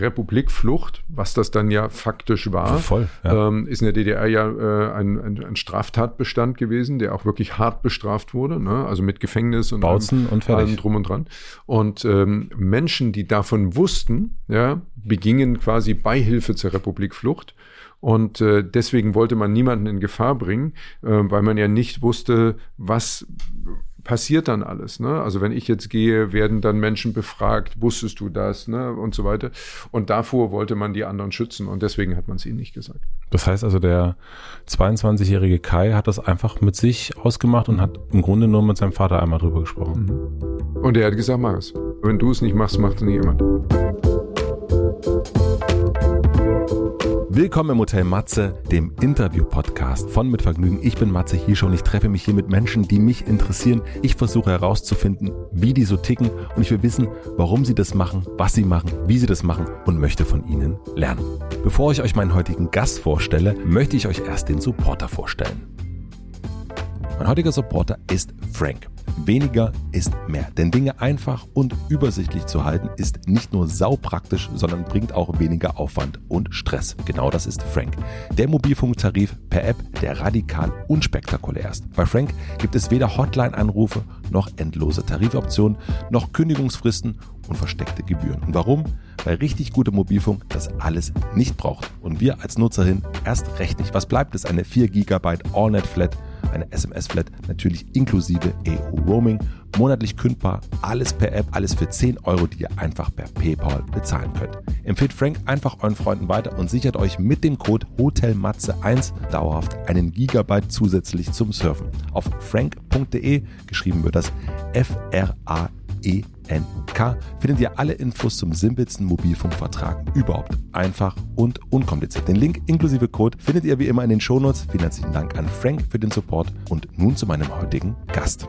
Republikflucht, was das dann ja faktisch war, Voll, ja. ähm, ist in der DDR ja äh, ein, ein, ein Straftatbestand gewesen, der auch wirklich hart bestraft wurde, ne? also mit Gefängnis und Bautzen allem, und fertig. allem drum und dran. Und ähm, Menschen, die davon wussten, ja, begingen quasi Beihilfe zur Republikflucht. Und äh, deswegen wollte man niemanden in Gefahr bringen, äh, weil man ja nicht wusste, was passiert dann alles. Ne? Also wenn ich jetzt gehe, werden dann Menschen befragt, wusstest du das ne? und so weiter. Und davor wollte man die anderen schützen und deswegen hat man es ihnen nicht gesagt. Das heißt also, der 22-jährige Kai hat das einfach mit sich ausgemacht und hat im Grunde nur mit seinem Vater einmal drüber gesprochen. Und er hat gesagt, mach es. Wenn du es nicht machst, macht es nie jemand. Willkommen im Hotel Matze, dem Interview-Podcast von Mit Vergnügen. Ich bin Matze Hiescher und ich treffe mich hier mit Menschen, die mich interessieren. Ich versuche herauszufinden, wie die so ticken und ich will wissen, warum sie das machen, was sie machen, wie sie das machen und möchte von ihnen lernen. Bevor ich euch meinen heutigen Gast vorstelle, möchte ich euch erst den Supporter vorstellen. Mein heutiger Supporter ist Frank. Weniger ist mehr. Denn Dinge einfach und übersichtlich zu halten ist nicht nur saupraktisch, sondern bringt auch weniger Aufwand und Stress. Genau das ist Frank. Der Mobilfunktarif per App, der radikal unspektakulär ist. Bei Frank gibt es weder Hotline-Anrufe noch endlose Tarifoptionen, noch Kündigungsfristen und versteckte Gebühren. Und warum? Weil richtig guter Mobilfunk das alles nicht braucht. Und wir als Nutzerin erst recht nicht. Was bleibt es? Eine 4 GB AllNet Flat eine SMS-Flat, natürlich inklusive EU-Roaming, monatlich kündbar, alles per App, alles für 10 Euro, die ihr einfach per PayPal bezahlen könnt. Empfehlt Frank einfach euren Freunden weiter und sichert euch mit dem Code HOTELMATZE1 dauerhaft einen Gigabyte zusätzlich zum Surfen. Auf frank.de, geschrieben wird das F-R-A-E ENK findet ihr alle Infos zum simpelsten Mobilfunkvertrag überhaupt. Einfach und unkompliziert. Den Link inklusive Code findet ihr wie immer in den Shownotes. Vielen herzlichen Dank an Frank für den Support und nun zu meinem heutigen Gast.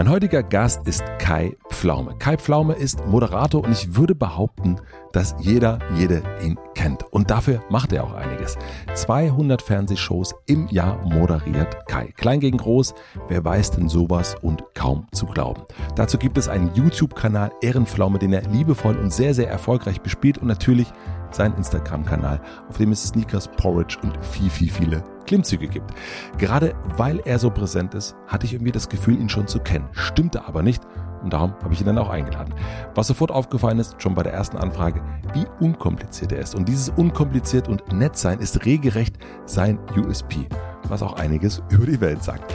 Mein heutiger Gast ist Kai Pflaume. Kai Pflaume ist Moderator und ich würde behaupten, dass jeder, jede ihn kennt. Und dafür macht er auch einiges. 200 Fernsehshows im Jahr moderiert Kai. Klein gegen groß, wer weiß denn sowas und kaum zu glauben. Dazu gibt es einen YouTube-Kanal Ehrenpflaume, den er liebevoll und sehr, sehr erfolgreich bespielt und natürlich seinen Instagram-Kanal, auf dem es Sneakers, Porridge und viel, viel, viele Klimmzüge gibt. Gerade weil er so präsent ist, hatte ich irgendwie das Gefühl, ihn schon zu kennen. Stimmte aber nicht und darum habe ich ihn dann auch eingeladen. Was sofort aufgefallen ist, schon bei der ersten Anfrage, wie unkompliziert er ist. Und dieses unkompliziert und nett sein ist regelrecht sein USP, was auch einiges über die Welt sagt.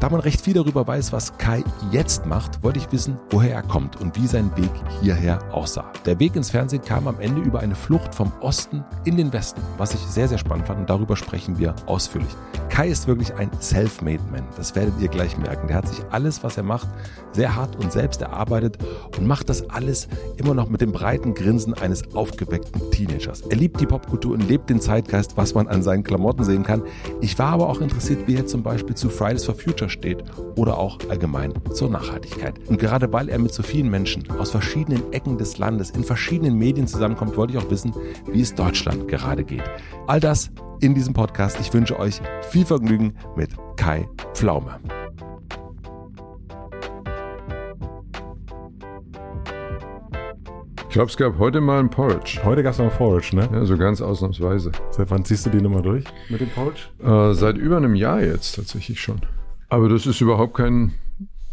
Da man recht viel darüber weiß, was Kai jetzt macht, wollte ich wissen, woher er kommt und wie sein Weg hierher aussah. Der Weg ins Fernsehen kam am Ende über eine Flucht vom Osten in den Westen, was ich sehr, sehr spannend fand und darüber sprechen wir ausführlich. Kai ist wirklich ein Self-Made Man, das werdet ihr gleich merken. Der hat sich alles, was er macht, sehr hart und selbst erarbeitet und macht das alles immer noch mit dem breiten Grinsen eines aufgeweckten Teenagers. Er liebt die Popkultur und lebt den Zeitgeist, was man an seinen Klamotten sehen kann. Ich war aber auch interessiert, wie er zum Beispiel zu Fridays for Future steht oder auch allgemein zur Nachhaltigkeit. Und gerade weil er mit so vielen Menschen aus verschiedenen Ecken des Landes in verschiedenen Medien zusammenkommt, wollte ich auch wissen, wie es Deutschland gerade geht. All das in diesem Podcast. Ich wünsche euch viel Vergnügen mit Kai Pflaume. Ich glaube, es gab heute mal ein Porridge. Heute gab es noch Forage, ne? Ja, so ganz ausnahmsweise. Seit wann ziehst du die Nummer durch mit dem Porridge? Äh, seit über einem Jahr jetzt tatsächlich schon. Aber das ist überhaupt kein,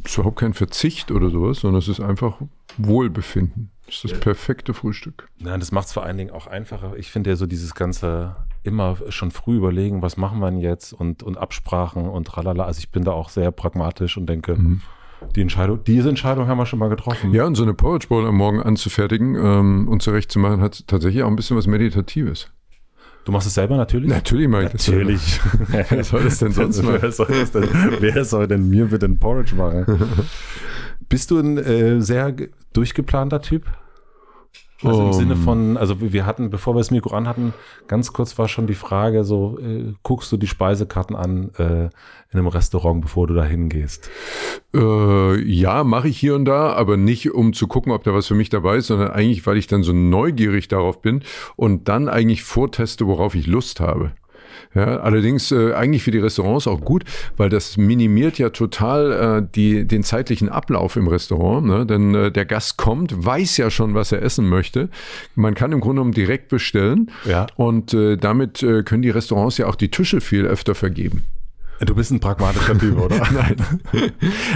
ist überhaupt kein Verzicht oder sowas, sondern es ist einfach Wohlbefinden. Das ist das perfekte Frühstück. Nein, das macht es vor allen Dingen auch einfacher. Ich finde ja so dieses ganze immer schon früh überlegen, was machen wir denn jetzt und, und Absprachen und tralala. Also ich bin da auch sehr pragmatisch und denke, die Entscheidung, diese Entscheidung haben wir schon mal getroffen. Ja, und so eine Porridge Bowl am Morgen anzufertigen ähm, und zurechtzumachen, hat tatsächlich auch ein bisschen was Meditatives. Du machst es selber natürlich? Natürlich mache ich das. Natürlich. Wer soll das denn sonst machen? wer, soll das denn, wer soll denn mir bitte ein Porridge machen? Bist du ein äh, sehr ge- durchgeplanter Typ? Also im. Sinne von, also wir hatten, bevor wir das Mikro an hatten, ganz kurz war schon die Frage, so äh, guckst du die Speisekarten an äh, in einem Restaurant, bevor du da hingehst? Äh, ja, mache ich hier und da, aber nicht um zu gucken, ob da was für mich dabei ist, sondern eigentlich, weil ich dann so neugierig darauf bin und dann eigentlich vorteste, worauf ich Lust habe. Ja, allerdings äh, eigentlich für die Restaurants auch gut, weil das minimiert ja total äh, die, den zeitlichen Ablauf im Restaurant. Ne? Denn äh, der Gast kommt, weiß ja schon, was er essen möchte. Man kann im Grunde genommen direkt bestellen. Ja. Und äh, damit äh, können die Restaurants ja auch die Tische viel öfter vergeben. Du bist ein pragmatischer Typ, oder? Nein.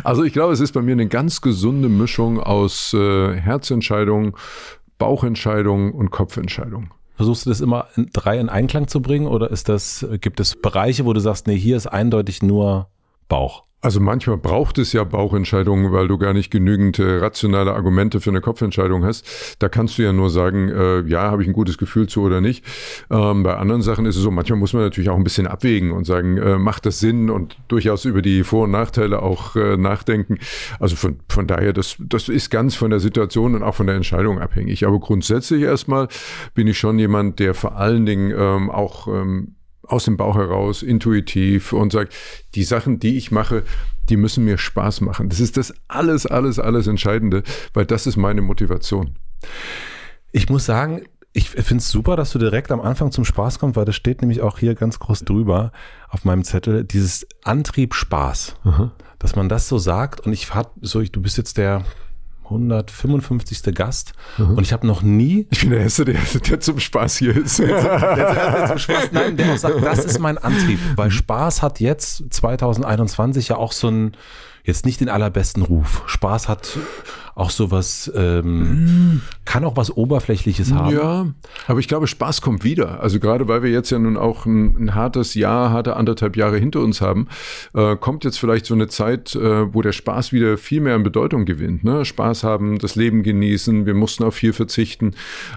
Also ich glaube, es ist bei mir eine ganz gesunde Mischung aus äh, Herzentscheidungen, Bauchentscheidungen und Kopfentscheidungen. Versuchst du das immer in, drei in Einklang zu bringen oder ist das, gibt es Bereiche, wo du sagst, nee, hier ist eindeutig nur Bauch? Also manchmal braucht es ja Bauchentscheidungen, weil du gar nicht genügend äh, rationale Argumente für eine Kopfentscheidung hast. Da kannst du ja nur sagen, äh, ja, habe ich ein gutes Gefühl zu oder nicht. Ähm, bei anderen Sachen ist es so, manchmal muss man natürlich auch ein bisschen abwägen und sagen, äh, macht das Sinn und durchaus über die Vor- und Nachteile auch äh, nachdenken. Also von, von daher, das, das ist ganz von der Situation und auch von der Entscheidung abhängig. Aber grundsätzlich erstmal bin ich schon jemand, der vor allen Dingen ähm, auch ähm, aus dem Bauch heraus, intuitiv und sagt, die Sachen, die ich mache, die müssen mir Spaß machen. Das ist das alles, alles, alles Entscheidende, weil das ist meine Motivation. Ich muss sagen, ich finde es super, dass du direkt am Anfang zum Spaß kommst, weil das steht nämlich auch hier ganz groß drüber auf meinem Zettel, dieses Antrieb Spaß. Aha. Dass man das so sagt und ich hat so, ich, du bist jetzt der 155. Gast und ich habe noch nie Ich bin der Erste, der, der zum Spaß hier ist. der, der zum Spaß, nein, der auch sagt, das ist mein Antrieb, weil Spaß hat jetzt 2021 ja auch so ein jetzt nicht den allerbesten Ruf. Spaß hat auch sowas, ähm, kann auch was Oberflächliches haben. Ja, aber ich glaube, Spaß kommt wieder. Also gerade weil wir jetzt ja nun auch ein, ein hartes Jahr, harte anderthalb Jahre hinter uns haben, äh, kommt jetzt vielleicht so eine Zeit, äh, wo der Spaß wieder viel mehr an Bedeutung gewinnt. Ne? Spaß haben, das Leben genießen, wir mussten auf viel verzichten.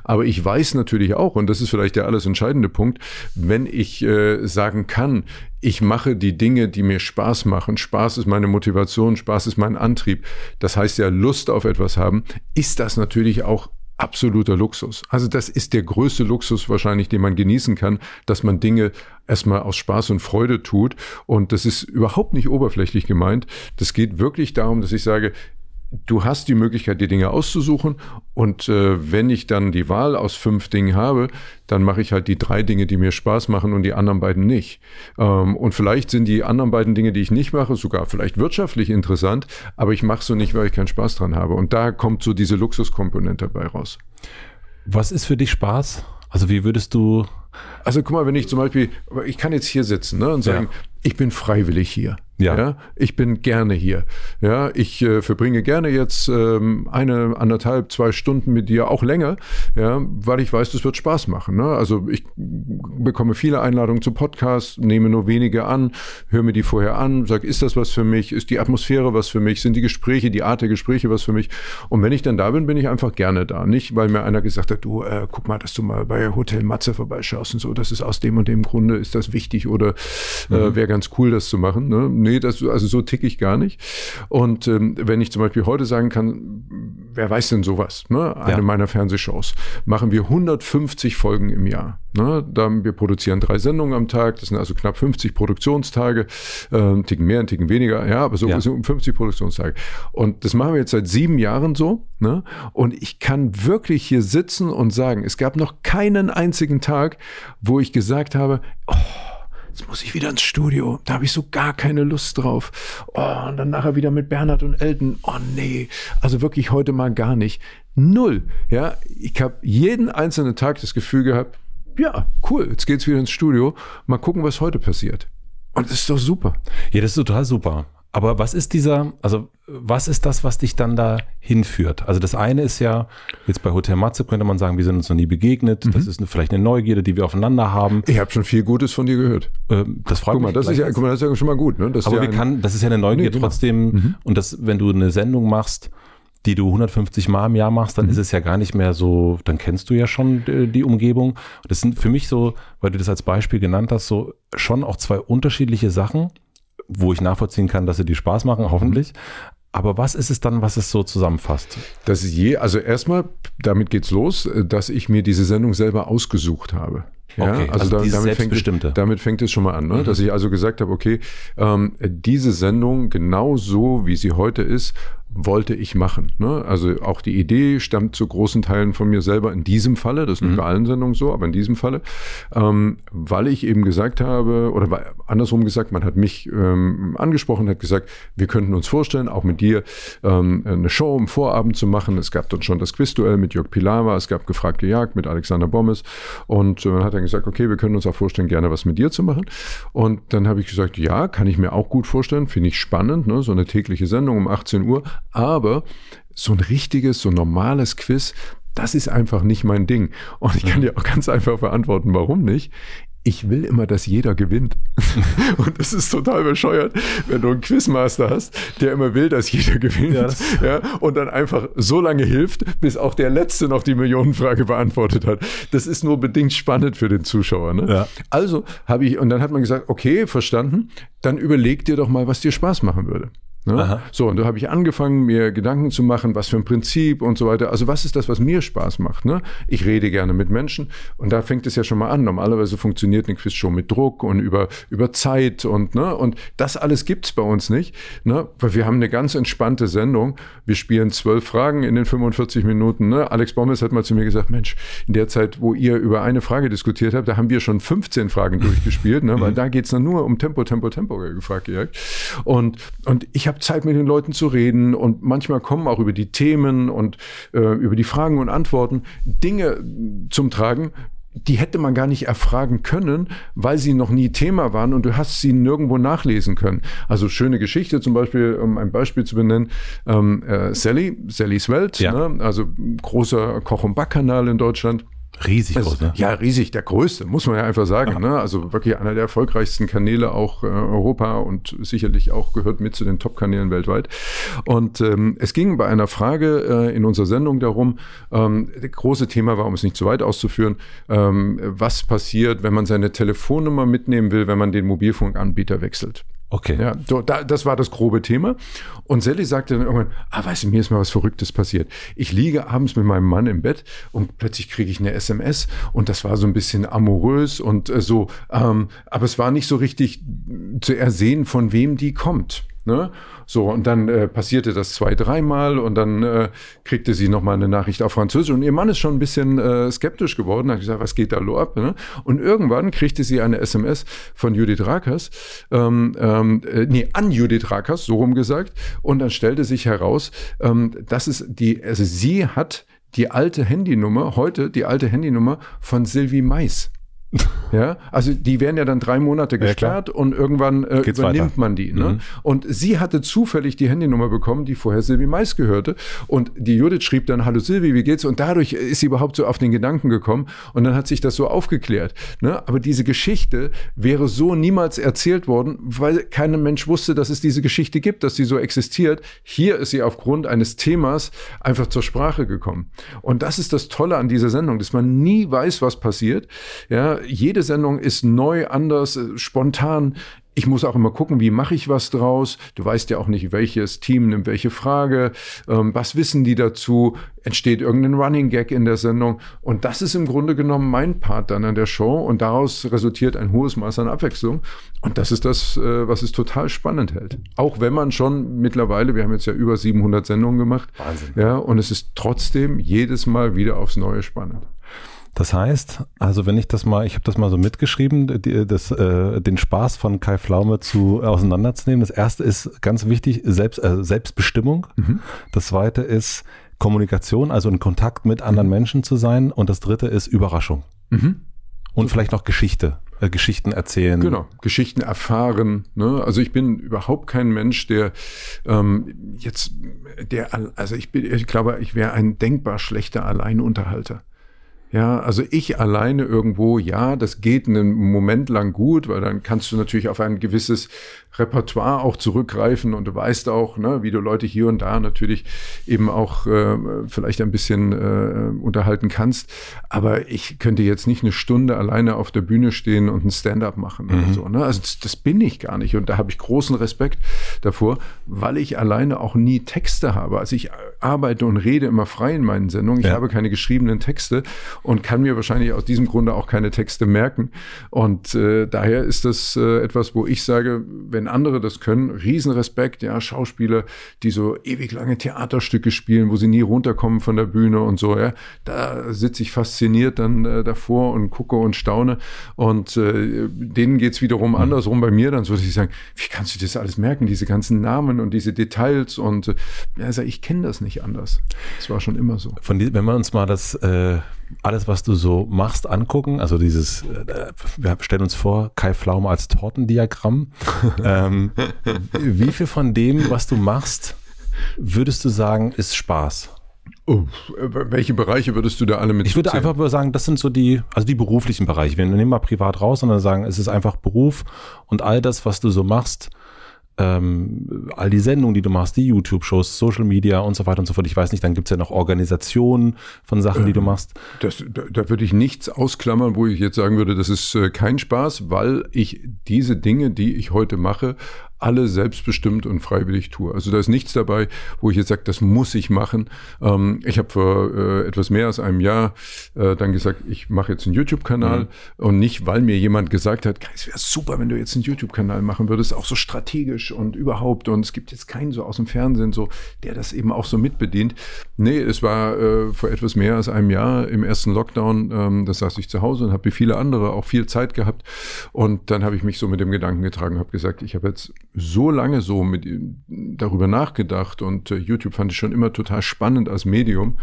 Aber ich weiß natürlich auch, und das ist vielleicht der alles entscheidende Punkt, wenn ich äh, sagen kann, ich mache die Dinge, die mir Spaß machen. Spaß ist meine Motivation, Spaß ist mein Antrieb. Das heißt ja Lust auf etwas haben, ist das natürlich auch absoluter Luxus. Also das ist der größte Luxus wahrscheinlich, den man genießen kann, dass man Dinge erstmal aus Spaß und Freude tut. Und das ist überhaupt nicht oberflächlich gemeint. Das geht wirklich darum, dass ich sage, du hast die Möglichkeit, die Dinge auszusuchen. Und äh, wenn ich dann die Wahl aus fünf Dingen habe, dann mache ich halt die drei Dinge, die mir Spaß machen und die anderen beiden nicht. Ähm, und vielleicht sind die anderen beiden Dinge, die ich nicht mache, sogar vielleicht wirtschaftlich interessant, aber ich mache so nicht, weil ich keinen Spaß dran habe. Und da kommt so diese Luxuskomponente dabei raus. Was ist für dich Spaß? Also wie würdest du Also guck mal, wenn ich zum Beispiel, ich kann jetzt hier sitzen ne, und sagen, Ja. ich bin freiwillig hier. Ja. ich bin gerne hier. Ja, ich äh, verbringe gerne jetzt ähm, eine, anderthalb, zwei Stunden mit dir, auch länger, ja, weil ich weiß, das wird Spaß machen. Ne? Also ich bekomme viele Einladungen zu Podcasts, nehme nur wenige an, höre mir die vorher an, sage, ist das was für mich? Ist die Atmosphäre was für mich? Sind die Gespräche, die Art der Gespräche was für mich? Und wenn ich dann da bin, bin ich einfach gerne da. Nicht, weil mir einer gesagt hat, du, äh, guck mal, dass du mal bei Hotel Matze vorbeischaust und so, das ist aus dem und dem Grunde, ist das wichtig oder äh, wäre ganz cool, das zu machen. Ne? Nee, das, also so tick ich gar nicht. Und ähm, wenn ich zum Beispiel heute sagen kann, wer weiß denn sowas? Ne? Eine Ja. meiner Fernsehshows machen wir 150 Folgen im Jahr. Ne? Da, wir produzieren drei Sendungen am Tag, das sind also knapp 50 Produktionstage, äh, ein Ticken mehr, ein Ticken weniger, ja, aber so, Ja. so um 50 Produktionstage. Und das machen wir jetzt seit sieben Jahren so. Ne? Und ich kann wirklich hier sitzen und sagen, es gab noch keinen einzigen Tag, wo ich gesagt habe, oh, Jetzt muss ich wieder ins Studio. Da habe ich so gar keine Lust drauf. Oh, und dann nachher wieder mit Bernhard und Elton. Oh nee, also wirklich heute mal gar nicht. Null. Ja, ich habe jeden einzelnen Tag das Gefühl gehabt, ja, cool, jetzt geht's wieder ins Studio. Mal gucken, was heute passiert. Und das ist doch super. Ja, das ist total super. Aber was ist dieser, also was ist das, was dich dann da hinführt? Also das eine ist ja, jetzt bei Hotel Matze könnte man sagen, wir sind uns noch nie begegnet. Das ist vielleicht eine Neugierde, die wir aufeinander haben. Ich habe schon viel Gutes von dir gehört. Ähm, Das freut Guck mal, mich. das ist ja, guck mal, das ist ja schon mal gut. Ne? Das Aber ja wir kann, das ist ja eine Neugier Nee, genau. trotzdem. Und das, wenn du eine Sendung machst, die du 150 Mal im Jahr machst, dann Mhm. ist es ja gar nicht mehr so, dann kennst du ja schon äh, die Umgebung. Das sind für mich so, weil du das als Beispiel genannt hast, so schon auch zwei unterschiedliche Sachen, wo ich nachvollziehen kann, dass sie dir Spaß machen, hoffentlich. Aber was ist es dann, was es so zusammenfasst? Das ist je, also erstmal, damit geht's los, dass ich mir diese Sendung selber ausgesucht habe. Ja, Okay, also dieses damit, fängt. Mhm. damit fängt es schon mal an, ne? dass ich also gesagt habe, okay, ähm, diese Sendung genau so, wie sie heute ist, wollte ich machen. Ne? Also auch die Idee stammt zu großen Teilen von mir selber in diesem Falle, das ist nicht mhm. bei allen Sendungen so, aber in diesem Falle, ähm, weil ich eben gesagt habe, oder weil, andersrum gesagt, man hat mich ähm, angesprochen, hat gesagt, wir könnten uns vorstellen, auch mit dir ähm, eine Show im Vorabend zu machen. Es gab dann schon das Quizduell mit Jörg Pilawa, es gab Gefragt gejagt mit Alexander Bommes und man äh, hat dann gesagt, okay, wir können uns auch vorstellen, gerne was mit dir zu machen. Und dann habe ich gesagt, ja, kann ich mir auch gut vorstellen, finde ich spannend, ne? so eine tägliche Sendung um 18 Uhr, aber so ein richtiges, so normales Quiz, das ist einfach nicht mein Ding. Und ich kann dir auch ganz einfach beantworten, warum nicht ich will immer, dass jeder gewinnt. und das ist total bescheuert, wenn du einen Quizmaster hast, der immer will, dass jeder gewinnt. Ja, ja, und dann einfach so lange hilft, bis auch der Letzte noch die Millionenfrage beantwortet hat. Das ist nur bedingt spannend für den Zuschauer. Ne? Ja. Also habe ich, und dann hat man gesagt, okay, verstanden, dann überleg dir doch mal, was dir Spaß machen würde. Ne? So, und da habe ich angefangen, mir Gedanken zu machen, was für ein Prinzip und so weiter. Also was ist das, was mir Spaß macht? Ne? Ich rede gerne mit Menschen und da fängt es ja schon mal an. Normalerweise funktioniert eine Quiz schon mit Druck und über, über Zeit und, ne? und das alles gibt's bei uns nicht, ne? weil wir haben eine ganz entspannte Sendung. Wir spielen zwölf Fragen in den 45 Minuten. Ne? Alex Bommes hat mal zu mir gesagt, Mensch, in der Zeit, wo ihr über eine Frage diskutiert habt, da haben wir schon 15 Fragen durchgespielt, ne? weil mhm. da geht's dann nur um Tempo, Tempo, Tempo gefragt. Und, und ich habe Zeit mit den Leuten zu reden und manchmal kommen auch über die Themen und äh, über die Fragen und Antworten Dinge zum Tragen, die hätte man gar nicht erfragen können, weil sie noch nie Thema waren und du hast sie nirgendwo nachlesen können. Also schöne Geschichte, zum Beispiel, um ein Beispiel zu benennen, ähm, äh, Sally, Sallys Welt, ja. ne? also großer Koch- und Backkanal in Deutschland. Riesig also, groß, ne? Ja, riesig, der größte, muss man ja einfach sagen. Ja. Ne? Also wirklich einer der erfolgreichsten Kanäle auch äh, Europa und sicherlich auch gehört mit zu den Top-Kanälen weltweit. Und ähm, es ging bei einer Frage äh, in unserer Sendung darum, ähm, das große Thema war, um es nicht zu weit auszuführen, ähm, was passiert, wenn man seine Telefonnummer mitnehmen will, wenn man den Mobilfunkanbieter wechselt. Okay. Ja, so, da, das war das grobe Thema. Und Sally sagte dann irgendwann, ah, weißt du, mir ist mal was Verrücktes passiert. Ich liege abends mit meinem Mann im Bett und plötzlich kriege ich eine SMS und das war so ein bisschen amorös und äh, so, ähm, aber es war nicht so richtig zu ersehen, von wem die kommt. Ne? So, und dann äh, passierte das zwei, dreimal und dann äh, kriegte sie nochmal eine Nachricht auf Französisch und ihr Mann ist schon ein bisschen äh, skeptisch geworden, hat gesagt, was geht da lo ab? Ne? Und irgendwann kriegte sie eine SMS von Judith Rakers, ähm, ähm, äh, nee, an Judith Rakers, so rum gesagt, und dann stellte sich heraus, ähm, dass es die, also sie hat die alte Handynummer, heute die alte Handynummer von Sylvie Mais. Ja, also die werden ja dann drei Monate gesperrt ja, und irgendwann äh, übernimmt weiter. man die. Ne? Mhm. Und sie hatte zufällig die Handynummer bekommen, die vorher Silvi Mais gehörte. Und die Judith schrieb dann, hallo Silvi, wie geht's? Und dadurch ist sie überhaupt so auf den Gedanken gekommen und dann hat sich das so aufgeklärt. Ne? Aber diese Geschichte wäre so niemals erzählt worden, weil kein Mensch wusste, dass es diese Geschichte gibt, dass sie so existiert. Hier ist sie aufgrund eines Themas einfach zur Sprache gekommen. Und das ist das Tolle an dieser Sendung, dass man nie weiß, was passiert. Ja, jede Sendung ist neu, anders, äh, spontan. Ich muss auch immer gucken, wie mache ich was draus. Du weißt ja auch nicht, welches Team nimmt welche Frage. Ähm, was wissen die dazu? Entsteht irgendein Running Gag in der Sendung? Und das ist im Grunde genommen mein Part dann an der Show. Und daraus resultiert ein hohes Maß an Abwechslung. Und das ist das, äh, was es total spannend hält. Auch wenn man schon mittlerweile, wir haben jetzt ja über 700 Sendungen gemacht. Wahnsinn. Ja, und es ist trotzdem jedes Mal wieder aufs Neue spannend. Das heißt, also wenn ich das mal, ich habe das mal so mitgeschrieben, die, das, äh, den Spaß von Kai Pflaume zu auseinanderzunehmen. Das erste ist ganz wichtig, Selbst, äh, Selbstbestimmung. Mhm. Das zweite ist Kommunikation, also in Kontakt mit anderen mhm. Menschen zu sein. Und das dritte ist Überraschung. Mhm. Und vielleicht noch Geschichte. Äh, Geschichten erzählen. Genau, Geschichten erfahren. Ne? Also ich bin überhaupt kein Mensch, der ähm, jetzt, der, also ich bin, ich glaube, ich wäre ein denkbar schlechter Alleinunterhalter. Ja, also ich alleine irgendwo, ja, das geht einen Moment lang gut, weil dann kannst du natürlich auf ein gewisses Repertoire auch zurückgreifen und du weißt auch, ne, wie du Leute hier und da natürlich eben auch äh, vielleicht ein bisschen äh, unterhalten kannst. Aber ich könnte jetzt nicht eine Stunde alleine auf der Bühne stehen und ein Stand-up machen mhm. oder so. Ne? Also das, das bin ich gar nicht und da habe ich großen Respekt davor, weil ich alleine auch nie Texte habe. Also ich arbeite und rede immer frei in meinen Sendungen. Ich ja. habe keine geschriebenen Texte und kann mir wahrscheinlich aus diesem Grunde auch keine Texte merken. Und äh, daher ist das äh, etwas, wo ich sage, wenn andere das können, Riesenrespekt, ja, Schauspieler, die so ewig lange Theaterstücke spielen, wo sie nie runterkommen von der Bühne und so, ja, da sitze ich fasziniert dann äh, davor und gucke und staune. Und äh, denen geht's wiederum mhm. andersrum bei mir, dann so, dass ich sagen, wie kannst du das alles merken, diese ganzen Namen und diese Details und äh, also ich kenne das nicht anders. Das war schon immer so. Von wenn wir uns mal das äh, alles, was du so machst, angucken, also dieses, äh, wir stellen uns vor, Kai Pflaume als Tortendiagramm. ähm, wie viel von dem, was du machst, würdest du sagen, ist Spaß? Oh, welche Bereiche würdest du da alle mit? Ich würde einfach sagen, das sind so die, also die beruflichen Bereiche. Wir nehmen mal privat raus, sondern sagen, es ist einfach Beruf und all das, was du so machst, ähm, all die Sendungen, die du machst, die YouTube-Shows, Social Media und so weiter und so fort. Ich weiß nicht, dann gibt es ja noch Organisationen von Sachen, die du ähm, machst. Das, da, da, würde ich nichts ausklammern, wo ich jetzt sagen würde, das ist äh, kein Spaß, weil ich diese Dinge, die ich heute mache, alle selbstbestimmt und freiwillig tue. Also da ist nichts dabei, wo ich jetzt sage, das muss ich machen. Ähm, ich habe vor äh, etwas mehr als einem Jahr äh, dann gesagt, ich mache jetzt einen YouTube-Kanal mhm. und nicht, weil mir jemand gesagt hat, es wäre super, wenn du jetzt einen YouTube-Kanal machen würdest, auch so strategisch und überhaupt. Und es gibt jetzt keinen so aus dem Fernsehen, so der das eben auch so mitbedient. Nee, es war äh, vor etwas mehr als einem Jahr im ersten Lockdown, ähm, da saß ich zu Hause und habe wie viele andere auch viel Zeit gehabt. Und dann habe ich mich so mit dem Gedanken getragen, habe gesagt, ich habe jetzt so lange so mit darüber nachgedacht und äh, YouTube fand ich schon immer total spannend als Medium.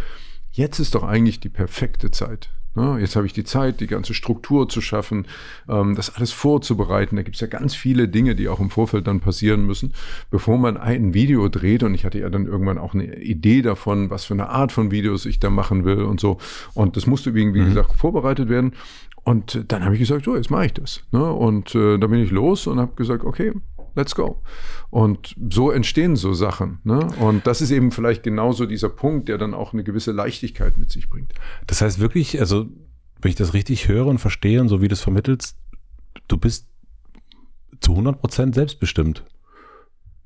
Jetzt ist doch eigentlich die perfekte Zeit. Ne? Jetzt habe ich die Zeit, die ganze Struktur zu schaffen, ähm, das alles vorzubereiten. Da gibt es ja ganz viele Dinge, die auch im Vorfeld dann passieren müssen, bevor man ein Video dreht. Und ich hatte ja dann irgendwann auch eine Idee davon, was für eine Art von Videos ich da machen will und so. Und das musste, wie, wie mhm. gesagt, vorbereitet werden. Und dann habe ich gesagt, so, jetzt mache ich das. Ne? Und äh, da bin ich los und habe gesagt, okay, let's go. Und so entstehen so Sachen. Ne? Und das ist eben vielleicht genauso dieser Punkt, der dann auch eine gewisse Leichtigkeit mit sich bringt. Das heißt wirklich, also wenn ich das richtig höre und verstehe und so wie du es vermittelst, du bist zu 100 Prozent selbstbestimmt.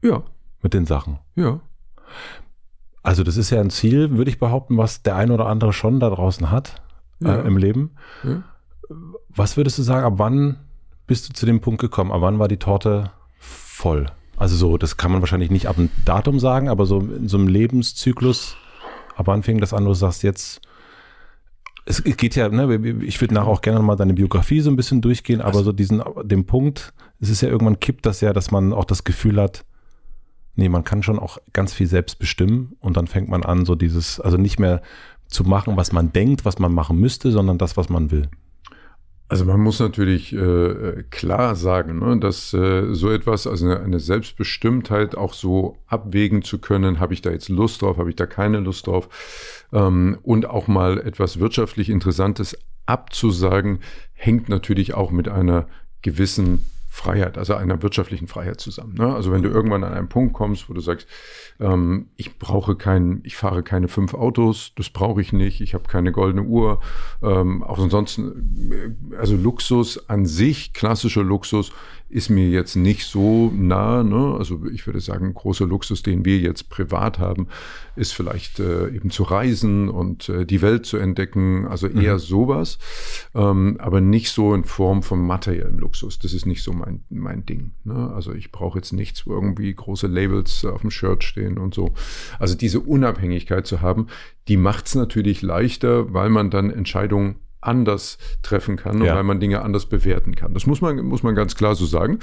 Ja. Mit den Sachen. Ja. Also das ist ja ein Ziel, würde ich behaupten, was der ein oder andere schon da draußen hat äh, ja. äh, im Leben. Ja. Was würdest du sagen, ab wann bist du zu dem Punkt gekommen? Ab wann war die Torte voll? Also so, das kann man wahrscheinlich nicht ab einem Datum sagen, aber so in so einem Lebenszyklus, ab wann fing das an, du sagst jetzt, es geht ja, ne, ich würde nachher auch gerne mal deine Biografie so ein bisschen durchgehen, aber so diesen, dem Punkt, es ist ja irgendwann kippt das ja, dass man auch das Gefühl hat, nee, man kann schon auch ganz viel selbst bestimmen und dann fängt man an, so dieses, also nicht mehr zu machen, was man denkt, was man machen müsste, sondern das, was man will. Also man muss natürlich äh, klar sagen, ne, dass äh, so etwas, also eine, Selbstbestimmtheit auch so abwägen zu können, habe ich da jetzt Lust drauf, habe ich da keine Lust drauf ähm, und auch mal etwas wirtschaftlich Interessantes abzusagen, hängt natürlich auch mit einer gewissen Freiheit, also einer wirtschaftlichen Freiheit zusammen. Ne? Also wenn du irgendwann an einen Punkt kommst, wo du sagst, ähm, ich brauche kein, ich fahre keine fünf Autos, das brauche ich nicht, ich habe keine goldene Uhr, ähm, auch ansonsten, äh, also Luxus an sich, klassischer Luxus, ist mir jetzt nicht so nah. Ne? Also ich würde sagen, großer Luxus, den wir jetzt privat haben, ist vielleicht äh, eben zu reisen und äh, die Welt zu entdecken. Also eher mhm. sowas, ähm, aber nicht so in Form von materiellem Luxus. Das ist nicht so mein, mein Ding. Ne? Also ich brauche jetzt nichts, wo irgendwie große Labels auf dem Shirt stehen und so. Also diese Unabhängigkeit zu haben, die macht es natürlich leichter, weil man dann Entscheidungen anders treffen kann ja. und weil man Dinge anders bewerten kann. Das muss man, muss man ganz klar so sagen.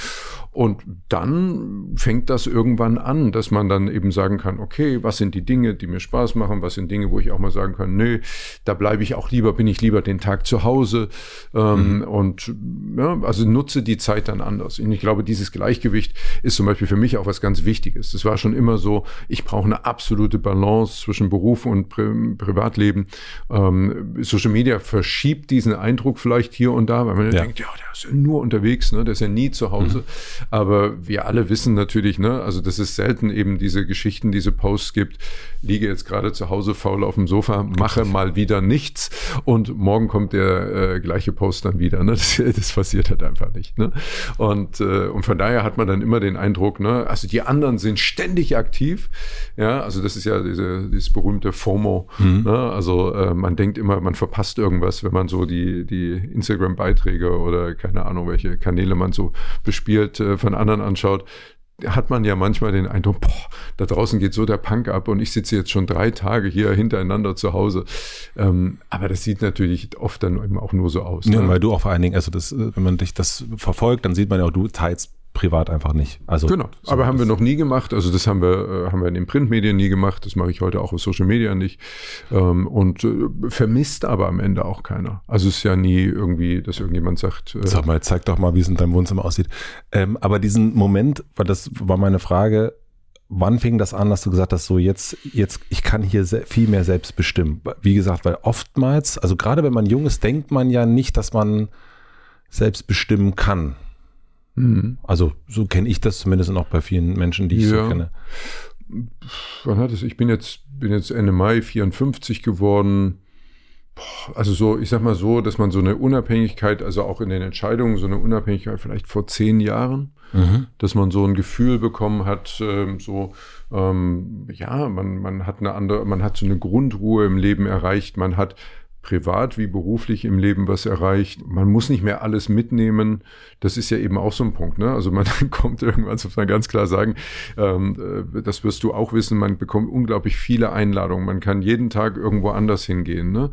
Und dann fängt das irgendwann an, dass man dann eben sagen kann, okay, was sind die Dinge, die mir Spaß machen, was sind Dinge, wo ich auch mal sagen kann, nö, da bleibe ich auch lieber, bin ich lieber den Tag zu Hause ähm, mhm. und ja, also nutze die Zeit dann anders. Und ich glaube, dieses Gleichgewicht ist zum Beispiel für mich auch was ganz Wichtiges. Das war schon immer so, ich brauche eine absolute Balance zwischen Beruf und Pri Privatleben. Ähm, Social Media verschiebt verschiebt diesen Eindruck vielleicht hier und da, weil man ja. denkt, ja, der ist ja nur unterwegs, ne? der ist ja nie zu Hause. Mhm. Aber wir alle wissen natürlich, ne, also dass es selten eben diese Geschichten, diese Posts gibt, liege jetzt gerade zu Hause faul auf dem Sofa, mache mal wieder nichts und morgen kommt der äh, gleiche Post dann wieder. Ne? Das, das passiert halt einfach nicht. Ne? Und, äh, und von daher hat man dann immer den Eindruck, ne, also die anderen sind ständig aktiv. Ja, also das ist ja diese, dieses berühmte FOMO. Mhm. Ne? Also äh, man denkt immer, man verpasst irgendwas, wenn man so die, die Instagram-Beiträge oder keine Ahnung, welche Kanäle man so bespielt äh, von anderen anschaut hat man ja manchmal den Eindruck, boah, da draußen geht so der Punk ab und ich sitze jetzt schon drei Tage hier hintereinander zu Hause. Ähm, aber das sieht natürlich oft dann eben auch nur so aus. Ja, ne? weil du auch vor allen Dingen, also das, wenn man dich das verfolgt, dann sieht man ja auch, du teilst privat einfach nicht. Also genau, so aber haben wir noch nie gemacht. Also das haben wir, äh, haben wir in den Printmedien nie gemacht. Das mache ich heute auch auf Social Media nicht. Ähm, und äh, vermisst aber am Ende auch keiner. Also es ist ja nie irgendwie, dass irgendjemand sagt. Äh, Sag mal, zeig doch mal, wie es in deinem Wohnzimmer aussieht. Ähm, aber diesen Moment, weil das war meine Frage, wann fing das an, dass du gesagt hast, so jetzt, jetzt, ich kann hier viel mehr selbst bestimmen? Wie gesagt, weil oftmals, also gerade wenn man jung ist, denkt man ja nicht, dass man selbst bestimmen kann. Mhm. Also so kenne ich das zumindest auch bei vielen Menschen, die ich ja. so kenne. Wann hat es? Ich bin jetzt, bin jetzt Ende Mai 54 geworden. Also so, ich sag mal so, dass man so eine Unabhängigkeit, also auch in den Entscheidungen, so eine Unabhängigkeit vielleicht vor zehn Jahren, mhm. dass man so ein Gefühl bekommen hat, ähm, so, ähm, ja, man, man hat eine andere, man hat so eine Grundruhe im Leben erreicht, man hat privat wie beruflich im Leben was erreicht. Man muss nicht mehr alles mitnehmen. Das ist ja eben auch so ein Punkt. Ne? Also man kommt irgendwann, muss man ganz klar sagen, ähm, äh, das wirst du auch wissen, man bekommt unglaublich viele Einladungen. Man kann jeden Tag irgendwo anders hingehen. Ne?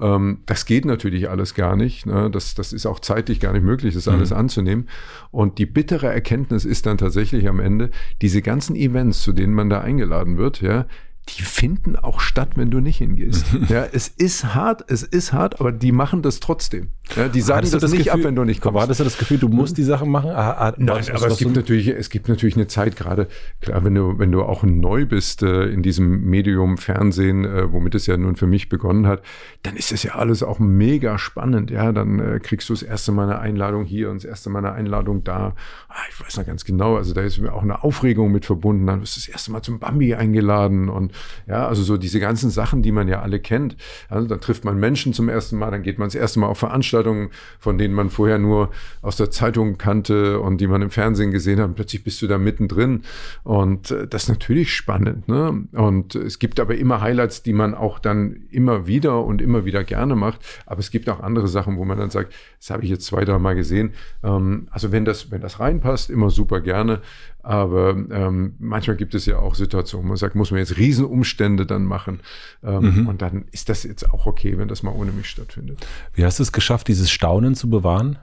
Ähm, das geht natürlich alles gar nicht. Ne? Das, das ist auch zeitlich gar nicht möglich, das alles mhm. anzunehmen. Und die bittere Erkenntnis ist dann tatsächlich am Ende, diese ganzen Events, zu denen man da eingeladen wird, ja, die finden auch statt, wenn du nicht hingehst. ja, es ist hart, es ist hart, aber die machen das trotzdem. Ja, die sagen das, das, nicht Gefühl, ab, wenn du nicht kommst. War das ja das Gefühl, du musst hm? die Sachen machen? Ah, ah, Nein, was, aber es gibt natürlich, es gibt natürlich eine Zeit gerade, klar, wenn du, wenn du auch neu bist äh, in diesem Medium Fernsehen, äh, womit es ja nun für mich begonnen hat, dann ist das ja alles auch mega spannend. Ja, dann äh, kriegst du das erste Mal eine Einladung hier und das erste Mal eine Einladung da. Ah, ich weiß noch ganz genau, also da ist mir auch eine Aufregung mit verbunden. Dann wirst du das erste Mal zum Bambi eingeladen und ja, also so diese ganzen Sachen, die man ja alle kennt. Also dann trifft man Menschen zum ersten Mal, dann geht man das erste Mal auf Veranstaltungen, von denen man vorher nur aus der Zeitung kannte und die man im Fernsehen gesehen hat. Plötzlich bist du da mittendrin. Und äh, das ist natürlich spannend. Ne? Und es gibt aber immer Highlights, die man auch dann immer wieder und immer wieder gerne macht. Aber es gibt auch andere Sachen, wo man dann sagt, das habe ich jetzt zwei, drei Mal gesehen. Ähm, also wenn das, wenn das reinpasst, immer super gerne. Aber ähm, manchmal gibt es ja auch Situationen, wo man sagt, muss man jetzt Riesenumstände dann machen. Ähm, mhm. Und dann ist das jetzt auch okay, wenn das mal ohne mich stattfindet. Wie hast du es geschafft, dieses Staunen zu bewahren?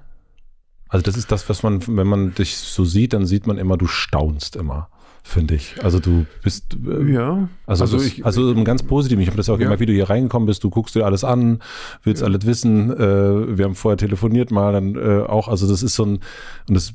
Also das ist das, was man, wenn man dich so sieht, dann sieht man immer, du staunst immer finde ich. Also du bist äh, ja. Also, also, das, ich, also ganz positiv. Ich habe das auch ja. immer, wie du hier reingekommen bist. Du guckst dir alles an, willst ja. alles wissen. Äh, wir haben vorher telefoniert mal, dann äh, auch. Also das ist so ein und das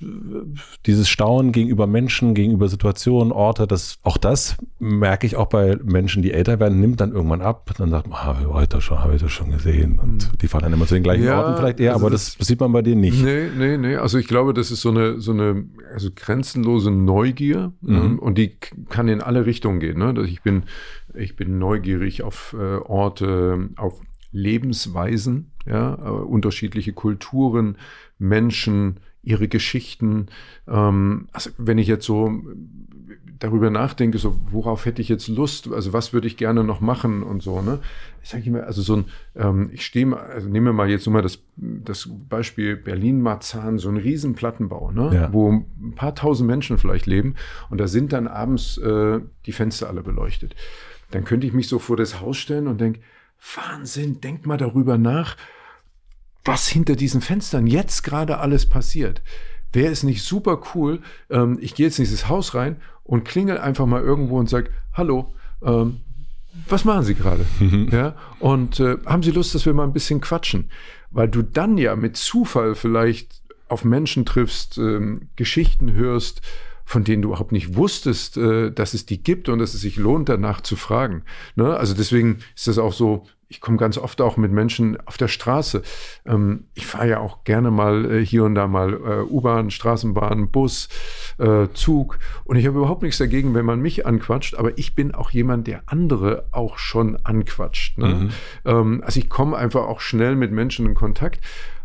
dieses Staunen gegenüber Menschen, gegenüber Situationen, Orte. Das auch das merke ich auch bei Menschen, die älter werden, nimmt dann irgendwann ab. Dann sagt man, habe ich heute schon, habe ich das schon gesehen. Und mhm. die fahren dann immer zu den gleichen ja, Orten vielleicht eher, also aber das, das, sieht man bei denen nicht. Nee, nee, nee. Also ich glaube, das ist so eine so eine also grenzenlose Neugier. Mhm und die kann in alle Richtungen gehen. Ne? Ich, bin, ich bin neugierig auf äh, Orte, auf Lebensweisen, ja, äh, unterschiedliche Kulturen, Menschen, ihre Geschichten. Ähm, also wenn ich jetzt so darüber nachdenke, so worauf hätte ich jetzt Lust, also was würde ich gerne noch machen und so, ne? Ich sage immer, also so ein, ähm, ich stehe mal, also nehmen wir mal jetzt nur mal das, das Beispiel Berlin-Marzahn, so ein riesen Plattenbau, ne? Ja. Wo ein paar tausend Menschen vielleicht leben und da sind dann abends äh, die Fenster alle beleuchtet. Dann könnte ich mich so vor das Haus stellen und denke, Wahnsinn, denk mal darüber nach, was hinter diesen Fenstern jetzt gerade alles passiert. Wäre es nicht super cool, ähm, ich gehe jetzt in dieses Haus rein und klingel einfach mal irgendwo und sage, hallo, ähm, was machen Sie gerade? Mhm. Ja, und äh, haben Sie Lust, dass wir mal ein bisschen quatschen? Weil du dann ja mit Zufall vielleicht auf Menschen triffst, ähm, Geschichten hörst, von denen du überhaupt nicht wusstest, äh, dass es die gibt und dass es sich lohnt, danach zu fragen. Ne? Also deswegen ist das auch so, ich komme ganz oft auch mit Menschen auf der Straße. Ähm, ich fahre ja auch gerne mal äh, hier und da mal äh, U-Bahn, Straßenbahn, Bus, äh, Zug. Und ich habe überhaupt nichts dagegen, wenn man mich anquatscht. Aber ich bin auch jemand, der andere auch schon anquatscht. Ne? Mhm. Ähm, also ich komme einfach auch schnell mit Menschen in Kontakt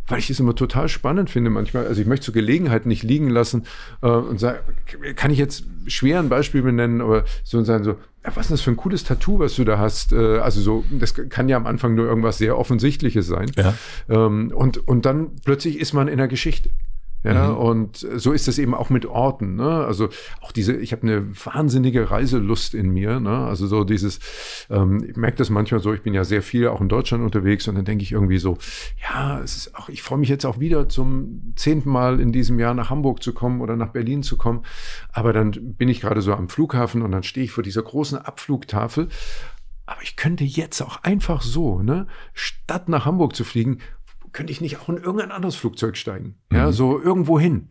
weil ich es immer total spannend finde manchmal. Also ich möchte zur Gelegenheit nicht liegen lassen äh, und sagen, kann ich jetzt schwer ein Beispiel benennen, aber so und sagen so, ja, was ist das für ein cooles Tattoo, was du da hast? Äh, also so, das kann ja am Anfang nur irgendwas sehr Offensichtliches sein. Ja. Ähm, und, und dann plötzlich ist man in der Geschichte. Ja, mhm. und so ist es eben auch mit Orten. Ne? Also auch diese, ich habe eine wahnsinnige Reiselust in mir. Ne? Also so dieses, ähm, ich merke das manchmal so, ich bin ja sehr viel auch in Deutschland unterwegs und dann denke ich irgendwie so, ja, es ist auch, ich freue mich jetzt auch wieder zum zehnten Mal in diesem Jahr nach Hamburg zu kommen oder nach Berlin zu kommen. Aber dann bin ich gerade so am Flughafen und dann stehe ich vor dieser großen Abflugtafel aber ich könnte jetzt auch einfach so, ne, statt nach Hamburg zu fliegen, könnte ich nicht auch in irgendein anderes Flugzeug steigen? Mhm. Ja, so irgendwo hin.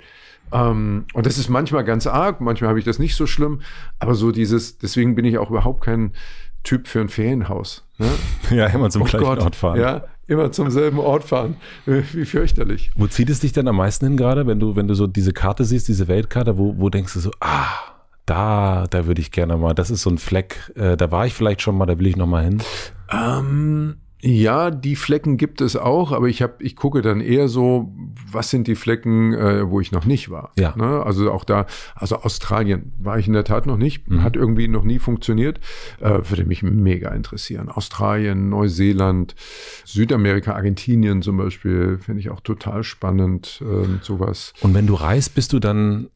Ähm, und das ist manchmal ganz arg, manchmal habe ich das nicht so schlimm, aber so dieses, deswegen bin ich auch überhaupt kein Typ für ein Ferienhaus. Ne? Ja, immer zum oh gleichen Gott, Ort fahren. Ja, immer zum selben Ort fahren. Wie fürchterlich. Wo zieht es dich denn am meisten hin gerade, wenn du, wenn du so diese Karte siehst, diese Weltkarte, wo, wo denkst du so, ah, da, da würde ich gerne mal, das ist so ein Fleck, äh, da war ich vielleicht schon mal, da will ich noch mal hin. Ähm, ja, die Flecken gibt es auch, aber ich habe, ich gucke dann eher so, was sind die Flecken, äh, wo ich noch nicht war. Ja. Ne? Also auch da, also Australien war ich in der Tat noch nicht, mhm. hat irgendwie noch nie funktioniert. Äh, würde mich mega interessieren. Australien, Neuseeland, Südamerika, Argentinien zum Beispiel, finde ich auch total spannend, äh, sowas. Und wenn du reist, bist du dann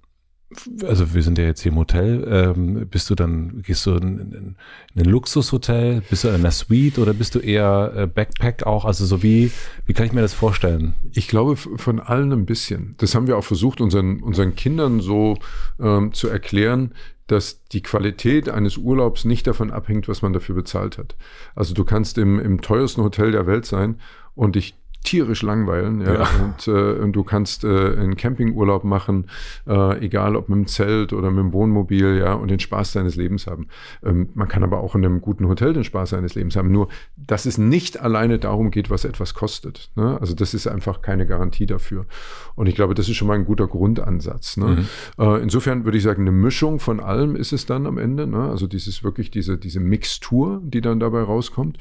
also wir sind ja jetzt hier im Hotel, ähm, bist du dann, gehst du in, in, in, ein Luxushotel, bist du in einer Suite oder bist du eher äh, Backpack auch? Also so wie, wie kann ich mir das vorstellen? Ich glaube von allen ein bisschen. Das haben wir auch versucht, unseren, unseren Kindern so ähm, zu erklären, dass die Qualität eines Urlaubs nicht davon abhängt, was man dafür bezahlt hat. Also du kannst im, im teuersten Hotel der Welt sein und dich tierisch langweilen. Ja? ja. Und, äh, und du kannst äh, einen Campingurlaub machen, äh, egal ob mit dem Zelt oder mit dem Wohnmobil, ja, und den Spaß seines Lebens haben. Ähm, man kann aber auch in einem guten Hotel den Spaß seines Lebens haben. Nur, dass es nicht alleine darum geht, was etwas kostet. Ne? Also das ist einfach keine Garantie dafür. Und ich glaube, das ist schon mal ein guter Grundansatz. Ne? Mhm. Äh, insofern würde ich sagen, eine Mischung von allem ist es dann am Ende. Ne? Also dieses wirklich diese, diese Mixtur, die dann dabei rauskommt.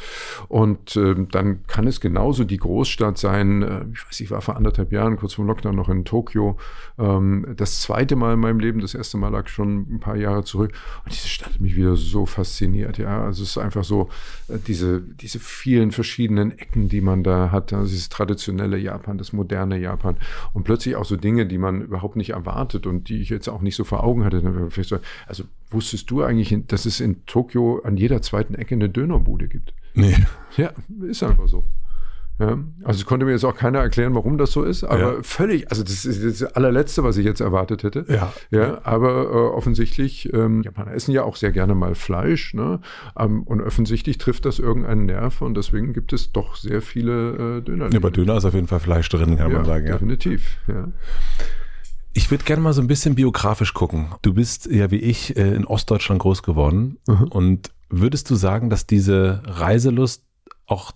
Und äh, dann kann es genauso die Großstadt Monat sein. Äh, ich weiß, ich war vor anderthalb Jahren, kurz vor Lockdown, noch in Tokio. Ähm, das zweite Mal in meinem Leben, das erste Mal lag schon ein paar Jahre zurück. Und diese Stadt hat mich wieder so fasziniert. Ja, also es ist einfach so, äh, diese, diese vielen verschiedenen Ecken, die man da hat. Also dieses traditionelle Japan, das moderne Japan. Und plötzlich auch so Dinge, die man überhaupt nicht erwartet und die ich jetzt auch nicht so vor Augen hatte. Also wusstest du eigentlich, dass es in Tokio an jeder zweiten Ecke eine Dönerbude gibt? Nee. Ja, ist einfach so. Ja, also es konnte mir jetzt auch keiner erklären, warum das so ist, aber ja. völlig, also das ist das allerletzte, was ich jetzt erwartet hätte. Ja. Ja, aber äh, offensichtlich, ähm, Japaner essen ja auch sehr gerne mal Fleisch, ne? Ähm, und offensichtlich trifft das irgendeinen Nerv und deswegen gibt es doch sehr viele äh, Döner. Ja, bei Döner ist auf jeden Fall Fleisch drin, kann ja, man sagen. Ja, definitiv. Ja. Ich würde gerne mal so ein bisschen biografisch gucken. Du bist ja wie ich äh, in Ostdeutschland groß geworden mhm. und würdest du sagen, dass diese Reiselust auch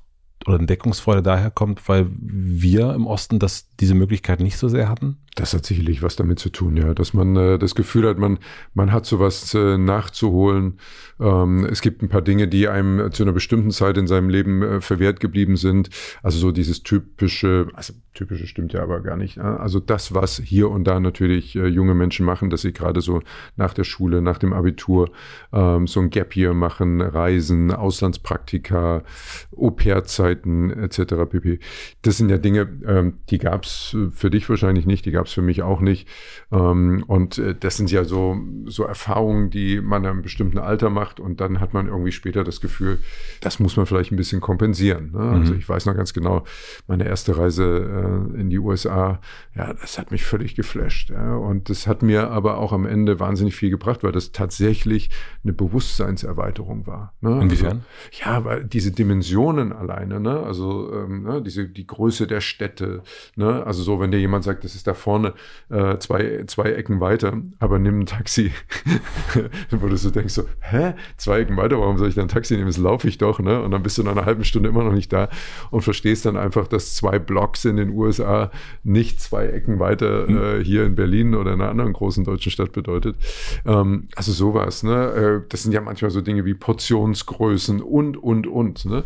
oder Entdeckungsfreude daher kommt, weil wir im Osten das, diese Möglichkeit nicht so sehr hatten? Das hat sicherlich was damit zu tun, ja, dass man äh, das Gefühl hat, man, man hat sowas äh, nachzuholen. Ähm, es gibt ein paar Dinge, die einem zu einer bestimmten Zeit in seinem Leben äh, verwehrt geblieben sind. Also so dieses typische, also typische stimmt ja aber gar nicht. Ne? Also das, was hier und da natürlich äh, junge Menschen machen, dass sie gerade so nach der Schule, nach dem Abitur ähm, so ein Gap Year machen, Reisen, Auslandspraktika, Au-pair-Zeiten etc. pp. Das sind ja Dinge, ähm, die gab es für dich wahrscheinlich nicht, die gab es für mich auch nicht. Ähm, und äh, das sind ja so, so Erfahrungen, die man in einem bestimmten Alter macht und dann hat man irgendwie später das Gefühl, das muss man vielleicht ein bisschen kompensieren. Ne? Also mhm. ich weiß noch ganz genau, meine erste Reise äh, in die USA, ja, das hat mich völlig geflasht. Ja? Und das hat mir aber auch am Ende wahnsinnig viel gebracht, weil das tatsächlich eine Bewusstseinserweiterung war. Ne? Inwiefern? Also, ja, weil diese Dimensionen alleine, ne? also ähm, ne? diese, die Größe der Städte, ne? also so, wenn dir jemand sagt, das ist da vorne äh, zwei, zwei Ecken weiter, aber nimm ein Taxi. wo du so denkst so, hä? Zwei Ecken weiter, warum soll ich dann ein Taxi nehmen? Das laufe ich doch, ne? Und dann bist du nach einer halben Stunde immer noch nicht da und verstehst dann einfach, dass zwei Blocks in den USA nicht zwei Ecken weiter mhm. äh, hier in Berlin oder in einer anderen großen deutschen Stadt bedeutet. Ähm, also sowas, ne? Äh, das sind ja manchmal so Dinge wie Portionsgrößen und, und, und, ne?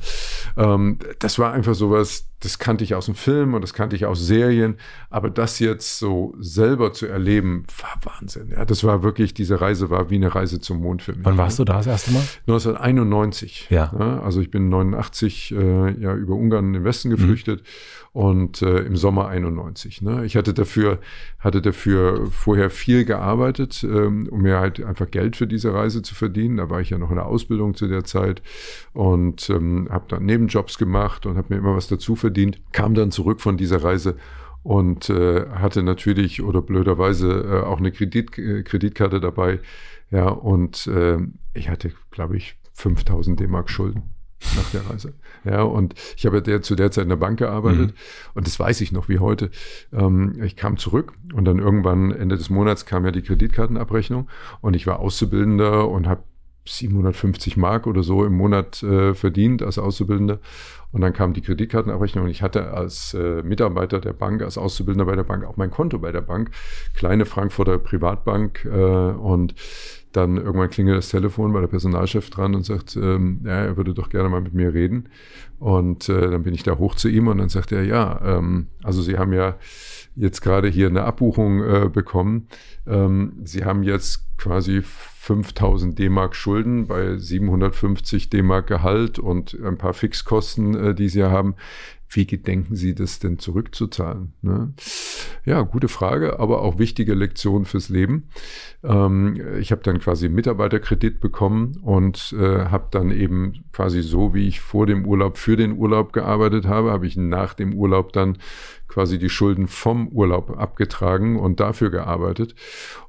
Ähm, das war einfach sowas, das kannte ich aus dem Film und das kannte ich aus Serien, aber das jetzt so selber zu erleben, war Wahnsinn. Ja, das war wirklich, diese Reise war wie eine Reise zum Mond für mich. Wann warst du da das erste Mal? 1991. Ja. ja also ich bin 89 äh, ja über Ungarn in den Westen geflüchtet mhm. Und äh, im Sommer 91. Ne? Ich hatte dafür, hatte dafür vorher viel gearbeitet, ähm, um mir halt einfach Geld für diese Reise zu verdienen. Da war ich ja noch in der Ausbildung zu der Zeit und ähm, habe dann Nebenjobs gemacht und habe mir immer was dazu verdient kam dann zurück von dieser Reise und äh, hatte natürlich oder blöderweise äh, auch eine Kredit, äh, Kreditkarte dabei. Ja, und äh, ich hatte, glaube ich, 5000 D-Mark Schulden nach der Reise. Ja, und ich habe der, zu der Zeit in der Bank gearbeitet mhm. und das weiß ich noch wie heute. Ähm, ich kam zurück und dann irgendwann Ende des Monats kam ja die Kreditkartenabrechnung und ich war Auszubildender und habe 750 Mark oder so im Monat äh, verdient als Auszubildender. Und dann kam die Kreditkartenabrechnung und ich hatte als äh, Mitarbeiter der Bank, als Auszubildender bei der Bank auch mein Konto bei der Bank, kleine Frankfurter Privatbank. Äh, und dann irgendwann klingelt das Telefon bei der Personalchef dran und sagt, ähm, ja, er würde doch gerne mal mit mir reden. Und äh, dann bin ich da hoch zu ihm und dann sagt er, ja, ähm, also Sie haben ja jetzt gerade hier eine Abbuchung äh, bekommen. Ähm, Sie haben jetzt quasi 5000 D-Mark Schulden bei 750 D-Mark Gehalt und ein paar Fixkosten, äh, die Sie haben. Wie gedenken Sie das denn zurückzuzahlen? Ne? Ja, gute Frage, aber auch wichtige Lektion fürs Leben. Ähm, ich habe dann quasi Mitarbeiterkredit bekommen und äh, habe dann eben quasi so, wie ich vor dem Urlaub für den Urlaub gearbeitet habe, habe ich nach dem Urlaub dann quasi die Schulden vom Urlaub abgetragen und dafür gearbeitet.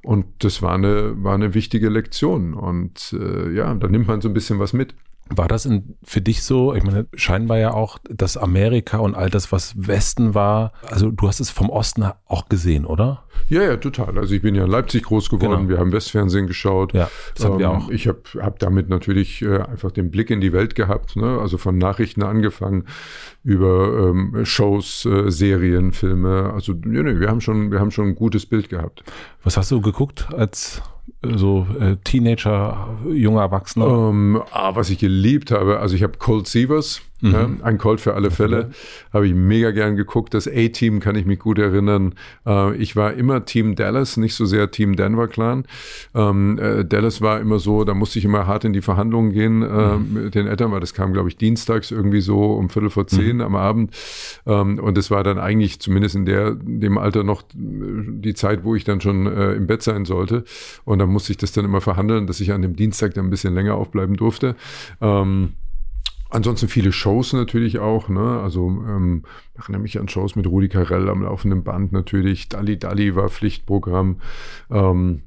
Und das war eine, war eine wichtige Lektion. Und äh, ja, da nimmt man so ein bisschen was mit. War das in, für dich so? Ich meine, scheinbar ja auch, dass Amerika und all das, was Westen war, also du hast es vom Osten auch gesehen, oder? Ja, ja, total. Also ich bin ja in Leipzig groß geworden, genau. wir haben Westfernsehen geschaut. Ja, das haben ähm, wir auch. Ich habe hab damit natürlich äh, einfach den Blick in die Welt gehabt, ne? also von Nachrichten angefangen über ähm, Shows, äh, Serien, Filme. Also ja, nee, wir haben schon, wir haben schon ein gutes Bild gehabt. Was hast du geguckt als so äh, Teenager, junger Erwachsener? Ähm, ah, was ich geliebt habe, also ich habe Cold Sievers, mhm. ja, ein Cold für alle Fälle, habe ich mega gern geguckt. Das A-Team kann ich mich gut erinnern. Äh, ich war immer Team Dallas, nicht so sehr Team Denver Clan. Ähm, äh, Dallas war immer so, da musste ich immer hart in die Verhandlungen gehen äh, mhm. mit den Eltern, weil das kam, glaube ich, dienstags irgendwie so um Viertel vor zehn mhm. am Abend. Ähm, und es war dann eigentlich zumindest in der, dem Alter noch die Zeit, wo ich dann schon äh, im Bett sein sollte. Und dann musste ich das dann immer verhandeln, dass ich an dem Dienstag dann ein bisschen länger aufbleiben durfte. Ähm, Ansonsten viele Shows natürlich auch, ne? Also ähm, ich erinnere mich an Shows mit Rudi Carell am laufenden Band natürlich. Dalli Dalli war Pflichtprogramm. Ähm,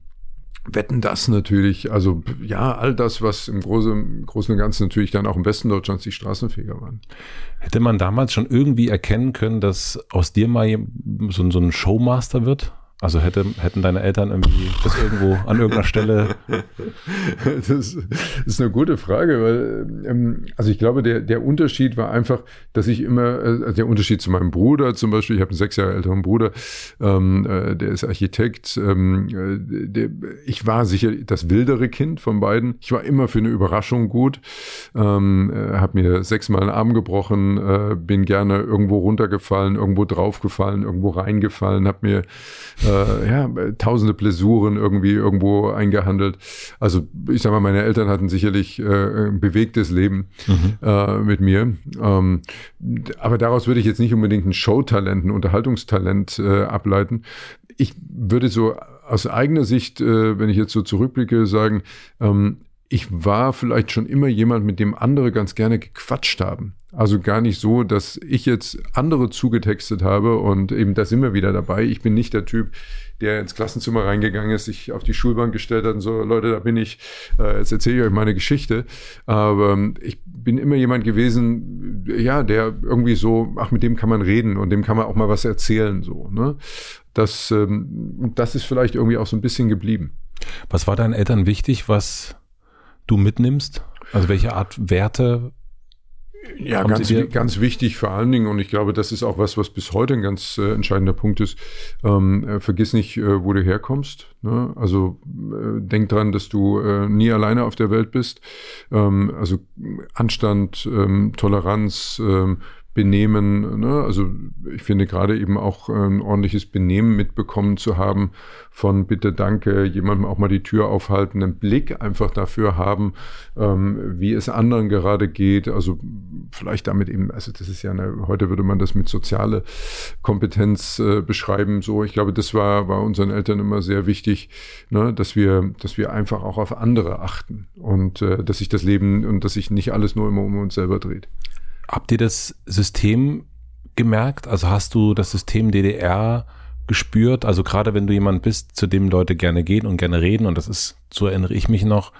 Wetten das natürlich, also ja, all das, was im Großen, Großen und Ganzen natürlich dann auch im Westen Deutschlands die Straßenfeger waren. Hätte man damals schon irgendwie erkennen können, dass aus dir mal so, so ein Showmaster wird? Also hätte, hätten deine Eltern irgendwie das irgendwo an irgendeiner Stelle? Das ist eine gute Frage, weil ähm, also ich glaube, der, der Unterschied war einfach, dass ich immer, äh, der Unterschied zu meinem Bruder zum Beispiel, ich habe einen sechs Jahre älteren Bruder, ähm, äh, der ist Architekt. Ähm, äh, der, ich war sicher das wildere Kind von beiden. Ich war immer für eine Überraschung gut, ähm, äh, habe mir sechsmal einen Arm gebrochen, äh, bin gerne irgendwo runtergefallen, irgendwo draufgefallen, irgendwo reingefallen, habe mir äh, ja, tausende Blessuren irgendwie irgendwo eingehandelt. Also ich sag mal, meine Eltern hatten sicherlich äh, ein bewegtes Leben mhm. äh, mit mir. Ähm, aber daraus würde ich jetzt nicht unbedingt ein Showtalent, ein Unterhaltungstalent äh, ableiten. Ich würde so aus eigener Sicht, äh, wenn ich jetzt so zurückblicke, sagen, ähm, ich war vielleicht schon immer jemand, mit dem andere ganz gerne gequatscht haben. Also gar nicht so, dass ich jetzt andere zugetextet habe und eben da sind wir wieder dabei. Ich bin nicht der Typ, der ins Klassenzimmer reingegangen ist, sich auf die Schulbank gestellt hat und so, Leute, da bin ich, äh, jetzt erzähle ich euch meine Geschichte. Aber ähm, ich bin immer jemand gewesen, ja, der irgendwie so, ach, mit dem kann man reden und dem kann man auch mal was erzählen, so, ne? Das, ähm, das ist vielleicht irgendwie auch so ein bisschen geblieben. Was war deinen Eltern wichtig, was du mitnimmst? Also welche Art Werte ja, ganz, ganz wichtig vor allen Dingen, und ich glaube, das ist auch was, was bis heute ein ganz äh, entscheidender Punkt ist. Ähm, äh, vergiss nicht, äh, wo du herkommst. Ne? Also äh, denk dran, dass du äh, nie alleine auf der Welt bist. Ähm, also Anstand, ähm, Toleranz, ähm, Benehmen. Ne? Also ich finde gerade eben auch ein ordentliches Benehmen mitbekommen zu haben von bitte danke, jemandem auch mal die Tür aufhalten, einen Blick einfach dafür haben, ähm, wie es anderen gerade geht. Also vielleicht damit eben, also das ist ja eine, heute würde man das mit soziale Kompetenz äh, beschreiben. So, ich glaube, das war, war unseren Eltern immer sehr wichtig, ne? dass wir, dass wir einfach auch auf andere achten und äh, dass sich das Leben und dass sich nicht alles nur immer um uns selber dreht. Habt ihr das System gemerkt? Also hast du das System DDR gespürt? Also gerade wenn du jemand bist, zu dem Leute gerne gehen und gerne reden, und das ist, so erinnere ich mich noch,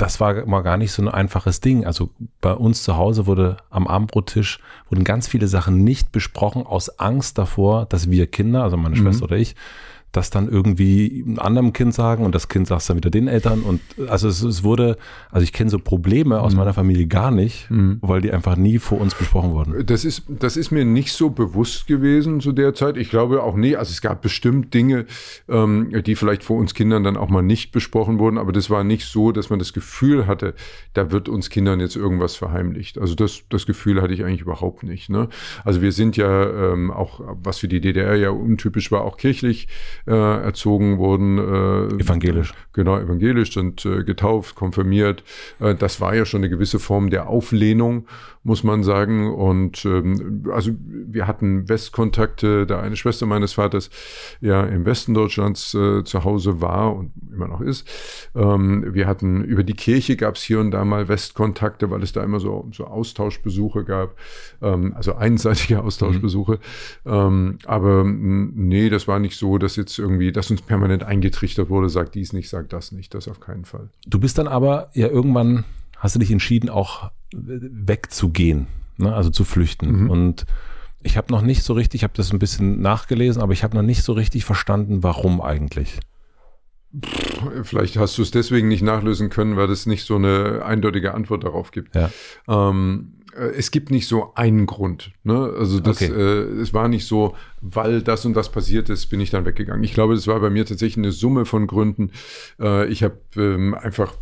das war immer gar nicht so ein einfaches Ding. Also bei uns zu Hause wurde am Abendbrottisch wurden ganz viele Sachen nicht besprochen aus Angst davor, dass wir Kinder, also meine mhm. Schwester oder ich, das dann irgendwie einem anderen Kind sagen und das Kind sagt es dann wieder den Eltern und also es, es wurde, also ich kenne so Probleme aus mhm. meiner Familie gar nicht, mhm. weil die einfach nie vor uns besprochen wurden. Das ist, das ist mir nicht so bewusst gewesen zu der Zeit. Ich glaube auch nie, also es gab bestimmt Dinge, ähm, die vielleicht vor uns Kindern dann auch mal nicht besprochen wurden, aber das war nicht so, dass man das Gefühl hatte, da wird uns Kindern jetzt irgendwas verheimlicht. Also das, das Gefühl hatte ich eigentlich überhaupt nicht. Ne? Also wir sind ja ähm, auch, was für die DDR ja untypisch war, auch kirchlich äh, erzogen wurden. Äh, evangelisch. Genau, evangelisch, sind äh, getauft, konfirmiert. Äh, das war ja schon eine gewisse Form der Auflehnung, muss man sagen. Und ähm, also wir hatten Westkontakte, da eine Schwester meines Vaters ja im Westen Deutschlands äh, zu Hause war und immer noch ist. Ähm, wir hatten über die Kirche gab es hier und da mal Westkontakte, weil es da immer so, so Austauschbesuche gab, ähm, also einseitige Austauschbesuche. Mhm. Aber nee, das war nicht so, dass jetzt irgendwie, dass uns permanent eingetrichtert wurde, sagt dies nicht, sagt das nicht, das auf keinen Fall. Du bist dann aber ja irgendwann, hast du dich entschieden, auch wegzugehen, ne? also zu flüchten. Mhm. Und ich habe noch nicht so richtig, ich habe das ein bisschen nachgelesen, aber ich habe noch nicht so richtig verstanden, warum eigentlich. Vielleicht hast du es deswegen nicht nachlösen können, weil es nicht so eine eindeutige Antwort darauf gibt. Ja. Ähm, äh, es gibt nicht so einen Grund. Ne? Also das, okay. äh, es war nicht so, weil das und das passiert ist, bin ich dann weggegangen. Ich glaube, das war bei mir tatsächlich eine Summe von Gründen. Äh, ich habe ähm, einfach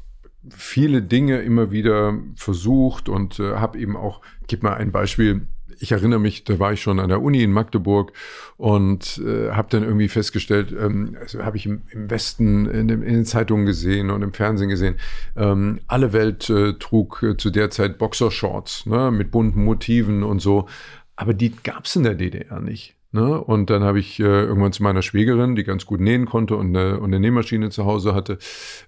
viele Dinge immer wieder versucht und äh, habe eben auch, gib mal ein Beispiel, ich erinnere mich, da war ich schon an der Uni in Magdeburg und äh, habe dann irgendwie festgestellt, ähm, also habe ich im, im Westen in, dem, in, den Zeitungen gesehen und im Fernsehen gesehen, ähm, alle Welt äh, trug äh, zu der Zeit Boxershorts ne, mit bunten Motiven und so, aber die gab es in der DDR nicht. Ne? Und dann habe ich äh, irgendwann zu meiner Schwägerin, die ganz gut nähen konnte und eine, und eine Nähmaschine zu Hause hatte,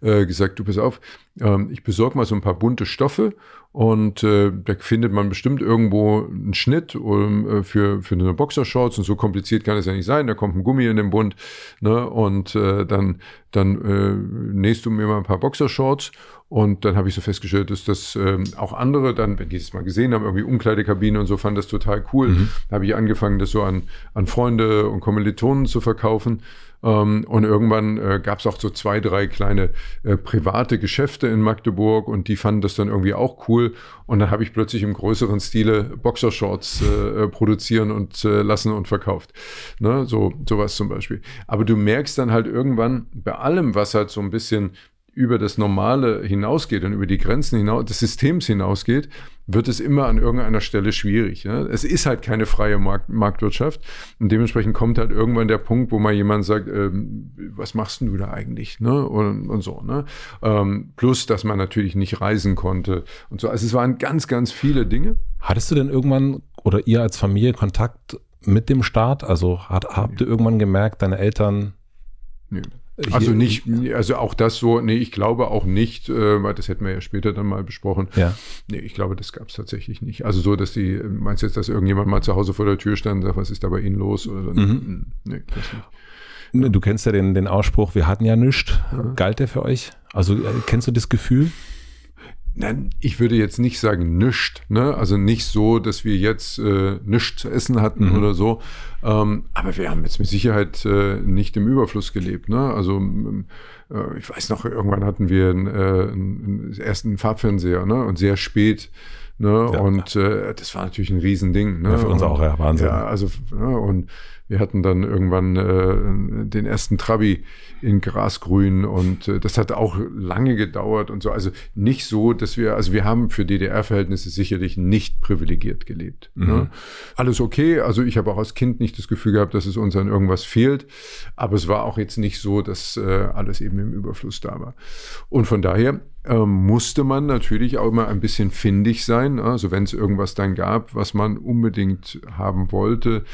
äh, gesagt, du pass auf, ähm, ich besorge mal so ein paar bunte Stoffe und äh, da findet man bestimmt irgendwo einen Schnitt um, äh, für, für eine Boxershorts und so kompliziert kann es ja nicht sein. Da kommt ein Gummi in den Bund ne? und äh, dann, dann äh, nähst du mir mal ein paar Boxershorts und dann habe ich so festgestellt, dass das ähm, auch andere dann, wenn die es mal gesehen haben, irgendwie Umkleidekabine und so, fanden das total cool. Mhm. Da habe ich angefangen, das so an, an Freunde und Kommilitonen zu verkaufen. Ähm, und irgendwann äh, gab es auch so zwei, drei kleine äh, private Geschäfte in Magdeburg und die fanden das dann irgendwie auch cool. Und dann habe ich plötzlich im größeren Stile Boxershorts äh, äh, produzieren und äh, lassen und verkauft. Ne? So sowas zum Beispiel. Aber du merkst dann halt irgendwann bei allem, was halt so ein bisschen über das Normale hinausgeht und über die Grenzen hinaus, des Systems hinausgeht, wird es immer an irgendeiner Stelle schwierig. Ja? Es ist halt keine freie Markt Marktwirtschaft und dementsprechend kommt halt irgendwann der Punkt, wo mal jemand sagt, ähm, was machst du da eigentlich? Ne? Und, und so. Ne? Ähm, plus, dass man natürlich nicht reisen konnte und so. Also es waren ganz, ganz viele Dinge. Hattest du denn irgendwann oder ihr als Familie Kontakt mit dem Staat? Also hat, habt ihr irgendwann gemerkt, deine Eltern nee also nicht, also auch das so, nee, ich glaube auch nicht, äh, weil das hätten wir ja später dann mal besprochen. Ja. Nee, ich glaube, das gab es tatsächlich nicht. Also so, dass die, meinst du jetzt, dass irgendjemand mal zu Hause vor der Tür stand und sagt, was ist da bei Ihnen los? Oder dann, mhm. Nee, das nicht. Ne, du kennst ja den, den Ausspruch, wir hatten ja nichts. Ja. Galt der für euch? Also äh, kennst du das Gefühl? Nein, ich würde jetzt nicht sagen nischt, ne? Also nicht so, dass wir jetzt äh, nichts zu essen hatten mhm. oder so. Ähm, aber wir haben jetzt mit Sicherheit äh, nicht im Überfluss gelebt, ne? Also äh, ich weiß noch, irgendwann hatten wir einen, äh, einen ersten Farbfernseher, ne? Und sehr spät. Ne? Ja, und äh, das war natürlich ein Riesending. Ne? Ja, für uns und, auch, ja, Wahnsinn. Ja, also, ne? und wir hatten dann irgendwann äh, den ersten Trabi in Grasgrün und äh, das hat auch lange gedauert und so. Also nicht so, dass wir, also wir haben für DDR-Verhältnisse sicherlich nicht privilegiert gelebt. Mhm. Ne? Alles okay. Also ich habe auch als Kind nicht das Gefühl gehabt, dass es uns an irgendwas fehlt. Aber es war auch jetzt nicht so, dass äh, alles eben im Überfluss da war. Und von daher ähm, musste man natürlich auch immer ein bisschen findig sein. Also wenn es irgendwas dann gab, was man unbedingt haben wollte,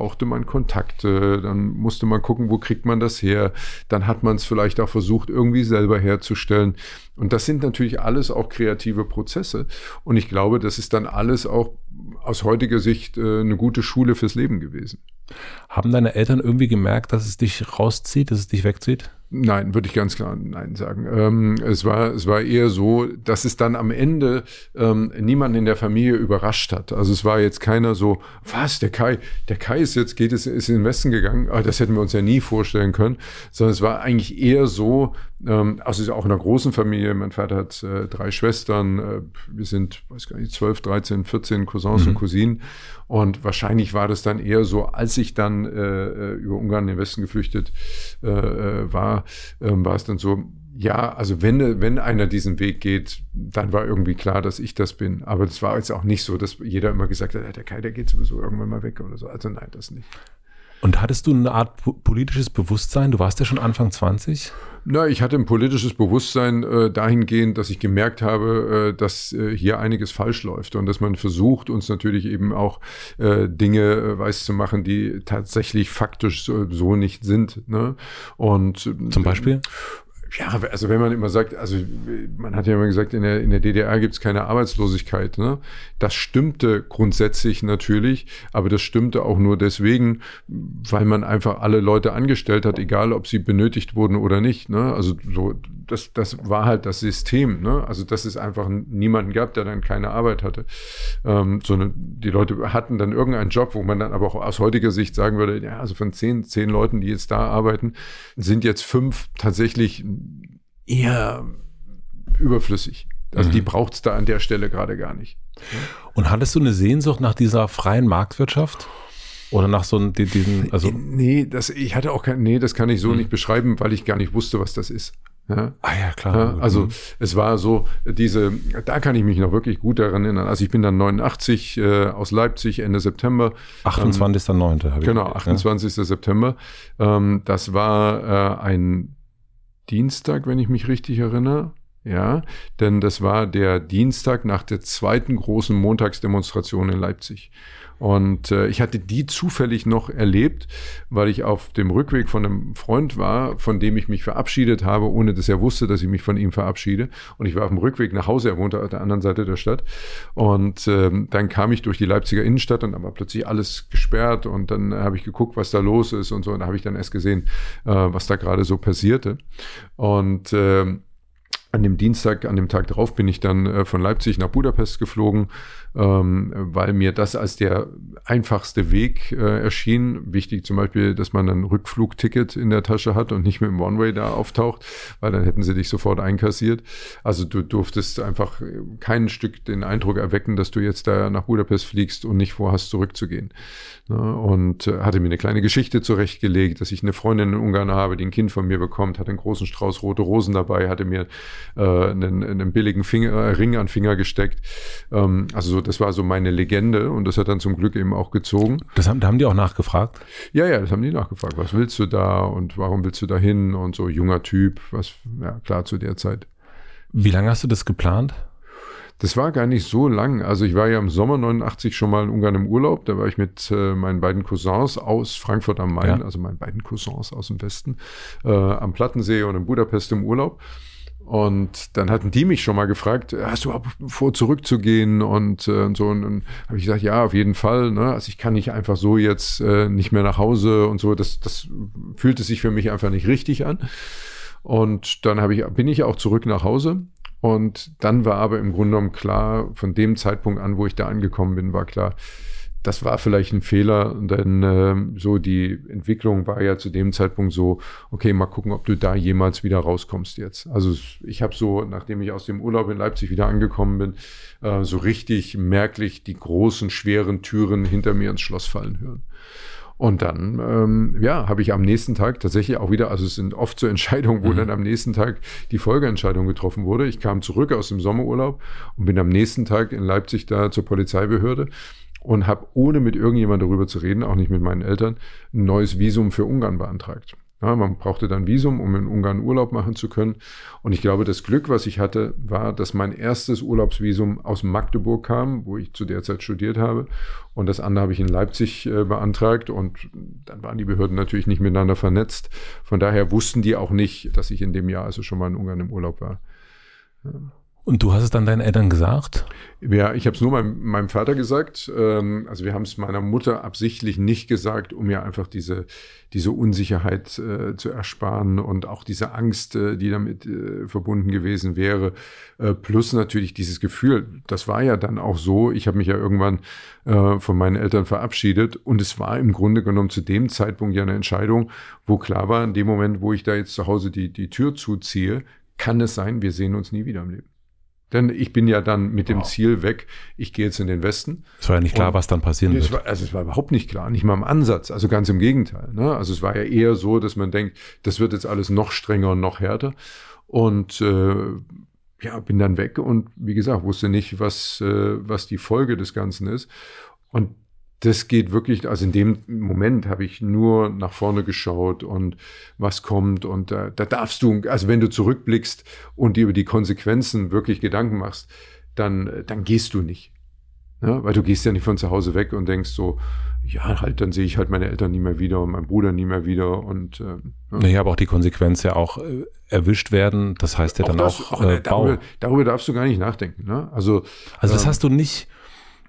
brauchte man Kontakte, dann musste man gucken, wo kriegt man das her. Dann hat man es vielleicht auch versucht, irgendwie selber herzustellen. Und das sind natürlich alles auch kreative Prozesse. Und ich glaube, das ist dann alles auch aus heutiger Sicht äh, eine gute Schule fürs Leben gewesen. Haben deine Eltern irgendwie gemerkt, dass es dich rauszieht, dass es dich wegzieht? Nein, würde ich ganz klar Nein sagen. Ähm, es, war, es war eher so, dass es dann am Ende ähm, niemanden in der Familie überrascht hat. Also es war jetzt keiner so, was, der Kai, der Kai ist jetzt, geht es, ist in den Westen gegangen, ah, das hätten wir uns ja nie vorstellen können, sondern es war eigentlich eher so, ähm, also es ist auch in einer großen Familie, mein Vater hat äh, drei Schwestern, äh, wir sind, weiß gar nicht, 12, 13, 14 Cousins mhm. und Cousinen und wahrscheinlich war das dann eher so, als ich dann äh, äh über Ungarn in den Westen geflüchtet äh, äh, war, äh, war es dann so, ja, also wenn, wenn einer diesen Weg geht, dann war irgendwie klar, dass ich das bin. Aber das war jetzt auch nicht so, dass jeder immer gesagt hat, der Kai, der geht sowieso irgendwann mal weg oder so. Also nein, das nicht. Und hattest du eine Art politisches Bewusstsein? Du warst ja schon Anfang 20. Na, ich hatte ein politisches Bewusstsein äh, dahingehend, dass ich gemerkt habe, äh, dass äh, hier einiges falsch läuft und dass man versucht, uns natürlich eben auch äh, Dinge äh, weiß zu machen, die tatsächlich faktisch so, so nicht sind. Ne? Und zum Beispiel? Ja, also wenn man immer sagt, also man hat ja immer gesagt, in der, in der DDR gibt es keine Arbeitslosigkeit. Ne? Das stimmte grundsätzlich natürlich, aber das stimmte auch nur deswegen, weil man einfach alle Leute angestellt hat, egal ob sie benötigt wurden oder nicht. Ne? Also so, das, das war halt das System. Ne? Also dass es einfach niemanden gab, der dann keine Arbeit hatte, ähm, sondern die Leute hatten dann irgendeinen Job, wo man dann aber auch aus heutiger Sicht sagen würde, ja, also von zehn, zehn Leuten, die jetzt da arbeiten, sind jetzt fünf tatsächlich eher überflüssig. Also mhm. die braucht es da an der Stelle gerade gar nicht. Und hattest du eine Sehnsucht nach dieser freien Marktwirtschaft? Oder nach so einem, diesen, also. Nee, das, ich hatte auch kein, nee, das kann ich so mhm. nicht beschreiben, weil ich gar nicht wusste, was das ist. Ja? Ah ja, klar. Ja, also mhm. es war so, diese, da kann ich mich noch wirklich gut daran erinnern. Also ich bin dann 89 äh, aus Leipzig, Ende September. 28.09. Ähm, genau, 28. Ja. September. Ähm, das war äh, ein Dienstag, wenn ich mich richtig erinnere. Ja, denn das war der Dienstag nach der zweiten großen Montagsdemonstration in Leipzig. Und äh, ich hatte die zufällig noch erlebt, weil ich auf dem Rückweg von einem Freund war, von dem ich mich verabschiedet habe, ohne dass er wusste, dass ich mich von ihm verabschiede. Und ich war auf dem Rückweg nach Hause, er wohnte auf der anderen Seite der Stadt. Und ähm, dann kam ich durch die Leipziger Innenstadt und dann war plötzlich alles gesperrt. Und dann habe ich geguckt, was da los ist und so. Und da habe ich dann erst gesehen, äh, was da gerade so passierte. Und äh, an dem Dienstag, an dem Tag darauf bin ich dann äh, von Leipzig nach Budapest geflogen ähm, weil mir das als der einfachste Weg äh, erschien. Wichtig zum Beispiel, dass man ein Rückflugticket in der Tasche hat und nicht mit dem One-Way da auftaucht, weil dann hätten sie dich sofort einkassiert. Also du durftest einfach kein Stück den Eindruck erwecken, dass du jetzt da nach Budapest fliegst und nicht vorhast, zurückzugehen. Ne? Und äh, hatte mir eine kleine Geschichte zurechtgelegt, dass ich eine Freundin in Ungarn habe, die ein Kind von mir bekommt, hatte einen großen Strauß rote Rosen dabei, hatte mir äh, einen, einen billigen Finger, äh, Ring an Finger gesteckt. Ähm, also so das war so meine Legende und das hat dann zum Glück eben auch gezogen. Das haben, da haben die auch nachgefragt? Ja, ja, das haben die nachgefragt. Was willst du da und warum willst du da hin und so junger Typ, was, ja klar, zu der Zeit. Wie lange hast du das geplant? Das war gar nicht so lang. Also ich war ja im Sommer 89 schon mal in Ungarn im Urlaub. Da war ich mit äh, meinen beiden Cousins aus Frankfurt am Main, ja. also meinen beiden Cousins aus dem Westen, äh, am Plattensee und in Budapest im Urlaub. Und dann hatten die mich schon mal gefragt, hast du vor, zurückzugehen und, äh, und so. Und dann habe ich gesagt, ja, auf jeden Fall. Ne? Also ich kann nicht einfach so jetzt äh, nicht mehr nach Hause und so. Das, das fühlte sich für mich einfach nicht richtig an. Und dann ich, bin ich auch zurück nach Hause. Und dann war aber im Grunde genommen klar, von dem Zeitpunkt an, wo ich da angekommen bin, war klar, das war vielleicht ein Fehler, denn äh, so die Entwicklung war ja zu dem Zeitpunkt so, okay, mal gucken, ob du da jemals wieder rauskommst jetzt. Also ich habe so, nachdem ich aus dem Urlaub in Leipzig wieder angekommen bin, äh, so richtig merklich die großen, schweren Türen hinter mir ins Schloss fallen hören. Und dann, ähm, ja, habe ich am nächsten Tag tatsächlich auch wieder, also es sind oft so Entscheidungen, wo mhm. dann am nächsten Tag die Folgeentscheidung getroffen wurde. Ich kam zurück aus dem Sommerurlaub und bin am nächsten Tag in Leipzig da zur Polizeibehörde und habe, ohne mit irgendjemand darüber zu reden, auch nicht mit meinen Eltern, ein neues Visum für Ungarn beantragt. Ja, man brauchte dann Visum, um in Ungarn Urlaub machen zu können. Und ich glaube, das Glück, was ich hatte, war, dass mein erstes Urlaubsvisum aus Magdeburg kam, wo ich zu der Zeit studiert habe. Und das andere habe ich in Leipzig äh, beantragt. Und dann waren die Behörden natürlich nicht miteinander vernetzt. Von daher wussten die auch nicht, dass ich in dem Jahr also schon mal in Ungarn im Urlaub war. Ja. Und du hast es dann deinen Eltern gesagt? Ja, ich habe es nur meinem, meinem Vater gesagt. Ähm, also wir haben es meiner Mutter absichtlich nicht gesagt, um ja einfach diese, diese Unsicherheit äh, zu ersparen und auch diese Angst, äh, die damit äh, verbunden gewesen wäre. Plus natürlich dieses Gefühl, das war ja dann auch so, ich habe mich ja irgendwann von meinen Eltern verabschiedet und es war im Grunde genommen zu dem Zeitpunkt ja eine Entscheidung, wo klar war, in dem Moment, wo ich da jetzt zu Hause die, die Tür zuziehe, kann es sein, wir sehen uns nie wieder im Leben. Denn ich bin ja dann mit dem wow. Ziel weg, ich gehe jetzt in den Westen. Es war ja nicht klar, und was dann passieren wird. War, also es war überhaupt nicht klar, nicht mal im Ansatz. Also ganz im Gegenteil. Ne? Also es war ja eher so, dass man denkt, das wird jetzt alles noch strenger und noch härter. Und äh, ja, bin dann weg und wie gesagt, wusste nicht, was, äh, was die Folge des Ganzen ist. Und das geht wirklich, also in dem Moment habe ich nur nach vorne geschaut und was kommt und da, da darfst du, also wenn du zurückblickst und dir über die Konsequenzen wirklich Gedanken machst, dann, dann gehst du nicht. Ja, weil du gehst ja nicht von zu Hause weg und denkst so, ja, halt, dann sehe ich halt meine Eltern nie mehr wieder und meinen Bruder nie mehr wieder und äh, ja. Naja, aber auch die Konsequenz ja auch äh, erwischt werden, das heißt ja auch dann das, auch, äh, darüber, darüber, darfst du gar nicht nachdenken. Ne? Also, also das ähm, hast du nicht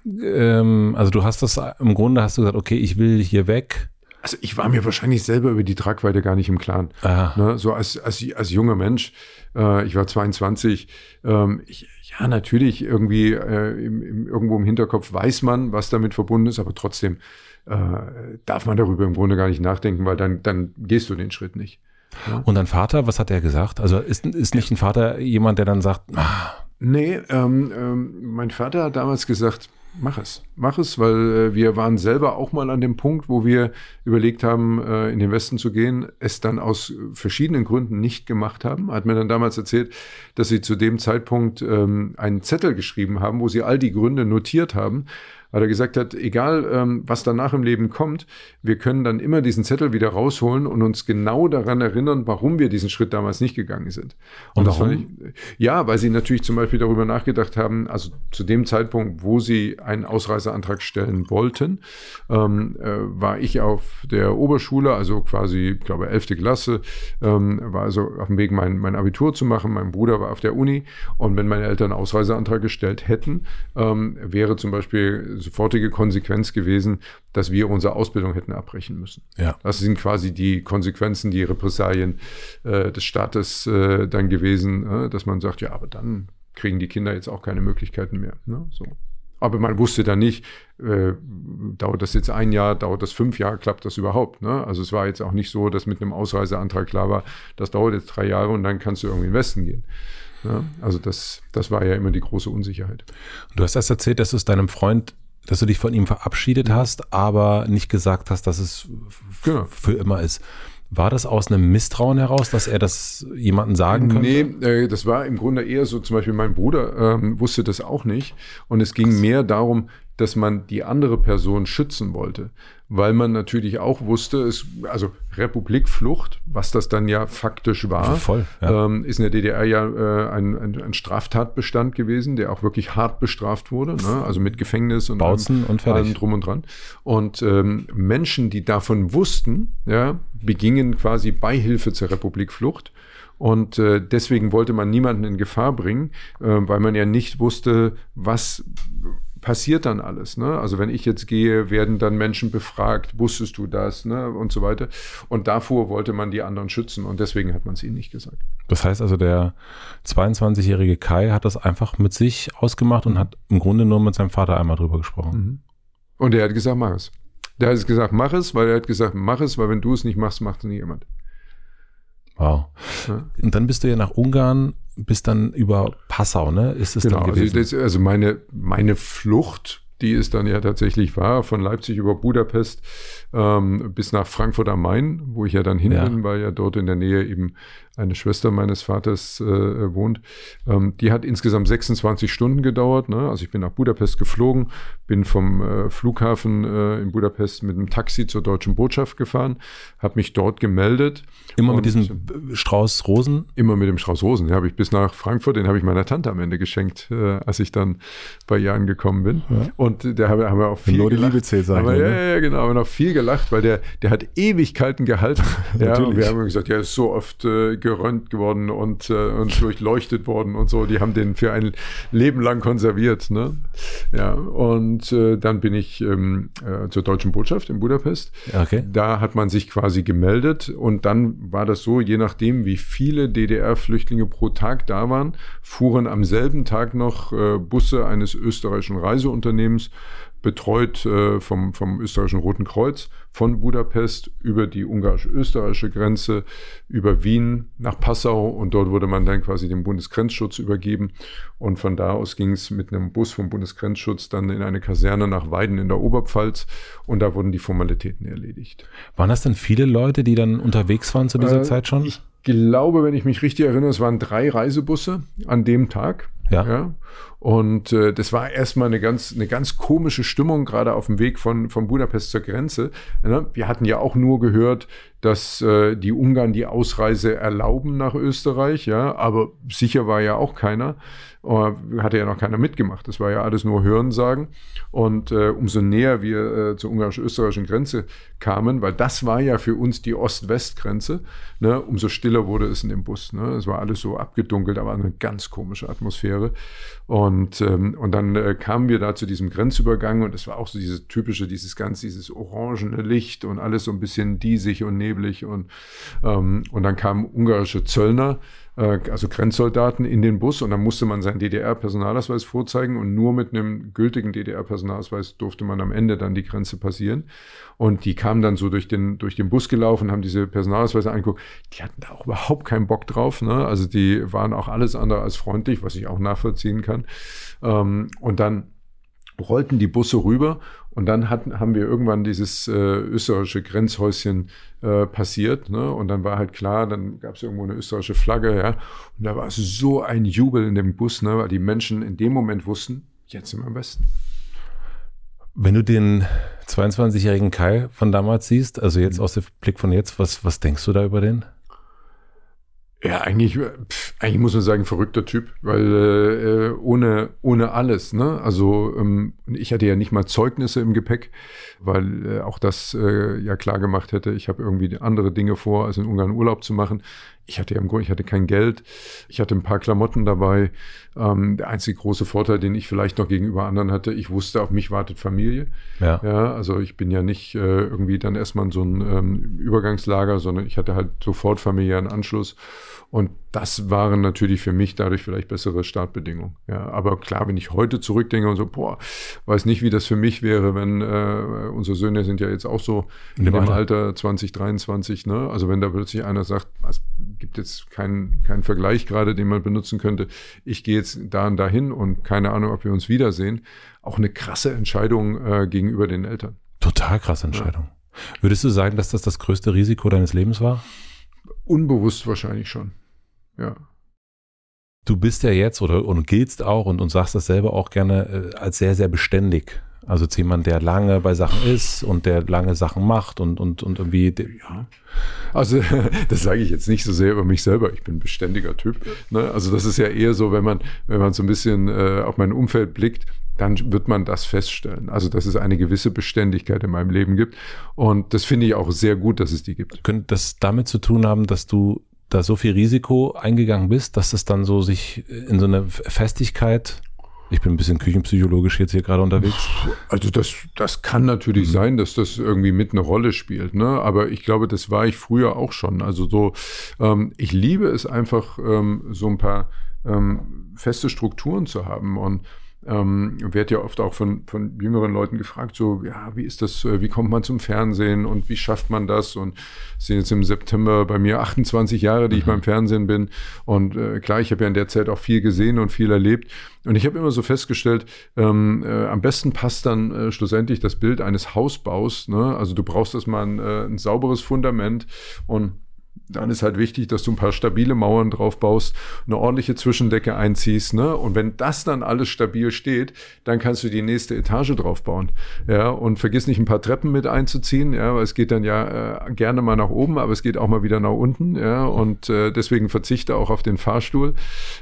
ähm, also du hast das, im Grunde hast du gesagt, okay, ich will hier weg. Also ich war mir wahrscheinlich selber über die Tragweite gar nicht im Klaren. Ne? So als, als, als junger Mensch, äh, ich war 22, ähm, ich, ja natürlich irgendwie äh, im, im, irgendwo im Hinterkopf weiß man, was damit verbunden ist, aber trotzdem äh, darf man darüber im Grunde gar nicht nachdenken, weil dann, dann gehst du den Schritt nicht. Ja? Und dein Vater, was hat er gesagt? Also ist, ist nicht ein Vater jemand, der dann sagt, ah. Nee, ähm, ähm, mein Vater hat damals gesagt, mach es. Mach es, weil äh, wir waren selber auch mal an dem Punkt, wo wir überlegt haben, äh, in den Westen zu gehen, es dann aus verschiedenen Gründen nicht gemacht haben. Hat mir dann damals erzählt, dass sie zu dem Zeitpunkt ähm, einen Zettel geschrieben haben, wo sie all die Gründe notiert haben weil er gesagt hat, egal ähm, was danach im Leben kommt, wir können dann immer diesen Zettel wieder rausholen und uns genau daran erinnern, warum wir diesen Schritt damals nicht gegangen sind. Und, und warum? Ich, ja, weil sie natürlich zum Beispiel darüber nachgedacht haben, also zu dem Zeitpunkt, wo sie einen Ausreiseantrag stellen wollten, ähm, äh, war ich auf der Oberschule, also quasi, ich glaube, elfte Klasse, ähm, war also auf dem Weg, mein, mein Abitur zu machen. Mein Bruder war auf der Uni und wenn meine Eltern einen Ausreiseantrag gestellt hätten, ähm, wäre zum Beispiel sofortige Konsequenz gewesen, dass wir unsere Ausbildung hätten abbrechen müssen. Ja. Das sind quasi die Konsequenzen, die Repressalien äh, des Staates äh, dann gewesen, äh, dass man sagt, ja, aber dann kriegen die Kinder jetzt auch keine Möglichkeiten mehr. Ne? So. Aber man wusste dann nicht, äh, dauert das jetzt ein Jahr, dauert das fünf Jahre, klappt das überhaupt? Ne? Also es war jetzt auch nicht so, dass mit einem Ausreiseantrag klar war, das dauert jetzt drei Jahre und dann kannst du irgendwie in den Westen gehen. Ja, also das, das war ja immer die große Unsicherheit. Du hast erst erzählt, dass du es deinem Freund dass du dich von ihm verabschiedet mhm. hast, aber nicht gesagt hast, dass es genau. für immer ist. War das aus einem Misstrauen heraus, dass er das jemandem sagen könnte? Nee, äh, das war im Grunde eher so, zum Beispiel mein Bruder ähm, wusste das auch nicht. Und es ging mehr darum, dass man die andere Person schützen wollte, weil man natürlich auch wusste, es, also Republikflucht, was das dann ja faktisch war, Voll, ja. ähm, ist in der DDR ja äh, ein, ein, ein Straftatbestand gewesen, der auch wirklich hart bestraft wurde, ne? also mit Gefängnis und Bautzen allem, und fertig. allem drum und dran. Und ähm, Menschen, die davon wussten, ja, begingen quasi Beihilfe zur Republikflucht. Und äh, deswegen wollte man niemanden in Gefahr bringen, äh, weil man ja nicht wusste, was passiert dann alles. Ne? Also wenn ich jetzt gehe, werden dann Menschen befragt, wusstest du das ne? und so weiter. Und davor wollte man die anderen schützen und deswegen hat man es ihnen nicht gesagt. Das heißt also, der 22-jährige Kai hat das einfach mit sich ausgemacht und hat im Grunde nur mit seinem Vater einmal drüber gesprochen. Mhm. Und er hat gesagt, mach es. Der hat gesagt, mach es, weil er hat gesagt, mach es, weil wenn du es nicht machst, macht es nicht jemand. Wow. Ja. Und dann bist du ja nach Ungarn, bist dann über Passau, ne? Ist es Genau, dann also, gewesen? das, also meine, meine Flucht, die es dann ja tatsächlich war, von Leipzig über Budapest ähm, bis nach Frankfurt am Main, wo ich ja dann hin Ja. bin, weil ja dort in der Nähe eben eine Schwester meines Vaters äh, wohnt. Ähm, die hat insgesamt 26 Stunden gedauert. Ne? Also ich bin nach Budapest geflogen, bin vom äh, Flughafen äh, in Budapest mit einem Taxi zur deutschen Botschaft gefahren, habe mich dort gemeldet. Immer mit diesem Strauß Rosen? Immer mit dem Strauß Rosen. Den habe ich bis nach Frankfurt, den habe ich meiner Tante am Ende geschenkt, äh, als ich dann bei ihr angekommen bin. Und äh, da haben wir, haben wir auch viel Nur die. Liebe sagen aber, wir, ja, ne? ja, genau, haben wir noch viel gelacht, weil der, der hat Ewigkeiten gehalten. ja, Natürlich. und wir haben gesagt, ja, ist so oft äh, gerönt geworden und, äh, und durchleuchtet worden und so. Die haben den für ein Leben lang konserviert. Ne? Ja, und äh, dann bin ich ähm, äh, zur deutschen Botschaft in Budapest. Okay. Da hat man sich quasi gemeldet und dann war das so, je nachdem, wie viele DDR-Flüchtlinge pro Tag da waren, fuhren am selben Tag noch äh, Busse eines österreichischen Reiseunternehmens, betreut äh, vom, vom österreichischen Roten Kreuz, von Budapest über die ungarisch-österreichische Grenze, über Wien nach Passau und dort wurde man dann quasi dem Bundesgrenzschutz übergeben und von da aus ging es mit einem Bus vom Bundesgrenzschutz dann in eine Kaserne nach Weiden in der Oberpfalz und da wurden die Formalitäten erledigt. Waren das denn viele Leute, die dann unterwegs waren zu dieser Äh, Zeit schon? Ich glaube, wenn ich mich richtig erinnere, es waren drei Reisebusse an dem Tag. Ja. Und äh, das war erstmal eine ganz, eine ganz komische Stimmung, gerade auf dem Weg von, von Budapest zur Grenze. Ne? Wir hatten ja auch nur gehört, dass äh, die Ungarn die Ausreise erlauben nach Österreich, ja, aber sicher war ja auch keiner. Äh, hatte ja noch keiner mitgemacht. Das war ja alles nur Hörensagen. Und äh, umso näher wir äh, zur ungarisch-österreichischen Grenze kamen, weil das war ja für uns die Ost-West-Grenze, ne, umso stiller wurde es in dem Bus. Ne? Es war alles so abgedunkelt, aber eine ganz komische Atmosphäre. Und, ähm, und dann äh, kamen wir da zu diesem Grenzübergang und es war auch so dieses typische, dieses ganz, dieses orangene Licht und alles so ein bisschen diesig und neblig. Und, ähm, und dann kamen ungarische Zöllner, also Grenzsoldaten in den Bus und dann musste man seinen DDR-Personalausweis vorzeigen und nur mit einem gültigen DDR-Personalausweis durfte man am Ende dann die Grenze passieren. Und die kamen dann so durch den, durch den Bus gelaufen, haben diese Personalausweise angeguckt. Die hatten da auch überhaupt keinen Bock drauf. Ne? Also die waren auch alles andere als freundlich, was ich auch nachvollziehen kann. Ähm, und dann rollten die Busse rüber und dann hatten, haben wir irgendwann dieses äh, österreichische Grenzhäuschen äh, passiert. Ne? Und dann war halt klar, dann gab es irgendwo eine österreichische Flagge, ja. Und da war es so ein Jubel in dem Bus, ne? weil die Menschen in dem Moment wussten, jetzt sind wir am besten. Wenn du den 22-jährigen Kai von damals siehst, also jetzt aus dem Blick von jetzt, was, was denkst du da über den? Ja, eigentlich, pf, eigentlich muss man sagen, verrückter Typ, weil äh, ohne, ohne alles, ne? Also ähm, ich hatte ja nicht mal Zeugnisse im Gepäck, weil äh, auch das äh, ja klar gemacht hätte, ich habe irgendwie andere Dinge vor, als in Ungarn Urlaub zu machen. Ich hatte ja im Grunde, ich hatte kein Geld, ich hatte ein paar Klamotten dabei. Ähm, der einzige große Vorteil, den ich vielleicht noch gegenüber anderen hatte, ich wusste, auf mich wartet Familie. Ja. Ja, also ich bin ja nicht äh, irgendwie dann erstmal in so ein ähm, Übergangslager, sondern ich hatte halt sofort familiären Anschluss. Und das waren natürlich für mich dadurch vielleicht bessere Startbedingungen. Ja, aber klar, wenn ich heute zurückdenke und so, boah, weiß nicht, wie das für mich wäre, wenn äh, unsere Söhne sind ja jetzt auch so in, dem dem Alter. Alter 20, 23, ne? Also wenn da plötzlich einer sagt, es gibt jetzt keinen keinen Vergleich gerade, den man benutzen könnte. Ich gehe jetzt da und dahin und keine Ahnung, ob wir uns wiedersehen. Auch eine krasse Entscheidung äh, gegenüber den Eltern. Total krasse Entscheidung. Würdest du sagen, dass das das größte Risiko deines Lebens war? Unbewusst wahrscheinlich schon. Ja. Du bist ja jetzt oder und giltst auch und, und sagst das selber auch gerne äh, als sehr, sehr beständig. Also jemand, der lange bei Sachen ist und der lange Sachen macht und, und, und irgendwie. Ja. Also, das sage ich jetzt nicht so sehr über mich selber. Ich bin ein beständiger Typ. Ne? Also, das ist ja eher so, wenn man, wenn man so ein bisschen äh, auf mein Umfeld blickt, dann wird man das feststellen. Also, dass es eine gewisse Beständigkeit in meinem Leben gibt. Und das finde ich auch sehr gut, dass es die gibt. Könnte das damit zu tun haben, dass du da so viel Risiko eingegangen bist, dass es dann so sich in so eine Festigkeit ich bin ein bisschen küchenpsychologisch jetzt hier gerade unterwegs. Also das, das kann natürlich mhm. sein, dass das irgendwie mit eine Rolle spielt. Ne? Aber ich glaube, das war ich früher auch schon. Also so, ähm, ich liebe es einfach, ähm, so ein paar ähm, feste Strukturen zu haben. Und ähm, wird ja oft auch von, von jüngeren Leuten gefragt, so, ja, wie ist das, äh, wie kommt man zum Fernsehen und wie schafft man das? Und es sind jetzt im September bei mir 28 Jahre, die mhm. ich beim Fernsehen bin. Und äh, klar, ich habe ja in der Zeit auch viel gesehen und viel erlebt. Und ich habe immer so festgestellt, ähm, äh, am besten passt dann äh, schlussendlich das Bild eines Hausbaus. Ne? Also du brauchst erstmal ein, äh, ein sauberes Fundament und dann ist halt wichtig, dass du ein paar stabile Mauern drauf baust, eine ordentliche Zwischendecke einziehst, ne? Und wenn das dann alles stabil steht, dann kannst du die nächste Etage drauf bauen. Ja, und vergiss nicht ein paar Treppen mit einzuziehen, ja, weil es geht dann ja äh, gerne mal nach oben, aber es geht auch mal wieder nach unten, ja, und äh, deswegen verzichte auch auf den Fahrstuhl,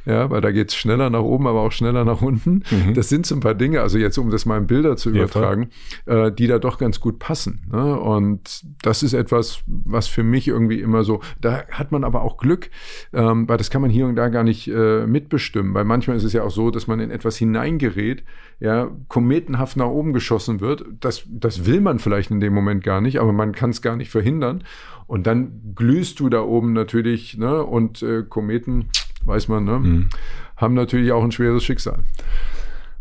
ja, weil da geht's schneller nach oben, aber auch schneller nach unten. Mhm. Das sind so ein paar Dinge, also jetzt um das mal in Bilder zu übertragen, ja, äh, die da doch ganz gut passen. Ne? Und das ist etwas, was für mich irgendwie immer so da hat man aber auch Glück, ähm, weil das kann man hier und da gar nicht äh, mitbestimmen, weil manchmal ist es ja auch so, dass man in etwas hineingerät, ja, kometenhaft nach oben geschossen wird. Das, das will man vielleicht in dem Moment gar nicht, aber man kann es gar nicht verhindern. Und dann glühst du da oben natürlich, ne? Und äh, Kometen, weiß man, ne? Mhm. haben natürlich auch ein schweres Schicksal.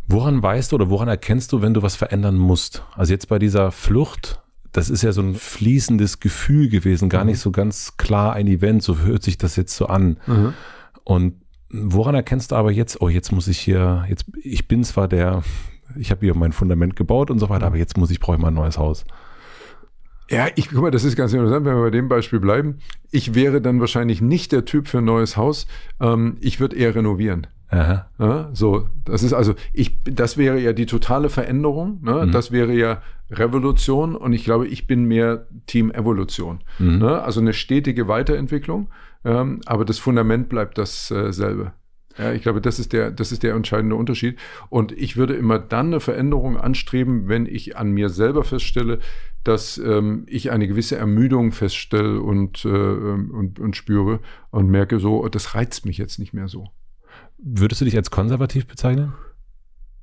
Woran weißt du oder woran erkennst du, wenn du was verändern musst? Also jetzt bei dieser Flucht, das ist ja so ein fließendes Gefühl gewesen, gar mhm. nicht so ganz klar ein Event, so hört sich das jetzt so an. Mhm. Und woran erkennst du aber jetzt, oh, jetzt muss ich hier, jetzt, ich bin zwar der, ich habe hier mein Fundament gebaut und so weiter, mhm. aber jetzt muss ich, brauche ich mal ein neues Haus. Ja, ich guck mal, das ist ganz interessant, wenn wir bei dem Beispiel bleiben. Ich wäre dann wahrscheinlich nicht der Typ für ein neues Haus. Ähm, ich würde eher renovieren. Aha. Ja, so, das ist also, ich, das wäre ja die totale Veränderung. Ne? Mhm. Das wäre ja Revolution und ich glaube, ich bin mehr Team Evolution. Mhm. Ne? Also eine stetige Weiterentwicklung, ähm, aber das Fundament bleibt dasselbe. Äh, ja, ich glaube, das ist der, das ist der entscheidende Unterschied. Und ich würde immer dann eine Veränderung anstreben, wenn ich an mir selber feststelle, dass ähm, ich eine gewisse Ermüdung feststelle und, äh, und, und spüre und merke so, das reizt mich jetzt nicht mehr so. Würdest du dich als konservativ bezeichnen?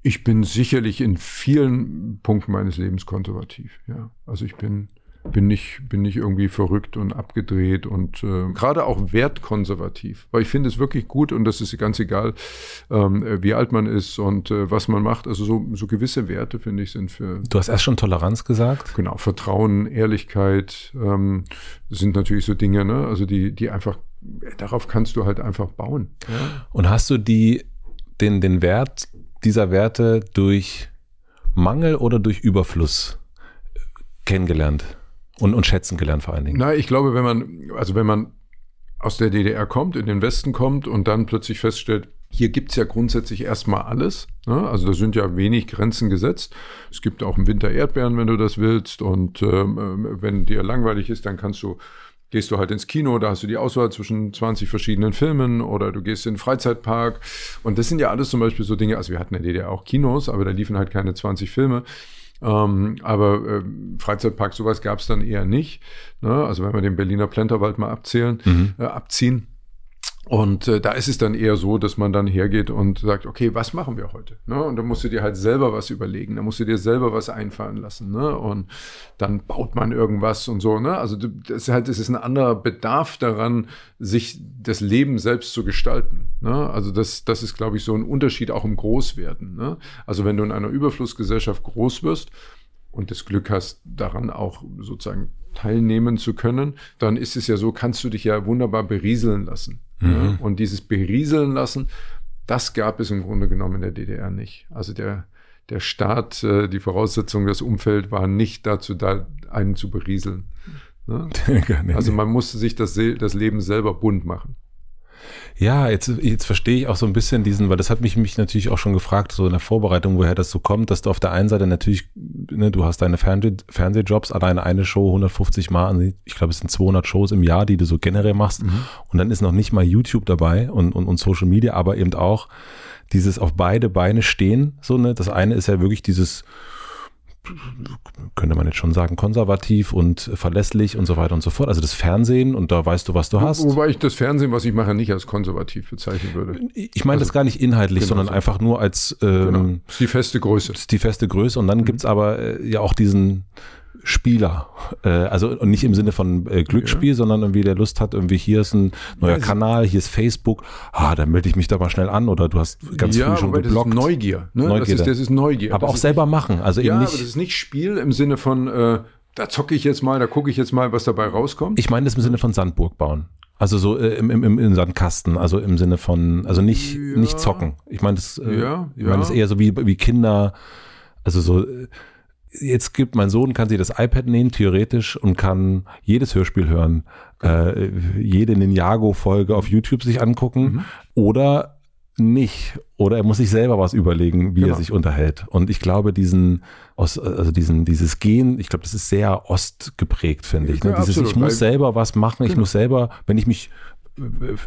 Ich bin sicherlich in vielen Punkten meines Lebens konservativ. Ja, also ich bin bin nicht bin nicht irgendwie verrückt und abgedreht und äh, gerade auch wertkonservativ, weil ich finde es wirklich gut und das ist ganz egal, ähm, wie alt man ist und äh, was man macht. Also so so gewisse Werte finde ich sind für. Du hast erst schon Toleranz gesagt. Genau, Vertrauen, Ehrlichkeit ähm, sind natürlich so Dinge, ne? Also die die einfach darauf kannst du halt einfach bauen. Ja? Und hast du die den den Wert dieser Werte durch Mangel oder durch Überfluss kennengelernt und, und schätzen gelernt vor allen Dingen? Na, ich glaube, wenn man, also wenn man aus der DDR kommt, in den Westen kommt und dann plötzlich feststellt, hier gibt's ja grundsätzlich erstmal alles. Ne? Also da sind ja wenig Grenzen gesetzt. Es gibt auch im Winter Erdbeeren, wenn du das willst. Und ähm, wenn dir langweilig ist, dann kannst du gehst du halt ins Kino, da hast du die Auswahl zwischen 20 verschiedenen Filmen oder du gehst in den Freizeitpark. Und das sind ja alles zum Beispiel so Dinge, also wir hatten in der DDR auch Kinos, aber da liefen halt keine 20 Filme. Ähm, aber äh, Freizeitpark, sowas gab es dann eher nicht. Ne? Also wenn wir den Berliner Plenterwald mal abzählen, mhm. äh, abziehen, und äh, da ist es dann eher so, dass man dann hergeht und sagt, okay, was machen wir heute? Ne? Und dann musst du dir halt selber was überlegen, dann musst du dir selber was einfallen lassen. Ne? Und dann baut man irgendwas und so. Ne? Also das ist halt, es ist ein anderer Bedarf daran, sich das Leben selbst zu gestalten. Ne? Also das, das ist, glaube ich, so ein Unterschied auch im Großwerden. Ne? Also wenn du in einer Überflussgesellschaft groß wirst, und das Glück hast, daran auch sozusagen teilnehmen zu können, dann ist es ja so, kannst du dich ja wunderbar berieseln lassen. Mhm. Und dieses berieseln lassen, das gab es im Grunde genommen in der DDR nicht. Also der, der Staat, äh, die Voraussetzung, das Umfeld war nicht dazu da, einen zu berieseln. Ne? also man musste sich das, das Leben selber bunt machen. Ja, jetzt, jetzt verstehe ich auch so ein bisschen diesen, weil das hat mich, mich natürlich auch schon gefragt, so in der Vorbereitung, woher das so kommt, dass du auf der einen Seite natürlich, ne, du hast deine Fernseh, Fernsehjobs, alleine eine Show 150 Mal, ich glaube, es sind 200 Shows im Jahr, die du so generell machst. Mhm. Und dann ist noch nicht mal YouTube dabei und, und, und Social Media, aber eben auch dieses auf beide Beine stehen, so, ne, das eine ist ja wirklich dieses, könnte man jetzt schon sagen, konservativ und verlässlich und so weiter und so fort. Also das Fernsehen und da weißt du, was du hast. Wobei ich das Fernsehen, was ich mache, nicht als konservativ bezeichnen würde. Ich meine also, das gar nicht inhaltlich, genau sondern so. einfach nur als ähm, genau. Das ist die feste Größe. Das ist die feste Größe und dann mhm. gibt's aber äh, ja auch diesen Spieler. Äh, also und nicht im Sinne von äh, Glücksspiel, ja. sondern irgendwie der Lust hat, irgendwie hier ist ein neuer ja, Kanal, hier ist Facebook, ah, dann melde ich mich da mal schnell an oder du hast ganz ja, früh schon geblockt. Das ist Neugier, ne? Neugier. Das ist, das ist Neugier. Aber das auch selber machen. Also ja, eben nicht, aber das ist nicht Spiel im Sinne von, äh, da zocke ich jetzt mal, da gucke ich jetzt mal, was dabei rauskommt. Ich meine das im Sinne von Sandburg bauen. Also so äh, im, im, im Sandkasten, also im Sinne von, also nicht, ja. nicht zocken. Ich meine das, äh, ja, ich meine das eher so wie, wie Kinder, also so, äh, jetzt gibt mein Sohn, kann sich das iPad nehmen, theoretisch, und kann jedes Hörspiel hören, äh, jede Ninjago-Folge auf YouTube sich angucken mhm. oder nicht. Oder er muss sich selber was überlegen, wie genau. er sich unterhält. Und ich glaube, diesen, also diesen, dieses Gehen, ich glaube, das ist sehr ostgeprägt, finde ich. Ne? Ja, Dieses, ich muss selber was machen, ich genau. muss selber, wenn ich mich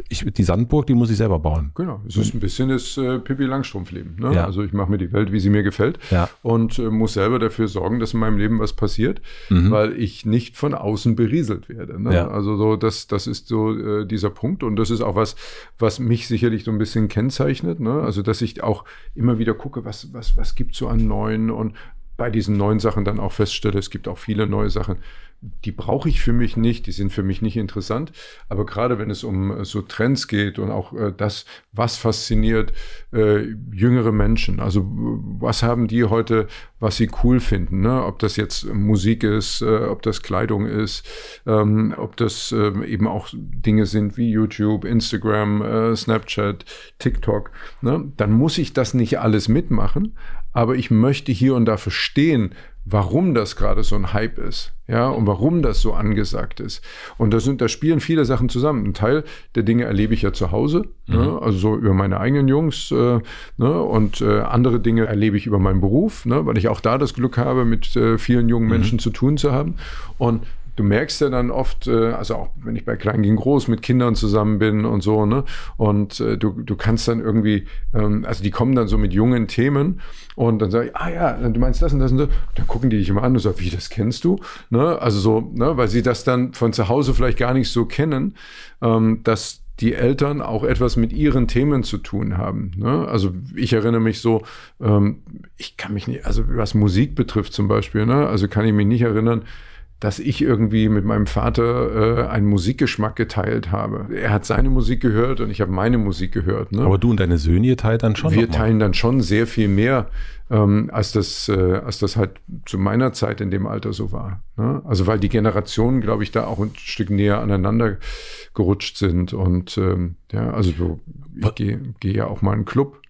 ich, die Sandburg, die muss ich selber bauen. Genau, es ist ein bisschen das äh, Pippi Langstrumpf-Leben. Ne? Ja. Also ich mache mir die Welt, wie sie mir gefällt ja. und äh, muss selber dafür sorgen, dass in meinem Leben was passiert, mhm. weil ich nicht von außen berieselt werde. Ne? Ja. Also so, das, das ist so äh, dieser Punkt und das ist auch was, was mich sicherlich so ein bisschen kennzeichnet. Ne? Also dass ich auch immer wieder gucke, was, was, was gibt so an neuen und bei diesen neuen Sachen dann auch feststelle, es gibt auch viele neue Sachen, die brauche ich für mich nicht, die sind für mich nicht interessant. Aber gerade wenn es um äh, so Trends geht und auch äh, das, was fasziniert äh, jüngere Menschen, also was haben die heute, was sie cool finden, ne? ob das jetzt Musik ist, äh, ob das Kleidung ist, ähm, ob das ähm, eben auch Dinge sind wie YouTube, Instagram, äh, Snapchat, TikTok, ne? dann muss ich das nicht alles mitmachen, aber ich möchte hier und da verstehen, warum das gerade so ein Hype ist, ja, und warum das so angesagt ist. Und da sind, da spielen viele Sachen zusammen. Ein Teil der Dinge erlebe ich ja zu Hause, ne, mhm. ne, also so über meine eigenen Jungs, äh, ne, und äh, andere Dinge erlebe ich über meinen Beruf, ne, weil ich auch da das Glück habe, mit äh, vielen jungen mhm. Menschen mhm. zu tun zu haben. Und du merkst ja dann oft, äh, also auch wenn ich bei Klein gegen Groß mit Kindern zusammen bin und so, ne? Und äh, du, du kannst dann irgendwie, ähm, also die kommen dann so mit jungen Themen und dann sage ich, ah ja, du meinst das und das und das. Dann gucken die dich immer an und sagen, wie, das kennst du? Ne? Also so, ne? weil sie das dann von zu Hause vielleicht gar nicht so kennen, ähm, dass die Eltern auch etwas mit ihren Themen zu tun haben. Ne? Also ich erinnere mich so, ähm, ich kann mich nicht, also was Musik betrifft zum Beispiel, ne? also kann ich mich nicht erinnern, dass ich irgendwie mit meinem Vater äh, einen Musikgeschmack geteilt habe. Er hat seine Musik gehört und ich habe meine Musik gehört. Ne? Aber du und deine Söhne ihr teilt dann schon. Wir teilen dann schon sehr viel mehr, ähm, als das, äh, als das halt zu meiner Zeit in dem Alter so war. Ne? Also weil die Generationen, glaube ich, da auch ein Stück näher aneinander gerutscht sind und ähm, ja, also so, ich gehe geh ja auch mal in einen Club.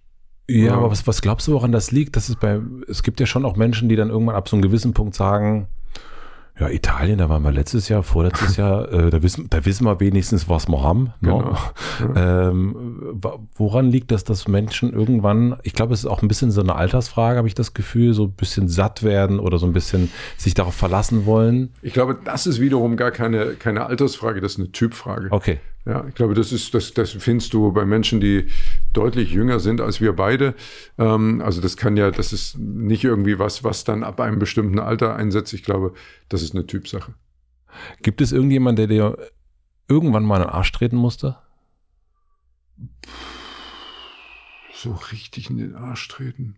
Ja, ja, aber was, was glaubst du, woran das liegt? Das ist bei, es gibt ja schon auch Menschen, die dann irgendwann ab so einem gewissen Punkt sagen, ja, Italien, da waren wir letztes Jahr, vorletztes Jahr, äh, da, wissen, da wissen wir wenigstens, was wir haben. Ne? Genau. Ja. Ähm, woran liegt das, dass Menschen irgendwann, ich glaube, es ist auch ein bisschen so eine Altersfrage, habe ich das Gefühl, so ein bisschen satt werden oder so ein bisschen sich darauf verlassen wollen? Ich glaube, das ist wiederum gar keine, keine Altersfrage, das ist eine Typfrage. Okay. Ja, ich glaube, das ist, das, das findest du bei Menschen, die deutlich jünger sind als wir beide. Ähm, also das kann ja, das ist nicht irgendwie was, was dann ab einem bestimmten Alter einsetzt. Ich glaube, das ist eine Typsache. Gibt es irgendjemand, der dir irgendwann mal in den Arsch treten musste? So richtig in den Arsch treten.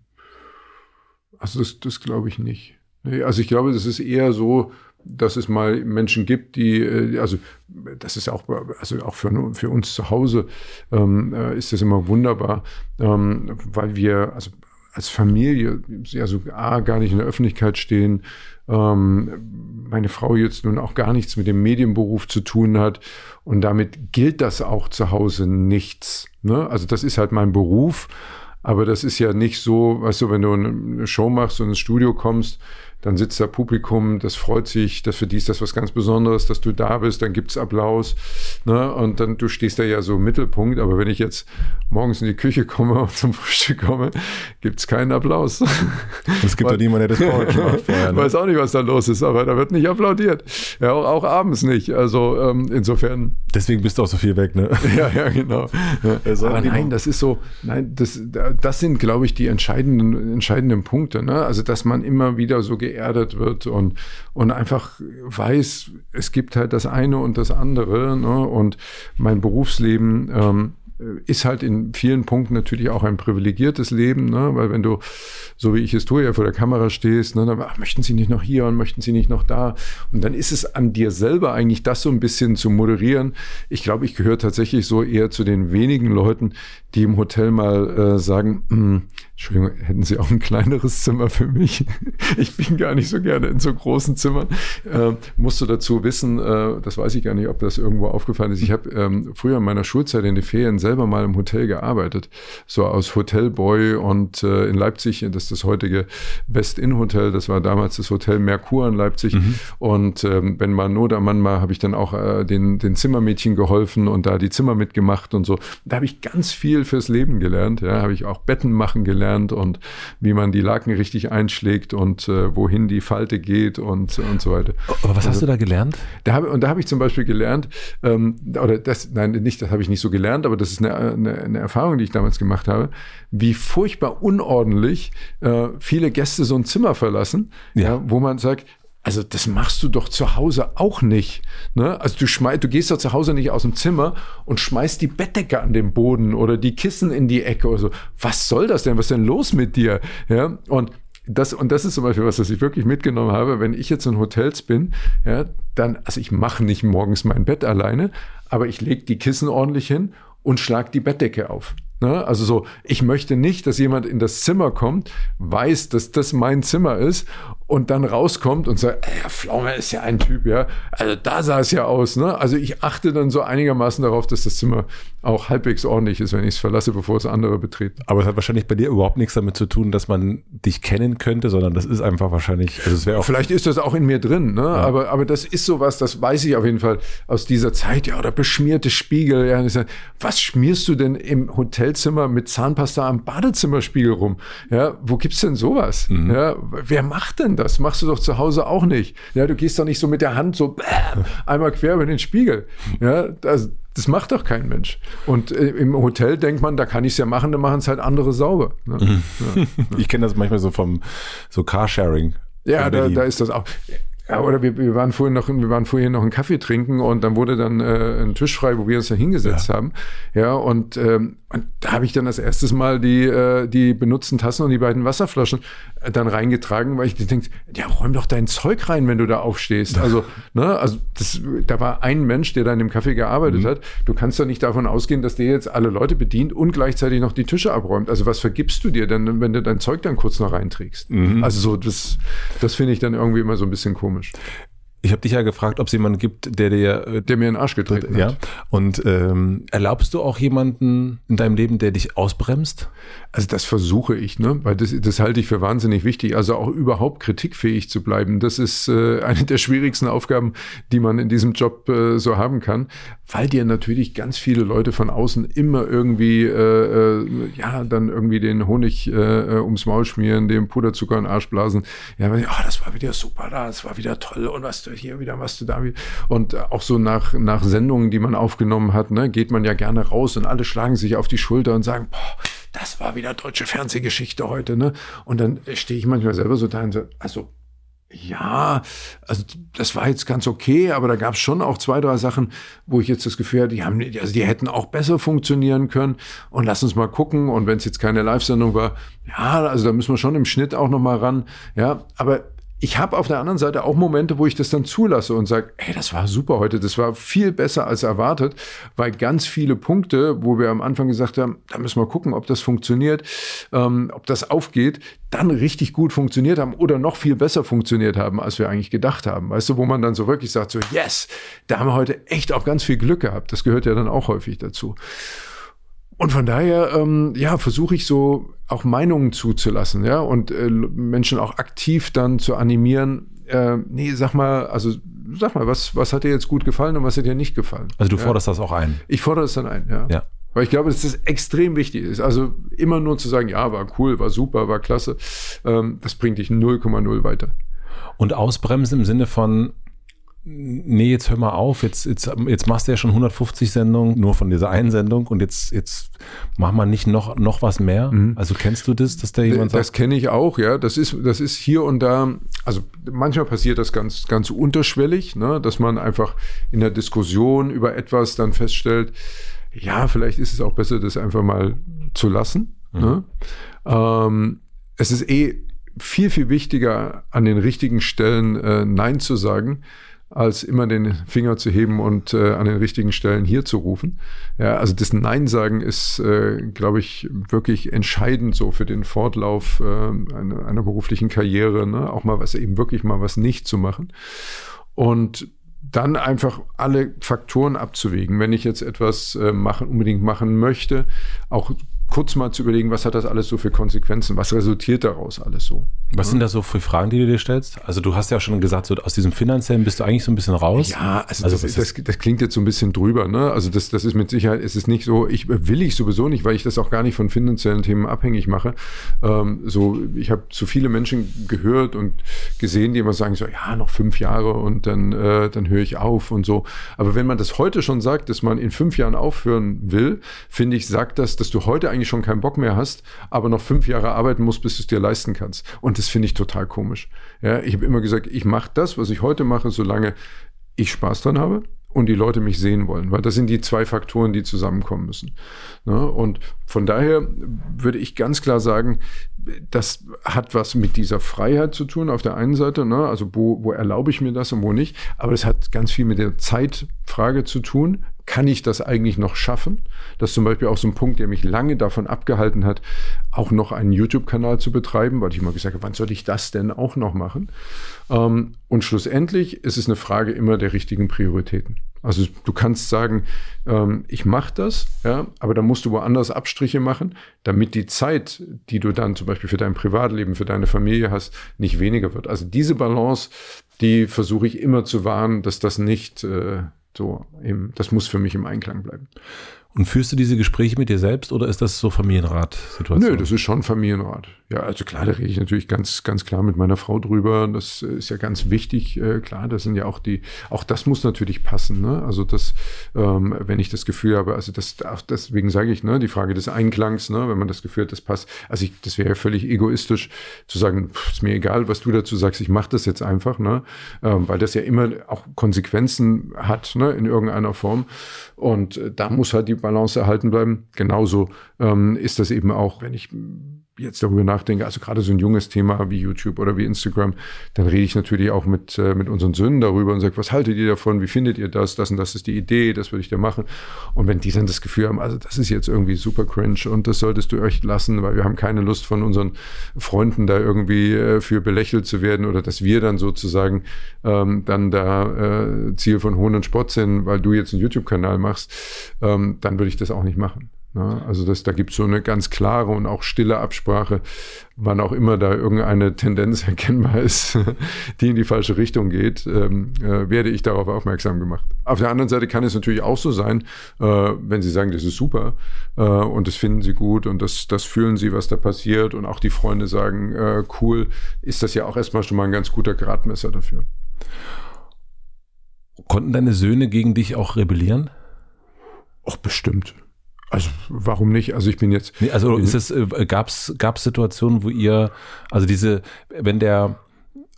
Also das, das glaube ich nicht. Also ich glaube, das ist eher so, dass es mal Menschen gibt, die, äh, also das ist auch, also auch für, für uns zu Hause ähm, äh, ist das immer wunderbar, ähm, weil wir, also als Familie ja A, gar nicht in der Öffentlichkeit stehen, ähm, meine Frau jetzt nun auch gar nichts mit dem Medienberuf zu tun hat und damit gilt das auch zu Hause nichts. Ne? Also das ist halt mein Beruf, aber das ist ja nicht so, weißt du, wenn du eine Show machst und ins Studio kommst, dann sitzt da Publikum, das freut sich, dass für die ist das was ganz Besonderes, dass du da bist, dann gibt's Applaus. Ne? Und dann, du stehst da ja so im Mittelpunkt, aber wenn ich jetzt morgens in die Küche komme und zum Frühstück komme, gibt's keinen Applaus. Es gibt doch niemanden, der das macht vorher. Ne? Weiß auch nicht, was da los ist, aber da wird nicht applaudiert. Ja, auch, auch abends nicht. Also ähm, insofern. Deswegen bist du auch so viel weg, ne? Ja, ja, genau. Ja. Aber nein, das ist so, nein, das, das sind, glaube ich, die entscheidenden, entscheidenden Punkte. Ne? Also, dass man immer wieder so geerdet wird und, und einfach weiß, es gibt halt das eine und das andere. Ne? Und mein Berufsleben ähm, äh, ist halt in vielen Punkten natürlich auch ein privilegiertes Leben, ne? weil wenn du, so wie ich es tue, ja vor der Kamera stehst, ne, dann ach, möchten sie nicht noch hier und möchten sie nicht noch da. Und dann ist es an dir selber eigentlich, das so ein bisschen zu moderieren. Ich glaube, ich gehöre tatsächlich so eher zu den wenigen Leuten, die im Hotel mal äh, sagen, hm, Entschuldigung, hätten Sie auch ein kleineres Zimmer für mich? Ich bin gar nicht so gerne in so großen Zimmern. Äh, musst du dazu wissen, äh, das weiß ich gar nicht, ob das irgendwo aufgefallen ist. Ich habe ähm, früher in meiner Schulzeit in den Ferien selber mal im Hotel gearbeitet, so als Hotelboy und äh, in Leipzig, das ist das heutige West-In-Hotel, das war damals das Hotel Merkur in Leipzig. Mhm. Und ähm, wenn mal Not am Mann war, habe ich dann auch äh, den, den Zimmermädchen geholfen und da die Zimmer mitgemacht und so. Da habe ich ganz viel fürs Leben gelernt. Ja, habe ich auch Betten machen gelernt gelernt und wie man die Laken richtig einschlägt und äh, wohin die Falte geht und, und so weiter. Aber was also, hast du da gelernt? Da hab, und da habe ich zum Beispiel gelernt, ähm, oder das, nein, nicht, das habe ich nicht so gelernt, aber das ist eine, eine, eine Erfahrung, die ich damals gemacht habe, wie furchtbar unordentlich äh, viele Gäste so ein Zimmer verlassen, ja. ja wo man sagt, also das machst du doch zu Hause auch nicht. Ne? Also du schmeißt, du gehst doch zu Hause nicht aus dem Zimmer und schmeißt die Bettdecke an den Boden oder die Kissen in die Ecke oder so. Was soll das denn? Was ist denn los mit dir? Ja, und das, und das ist zum Beispiel was, was ich wirklich mitgenommen habe. Wenn ich jetzt in Hotels bin, ja, dann, also ich mache nicht morgens mein Bett alleine, aber ich lege die Kissen ordentlich hin und schlag die Bettdecke auf. Ne? Also so, ich möchte nicht, dass jemand in das Zimmer kommt, weiß, dass das mein Zimmer ist und dann rauskommt und sagt, ja, Pflaume ist ja ein Typ, ja. Also da sah es ja aus, ne? Also ich achte dann so einigermaßen darauf, dass das Zimmer auch halbwegs ordentlich ist, wenn ich es verlasse, bevor es andere betreten. Aber es hat wahrscheinlich bei dir überhaupt nichts damit zu tun, dass man dich kennen könnte, sondern das ist einfach wahrscheinlich, also es wäre auch. Vielleicht ist das auch in mir drin, ne? Ja. Aber, aber das ist sowas, das weiß ich auf jeden Fall aus dieser Zeit, ja, oder beschmierte Spiegel, ja. Was schmierst du denn im Hotelzimmer mit Zahnpasta am Badezimmerspiegel rum? Ja, wo gibt's denn sowas? Mhm. Ja, wer macht denn das machst du doch zu Hause auch nicht. Ja, du gehst doch nicht so mit der Hand so einmal quer über den Spiegel. Ja, das, das macht doch kein Mensch. Und äh, im Hotel denkt man, da kann ich es ja machen, dann machen es halt andere sauber. Ne? Mhm. Ja, ja. Ich kenne das manchmal so vom so Carsharing. Ja, da, da ist das auch. Ja, oder wir, wir waren vorhin noch, wir waren vorhin noch einen Kaffee trinken und dann wurde dann äh, ein Tisch frei, wo wir uns da hingesetzt ja. haben. Ja, und, ähm, und da habe ich dann das erstes Mal die, äh, die benutzten Tassen und die beiden Wasserflaschen äh, dann reingetragen, weil ich denke, ja, räum doch dein Zeug rein, wenn du da aufstehst. Also, ne, also das, da war ein Mensch, der da in dem Kaffee gearbeitet mhm. hat. Du kannst doch nicht davon ausgehen, dass der jetzt alle Leute bedient und gleichzeitig noch die Tische abräumt. Also was vergibst du dir denn, wenn du dein Zeug dann kurz noch reinträgst? Mhm. Also so, das, das finde ich dann irgendwie immer so ein bisschen komisch. Ich habe dich ja gefragt, ob es jemanden gibt, der dir äh, der mir in den Arsch getreten ja. hat. Und ähm, erlaubst du auch jemanden in deinem Leben, der dich ausbremst? Also das versuche ich, ne? Weil das, das halte ich für wahnsinnig wichtig. Also auch überhaupt kritikfähig zu bleiben. Das ist äh, eine der schwierigsten Aufgaben, die man in diesem Job äh, so haben kann, weil dir natürlich ganz viele Leute von außen immer irgendwie äh, äh, ja dann irgendwie den Honig äh, ums Maul schmieren, dem Puderzucker in den Arsch blasen. Ja, oh, das war wieder super, das war wieder toll und was hier wieder, was du da. Und auch so nach, nach Sendungen, die man aufgenommen hat, ne, geht man ja gerne raus und alle schlagen sich auf die Schulter und sagen, boah, das war wieder deutsche Fernsehgeschichte heute, ne? Und dann stehe ich manchmal selber so da und so, also ja, also das war jetzt ganz okay, aber da gab es schon auch zwei, drei Sachen, wo ich jetzt das Gefühl hatte, die haben, also die hätten auch besser funktionieren können. Und lass uns mal gucken. Und wenn es jetzt keine Live-Sendung war, ja, also da müssen wir schon im Schnitt auch noch mal ran. Ja, aber ich habe auf der anderen Seite auch Momente, wo ich das dann zulasse und sage, hey, das war super heute, das war viel besser als erwartet, weil ganz viele Punkte, wo wir am Anfang gesagt haben, da müssen wir gucken, ob das funktioniert, ähm, ob das aufgeht, dann richtig gut funktioniert haben oder noch viel besser funktioniert haben, als wir eigentlich gedacht haben. Weißt du, wo man dann so wirklich sagt, so, yes, da haben wir heute echt auch ganz viel Glück gehabt. Das gehört ja dann auch häufig dazu. Und von daher, ähm, ja, versuche ich so auch Meinungen zuzulassen, ja, und äh, Menschen auch aktiv dann zu animieren, äh, nee, sag mal, also sag mal, was, was hat dir jetzt gut gefallen und was hat dir nicht gefallen? Also du forderst ja? das auch ein? Ich fordere es dann ein, ja. Ja. Weil ich glaube, dass das extrem wichtig ist. Also immer nur zu sagen, ja, war cool, war super, war klasse, ähm, das bringt dich 0,0 weiter. Und ausbremsen im Sinne von, nee, jetzt hör mal auf, jetzt, jetzt, jetzt machst du ja schon 150 Sendungen, nur von dieser einen Sendung und jetzt, jetzt mach mal nicht noch, noch was mehr. Mhm. Also kennst du das, dass da jemand sagt? Das kenne ich auch, ja. Das ist, das ist hier und da, also manchmal passiert das ganz, ganz unterschwellig, ne, dass man einfach in der Diskussion über etwas dann feststellt, ja, vielleicht ist es auch besser, das einfach mal zu lassen. Mhm. Ne? Ähm, es ist eh viel, viel wichtiger, an den richtigen Stellen äh, Nein zu sagen, als immer den Finger zu heben und äh, an den richtigen Stellen hier zu rufen. Ja, also das Nein sagen ist, äh, glaube ich, wirklich entscheidend so für den Fortlauf äh, einer, einer beruflichen Karriere, ne? auch mal was eben wirklich mal was nicht zu machen. Und dann einfach alle Faktoren abzuwägen. Wenn ich jetzt etwas äh, machen, unbedingt machen möchte, auch kurz mal zu überlegen, was hat das alles so für Konsequenzen? Was resultiert daraus alles so? Was ja. sind das so für Fragen, die du dir stellst? Also du hast ja schon gesagt, so aus diesem finanziellen bist du eigentlich so ein bisschen raus. Ja, also, also das, das, das, klingt jetzt so ein bisschen drüber. Ne? Also das, das ist mit Sicherheit, es ist nicht so, ich will ich sowieso nicht, weil ich das auch gar nicht von finanziellen Themen abhängig mache. Ähm, so, ich habe zu viele Menschen gehört und gesehen, die immer sagen so, ja, noch fünf Jahre und dann, äh, dann höre ich auf und so. Aber wenn man das heute schon sagt, dass man in fünf Jahren aufhören will, finde ich, sagt das, dass du heute eigentlich schon keinen Bock mehr hast, aber noch fünf Jahre arbeiten musst, bis du es dir leisten kannst. Und das finde ich total komisch. Ja, ich habe immer gesagt, ich mache das, was ich heute mache, solange ich Spaß dran habe und die Leute mich sehen wollen, weil das sind die zwei Faktoren, die zusammenkommen müssen. Ne? Und von daher würde ich ganz klar sagen, das hat was mit dieser Freiheit zu tun auf der einen Seite, ne? also wo, wo erlaube ich mir das und wo nicht, aber es hat ganz viel mit der Zeitfrage zu tun. Kann ich das eigentlich noch schaffen? Das ist zum Beispiel auch so ein Punkt, der mich lange davon abgehalten hat, auch noch einen YouTube-Kanal zu betreiben, weil ich immer gesagt habe, wann soll ich das denn auch noch machen? Ähm, und schlussendlich ist es eine Frage immer der richtigen Prioritäten. Also du kannst sagen, ähm, ich mache das, ja, aber da musst du woanders Abstriche machen, damit die Zeit, die du dann zum Beispiel für dein Privatleben, für deine Familie hast, nicht weniger wird. Also diese Balance, die versuche ich immer zu wahren, dass das nicht äh, so im, das muss für mich im Einklang bleiben. Und führst du diese Gespräche mit dir selbst oder ist das so Familienrat-Situation? Nö, das ist schon Familienrat. Ja, also klar, da rede ich natürlich ganz, ganz klar mit meiner Frau drüber. Das ist ja ganz wichtig. Äh, klar, das sind ja auch die, auch das muss natürlich passen. Ne? Also das, ähm, wenn ich das Gefühl habe, also das, deswegen sage ich, ne, die Frage des Einklangs, ne, wenn man das Gefühl hat, das passt. Also ich, das wäre ja völlig egoistisch zu sagen, pff, ist mir egal, was du dazu sagst, ich mache das jetzt einfach, ne, ähm, weil das ja immer auch Konsequenzen hat, ne, in irgendeiner Form. Und äh, da muss halt die Balance erhalten bleiben. Genauso ähm, ist das eben auch, wenn ich jetzt darüber nachdenke, also gerade so ein junges Thema wie YouTube oder wie Instagram, dann rede ich natürlich auch mit, äh, mit unseren Söhnen darüber und sage, was haltet ihr davon, wie findet ihr das, das und das ist die Idee, das würde ich da machen. Und wenn die dann das Gefühl haben, also das ist jetzt irgendwie super cringe und das solltest du euch lassen, weil wir haben keine Lust von unseren Freunden da irgendwie äh, für belächelt zu werden oder dass wir dann sozusagen ähm, dann da äh, Ziel von Hohn und Spott sind, weil du jetzt einen YouTube-Kanal machst, ähm, dann würde ich das auch nicht machen. Ja, also das, da gibt es so eine ganz klare und auch stille Absprache, wann auch immer da irgendeine Tendenz erkennbar ist, die in die falsche Richtung geht, ähm, äh, werde ich darauf aufmerksam gemacht. Auf der anderen Seite kann es natürlich auch so sein, äh, wenn Sie sagen, das ist super äh, und das finden Sie gut und das, das fühlen Sie, was da passiert und auch die Freunde sagen, äh, cool, ist das ja auch erstmal schon mal ein ganz guter Gradmesser dafür. Konnten deine Söhne gegen dich auch rebellieren? Auch bestimmt. Also warum nicht? Also ich bin jetzt. Nee, also ist es, äh, gab's gab's Situationen, wo ihr, also diese, wenn der,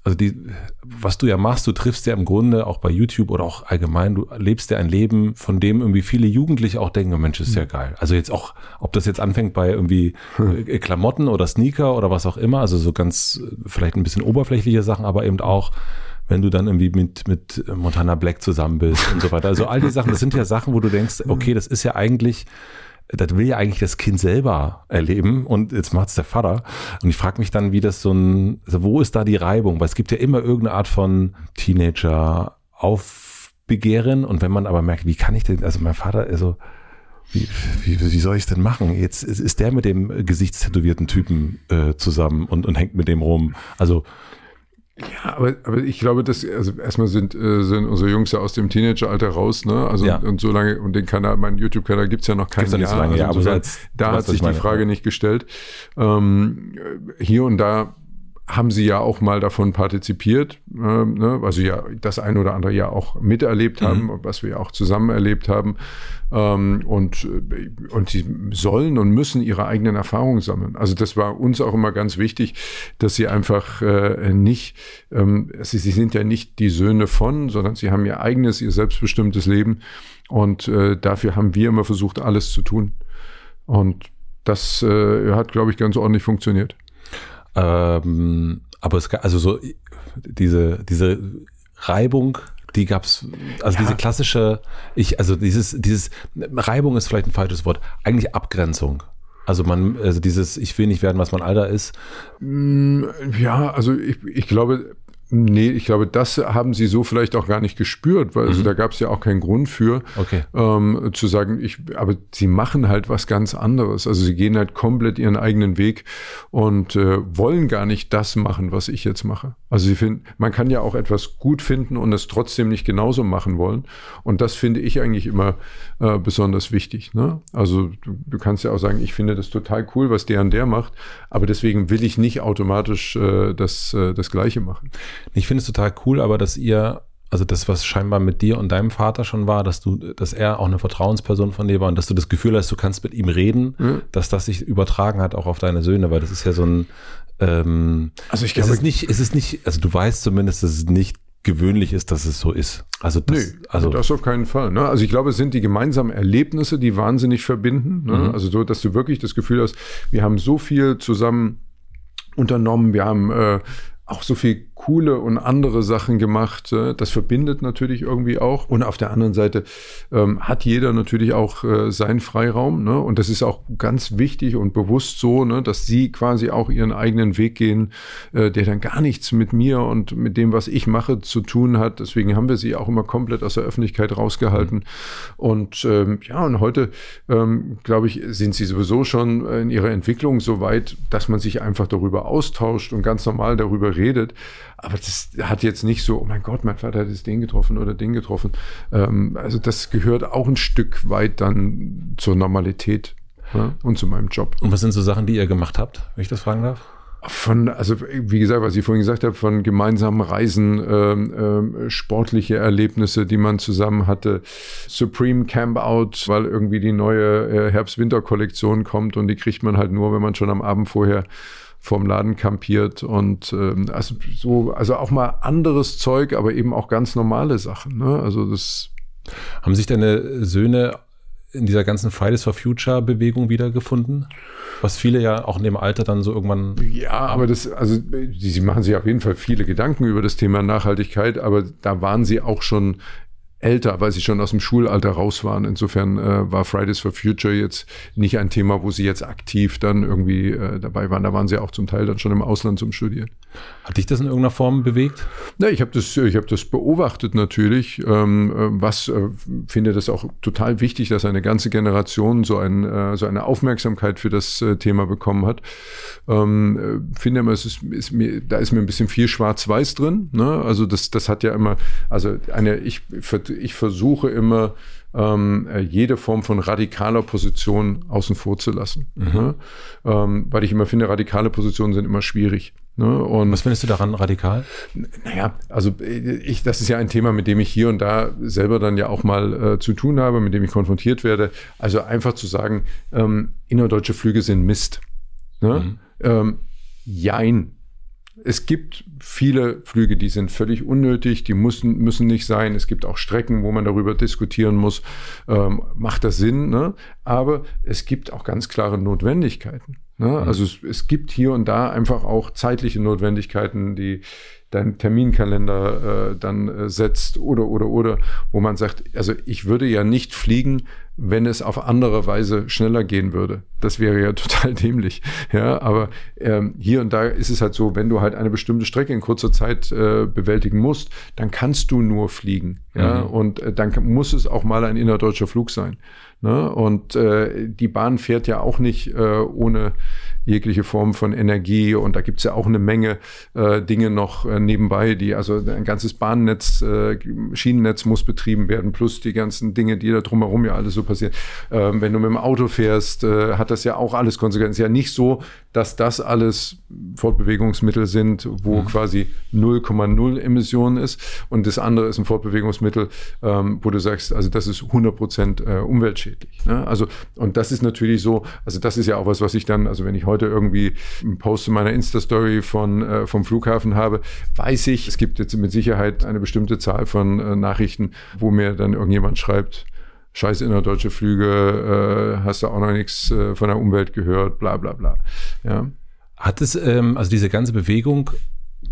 also die, was du ja machst, du triffst ja im Grunde auch bei YouTube oder auch allgemein, du lebst ja ein Leben, von dem irgendwie viele Jugendliche auch denken, Mensch, ist ja hm. geil. Also jetzt auch, ob das jetzt anfängt bei irgendwie äh, Klamotten oder Sneaker oder was auch immer, also so ganz vielleicht ein bisschen oberflächliche Sachen, aber eben auch wenn du dann irgendwie mit, mit Montana Black zusammen bist und so weiter. Also all die Sachen, das sind ja Sachen, wo du denkst, okay, das ist ja eigentlich das will ja eigentlich das Kind selber erleben und jetzt macht es der Vater. Und ich frage mich dann, wie das so ein, also wo ist da die Reibung? Weil es gibt ja immer irgendeine Art von Teenager Aufbegehren und wenn man aber merkt, wie kann ich denn, also mein Vater, also wie, wie, wie soll ich es denn machen? Jetzt ist der mit dem gesichtstätowierten Typen äh, zusammen und, und hängt mit dem rum. Also ja, aber, aber ich glaube, dass, also erstmal sind, äh, sind unsere Jungs ja aus dem Teenageralter raus, ne? Also Ja. und so lange, und den Kanal, meinen YouTube-Kanal gibt's ja noch kein Gibt's noch nicht Jahr. so lange, ja, also aber so als- da hat sich ich die Frage ja. nicht gestellt. Ähm, hier und da haben sie ja auch mal davon partizipiert, ähm, ne? also ja das ein oder andere ja auch miterlebt Mhm. haben, was wir ja auch zusammen erlebt haben. Ähm, und, äh, und sie sollen und müssen ihre eigenen Erfahrungen sammeln. Also das war uns auch immer ganz wichtig, dass sie einfach äh, nicht, ähm, sie, sie sind ja nicht die Söhne von, sondern sie haben ihr eigenes, ihr selbstbestimmtes Leben. Und äh, dafür haben wir immer versucht, alles zu tun. Und das äh, hat, glaube ich, ganz ordentlich funktioniert. Ähm, aber es gab, also so diese, diese Reibung, die gab's, also Ja. diese klassische, ich, also dieses, dieses, Reibung ist vielleicht ein falsches Wort, eigentlich Abgrenzung. Also man, also dieses, ich will nicht werden, was mein Alter ist. Mm, Ja, also ich, ich glaube, nee, ich glaube, das haben sie so vielleicht auch gar nicht gespürt, weil also da gab es ja auch keinen Grund für, Okay. ähm, zu sagen, ich, aber sie machen halt was ganz anderes. Also sie gehen halt komplett ihren eigenen Weg und äh, wollen gar nicht das machen, was ich jetzt mache. Also sie finden, man kann ja auch etwas gut finden und es trotzdem nicht genauso machen wollen. Und das finde ich eigentlich immer äh, besonders wichtig. Ne? Also du, du kannst ja auch sagen, ich finde das total cool, was der und der macht, aber deswegen will ich nicht automatisch äh, das, äh, das Gleiche machen. Ich finde es total cool, aber dass ihr, also das, was scheinbar mit dir und deinem Vater schon war, dass du, dass er auch eine Vertrauensperson von dir war und dass du das Gefühl hast, du kannst mit ihm reden, Ja. dass das sich übertragen hat auch auf deine Söhne, weil das ist ja so ein, ähm, Also ich es glaube, ist nicht, es ist nicht, also du weißt zumindest, dass es nicht gewöhnlich ist, dass es so ist. Also das, Nee, also das auf keinen Fall. Ne? Also ich glaube, es sind die gemeinsamen Erlebnisse, die wahnsinnig verbinden. Ne? Mhm. Also so, dass du wirklich das Gefühl hast, wir haben so viel zusammen unternommen, wir haben äh, auch so viel coole und andere Sachen gemacht. Äh, das verbindet natürlich irgendwie auch. Und auf der anderen Seite ähm, hat jeder natürlich auch äh, seinen Freiraum. Ne? Und das ist auch ganz wichtig und bewusst so, ne? dass sie quasi auch ihren eigenen Weg gehen, äh, der dann gar nichts mit mir und mit dem, was ich mache, zu tun hat. Deswegen haben wir sie auch immer komplett aus der Öffentlichkeit rausgehalten. Und ähm, ja, und heute, ähm, glaube ich, sind sie sowieso schon in ihrer Entwicklung so weit, dass man sich einfach darüber austauscht und ganz normal darüber redet. Aber das hat jetzt nicht so, oh mein Gott, mein Vater hat jetzt den getroffen oder den getroffen. Ähm, also das gehört auch ein Stück weit dann zur Normalität ja, und zu meinem Job. und was sind so Sachen, die ihr gemacht habt, wenn ich das fragen darf? Von, also wie gesagt, was ich vorhin gesagt habe, von gemeinsamen Reisen, ähm, ähm, sportliche Erlebnisse, die man zusammen hatte, Supreme Camp Out, weil irgendwie die neue äh, Herbst-Winter-Kollektion kommt und die kriegt man halt nur, wenn man schon am Abend vorher vorm Laden kampiert und ähm, also so, also auch mal anderes Zeug, aber eben auch ganz normale Sachen. Ne? Also das Haben sich deine Söhne in dieser ganzen Fridays for Future Bewegung wiedergefunden? Was viele ja auch in dem Alter dann so irgendwann Ja, aber das, also sie machen sich auf jeden Fall viele Gedanken über das Thema Nachhaltigkeit, aber da waren sie auch schon älter, weil sie schon aus dem Schulalter raus waren. Insofern äh, war Fridays for Future jetzt nicht ein Thema, wo sie jetzt aktiv dann irgendwie äh, dabei waren. Da waren sie auch zum Teil dann schon im Ausland zum Studieren. Hat dich das in irgendeiner Form bewegt? Na, ich habe das, ich habe das beobachtet natürlich. Ähm, äh, was äh, finde das auch total wichtig, dass eine ganze Generation so, ein, äh, so eine Aufmerksamkeit für das äh, Thema bekommen hat. Ähm, äh, finde immer, es ist, ist mir, da ist mir ein bisschen viel Schwarz-Weiß drin. Ne? Also das, das hat ja immer, also eine, ich, ich versuche immer ähm, äh, jede Form von radikaler Position außen vor zu lassen. Ne? Ähm, weil ich immer finde, radikale Positionen sind immer schwierig. Ne? Und Was findest du daran radikal? naja, also äh, ich, das ist ja ein Thema, mit dem ich hier und da selber dann ja auch mal äh, zu tun habe, mit dem ich konfrontiert werde. Also einfach zu sagen, ähm, innerdeutsche Flüge sind Mist. Ne? Ähm, jein. Es gibt viele Flüge, die sind völlig unnötig, die müssen, müssen nicht sein. Es gibt auch Strecken, wo man darüber diskutieren muss, ähm, macht das Sinn? Ne? Aber es gibt auch ganz klare Notwendigkeiten. Ne? Also es, es gibt hier und da einfach auch zeitliche Notwendigkeiten, die, deinen Terminkalender äh, dann äh, setzt oder, oder, oder, wo man sagt, also ich würde ja nicht fliegen, wenn es auf andere Weise schneller gehen würde. Das wäre ja total dämlich. Ja, aber ähm, hier und da ist es halt so, wenn du halt eine bestimmte Strecke in kurzer Zeit äh, bewältigen musst, dann kannst du nur fliegen. Ja, mhm. und äh, dann muss es auch mal ein innerdeutscher Flug sein. Ne? Und äh, die Bahn fährt ja auch nicht äh, ohne jegliche Form von Energie und da gibt's ja auch eine Menge äh, Dinge noch äh, nebenbei, die also ein ganzes Bahnnetz, äh, Schienennetz muss betrieben werden, plus die ganzen Dinge, die da drumherum ja alles so passieren. Ähm, wenn du mit dem Auto fährst, äh, hat das ja auch alles Konsequenzen. Ja nicht so, dass das alles Fortbewegungsmittel sind, wo mhm. quasi 0,0 Emissionen ist und das andere ist ein Fortbewegungsmittel, ähm, wo du sagst, also das ist 100 Prozent äh, umweltschädlich. Ne? Also und das ist natürlich so, also das ist ja auch was, was ich dann, also wenn ich heute irgendwie einen Post in meiner Insta-Story von äh, vom Flughafen habe, weiß ich, es gibt jetzt mit Sicherheit eine bestimmte Zahl von äh, Nachrichten, wo mir dann irgendjemand schreibt, scheiß innerdeutsche Flüge, äh, hast du auch noch nichts äh, von der Umwelt gehört, bla bla bla. Ja. Hat es, ähm, also diese ganze Bewegung,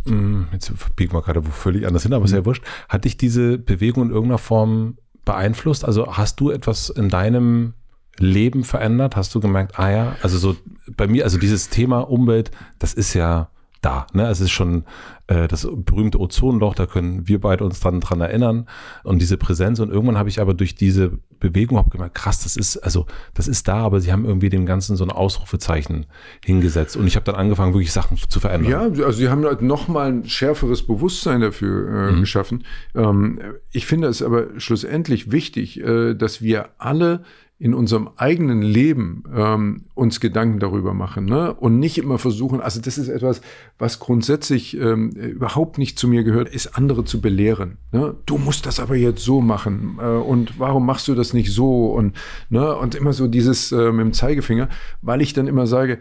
mh, hm, jetzt biegen wir gerade wo völlig anders hin, aber ist ja mhm. wurscht, hat dich diese Bewegung in irgendeiner Form beeinflusst? Also hast du etwas in deinem Leben verändert? Hast du gemerkt, ah ja, also so bei mir, also dieses Thema Umwelt, das ist ja da. Ne? Es ist schon äh, das berühmte Ozonloch, da können wir beide uns dran, dran erinnern und diese Präsenz. Und irgendwann habe ich aber durch diese Bewegung hab gemerkt, krass, das ist also das ist da, aber sie haben irgendwie dem Ganzen so ein Ausrufezeichen hingesetzt. Und ich habe dann angefangen, wirklich Sachen zu verändern. Ja, also sie haben halt nochmal ein schärferes Bewusstsein dafür äh, mhm. geschaffen. Ähm, ich finde es aber schlussendlich wichtig, äh, dass wir alle in unserem eigenen Leben ähm, uns Gedanken darüber machen ne? und nicht immer versuchen, also das ist etwas, was grundsätzlich ähm, überhaupt nicht zu mir gehört, ist andere zu belehren. Ne? Du musst das aber jetzt so machen äh, und warum machst du das nicht so und ne? und immer so dieses äh, mit dem Zeigefinger, weil ich dann immer sage,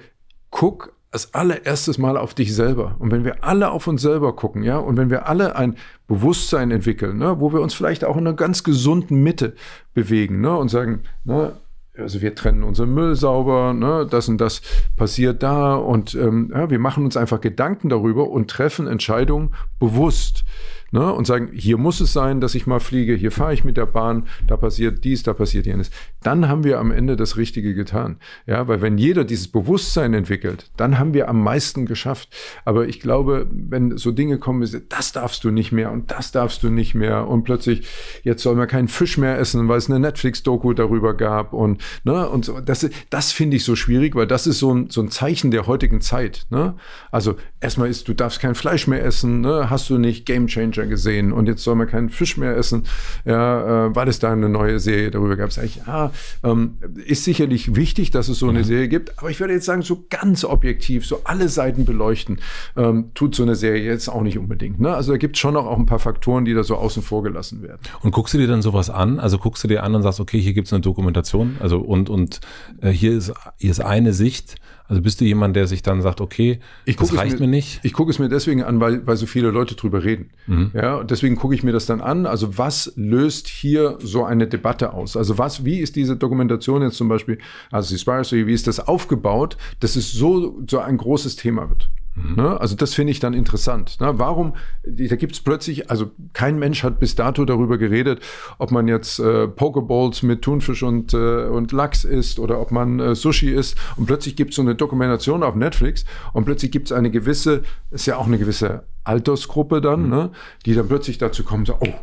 guck als allererstes Mal auf dich selber. Und wenn wir alle auf uns selber gucken, ja, und wenn wir alle ein Bewusstsein entwickeln, ne, wo wir uns vielleicht auch in einer ganz gesunden Mitte bewegen, ne, und sagen, ne, also wir trennen unseren Müll sauber, ne, das und das passiert da und ähm, ja, wir machen uns einfach Gedanken darüber und treffen Entscheidungen bewusst ne, und sagen, hier muss es sein, dass ich mal fliege, hier fahre ich mit der Bahn, da passiert dies, da passiert jenes, dann haben wir am Ende das Richtige getan. Ja, weil wenn jeder dieses Bewusstsein entwickelt, dann haben wir am meisten geschafft. Aber ich glaube, wenn so Dinge kommen, das darfst du nicht mehr und das darfst du nicht mehr und plötzlich, jetzt soll man keinen Fisch mehr essen, weil es eine Netflix-Doku darüber gab und, ne, und so, das, das finde ich so schwierig, weil das ist so ein, so ein Zeichen der heutigen Zeit. Ne? Also erstmal ist, du darfst kein Fleisch mehr essen, ne? hast du nicht Game Changer gesehen und jetzt soll man keinen Fisch mehr essen, ja, äh, weil es da eine neue Serie darüber gab. Sag ich, ja, ähm, ist sicherlich wichtig, dass es so eine mhm. Serie gibt, aber ich würde jetzt sagen, so ganz objektiv, so alle Seiten beleuchten, ähm, tut so eine Serie jetzt auch nicht unbedingt. Ne? Also da gibt es schon noch auch ein paar Faktoren, die da so außen vor gelassen werden. Und guckst du dir dann sowas an? Also guckst du dir an und sagst, okay, hier gibt es eine Dokumentation, also und, und äh, hier, ist, hier ist eine Sicht also bist du jemand, der sich dann sagt, okay, ich das reicht mir, mir, nicht? Ich gucke es mir deswegen an, weil, weil so viele Leute drüber reden. Mhm. Ja, und deswegen gucke ich mir das dann an. Also was löst hier so eine Debatte aus? Also was, wie ist diese Dokumentation jetzt zum Beispiel, also die Spiracy, wie ist das aufgebaut, dass es so, so ein großes Thema wird? Mhm. Ne? Also das finde ich dann interessant. Ne? Warum, da gibt es plötzlich, also kein Mensch hat bis dato darüber geredet, ob man jetzt äh, Pokeballs mit Thunfisch und, äh, und Lachs isst oder ob man äh, Sushi isst und plötzlich gibt es so eine Dokumentation auf Netflix und plötzlich gibt es eine gewisse, ist ja auch eine gewisse Altersgruppe dann, mhm. ne? die dann plötzlich dazu kommen, so, oh,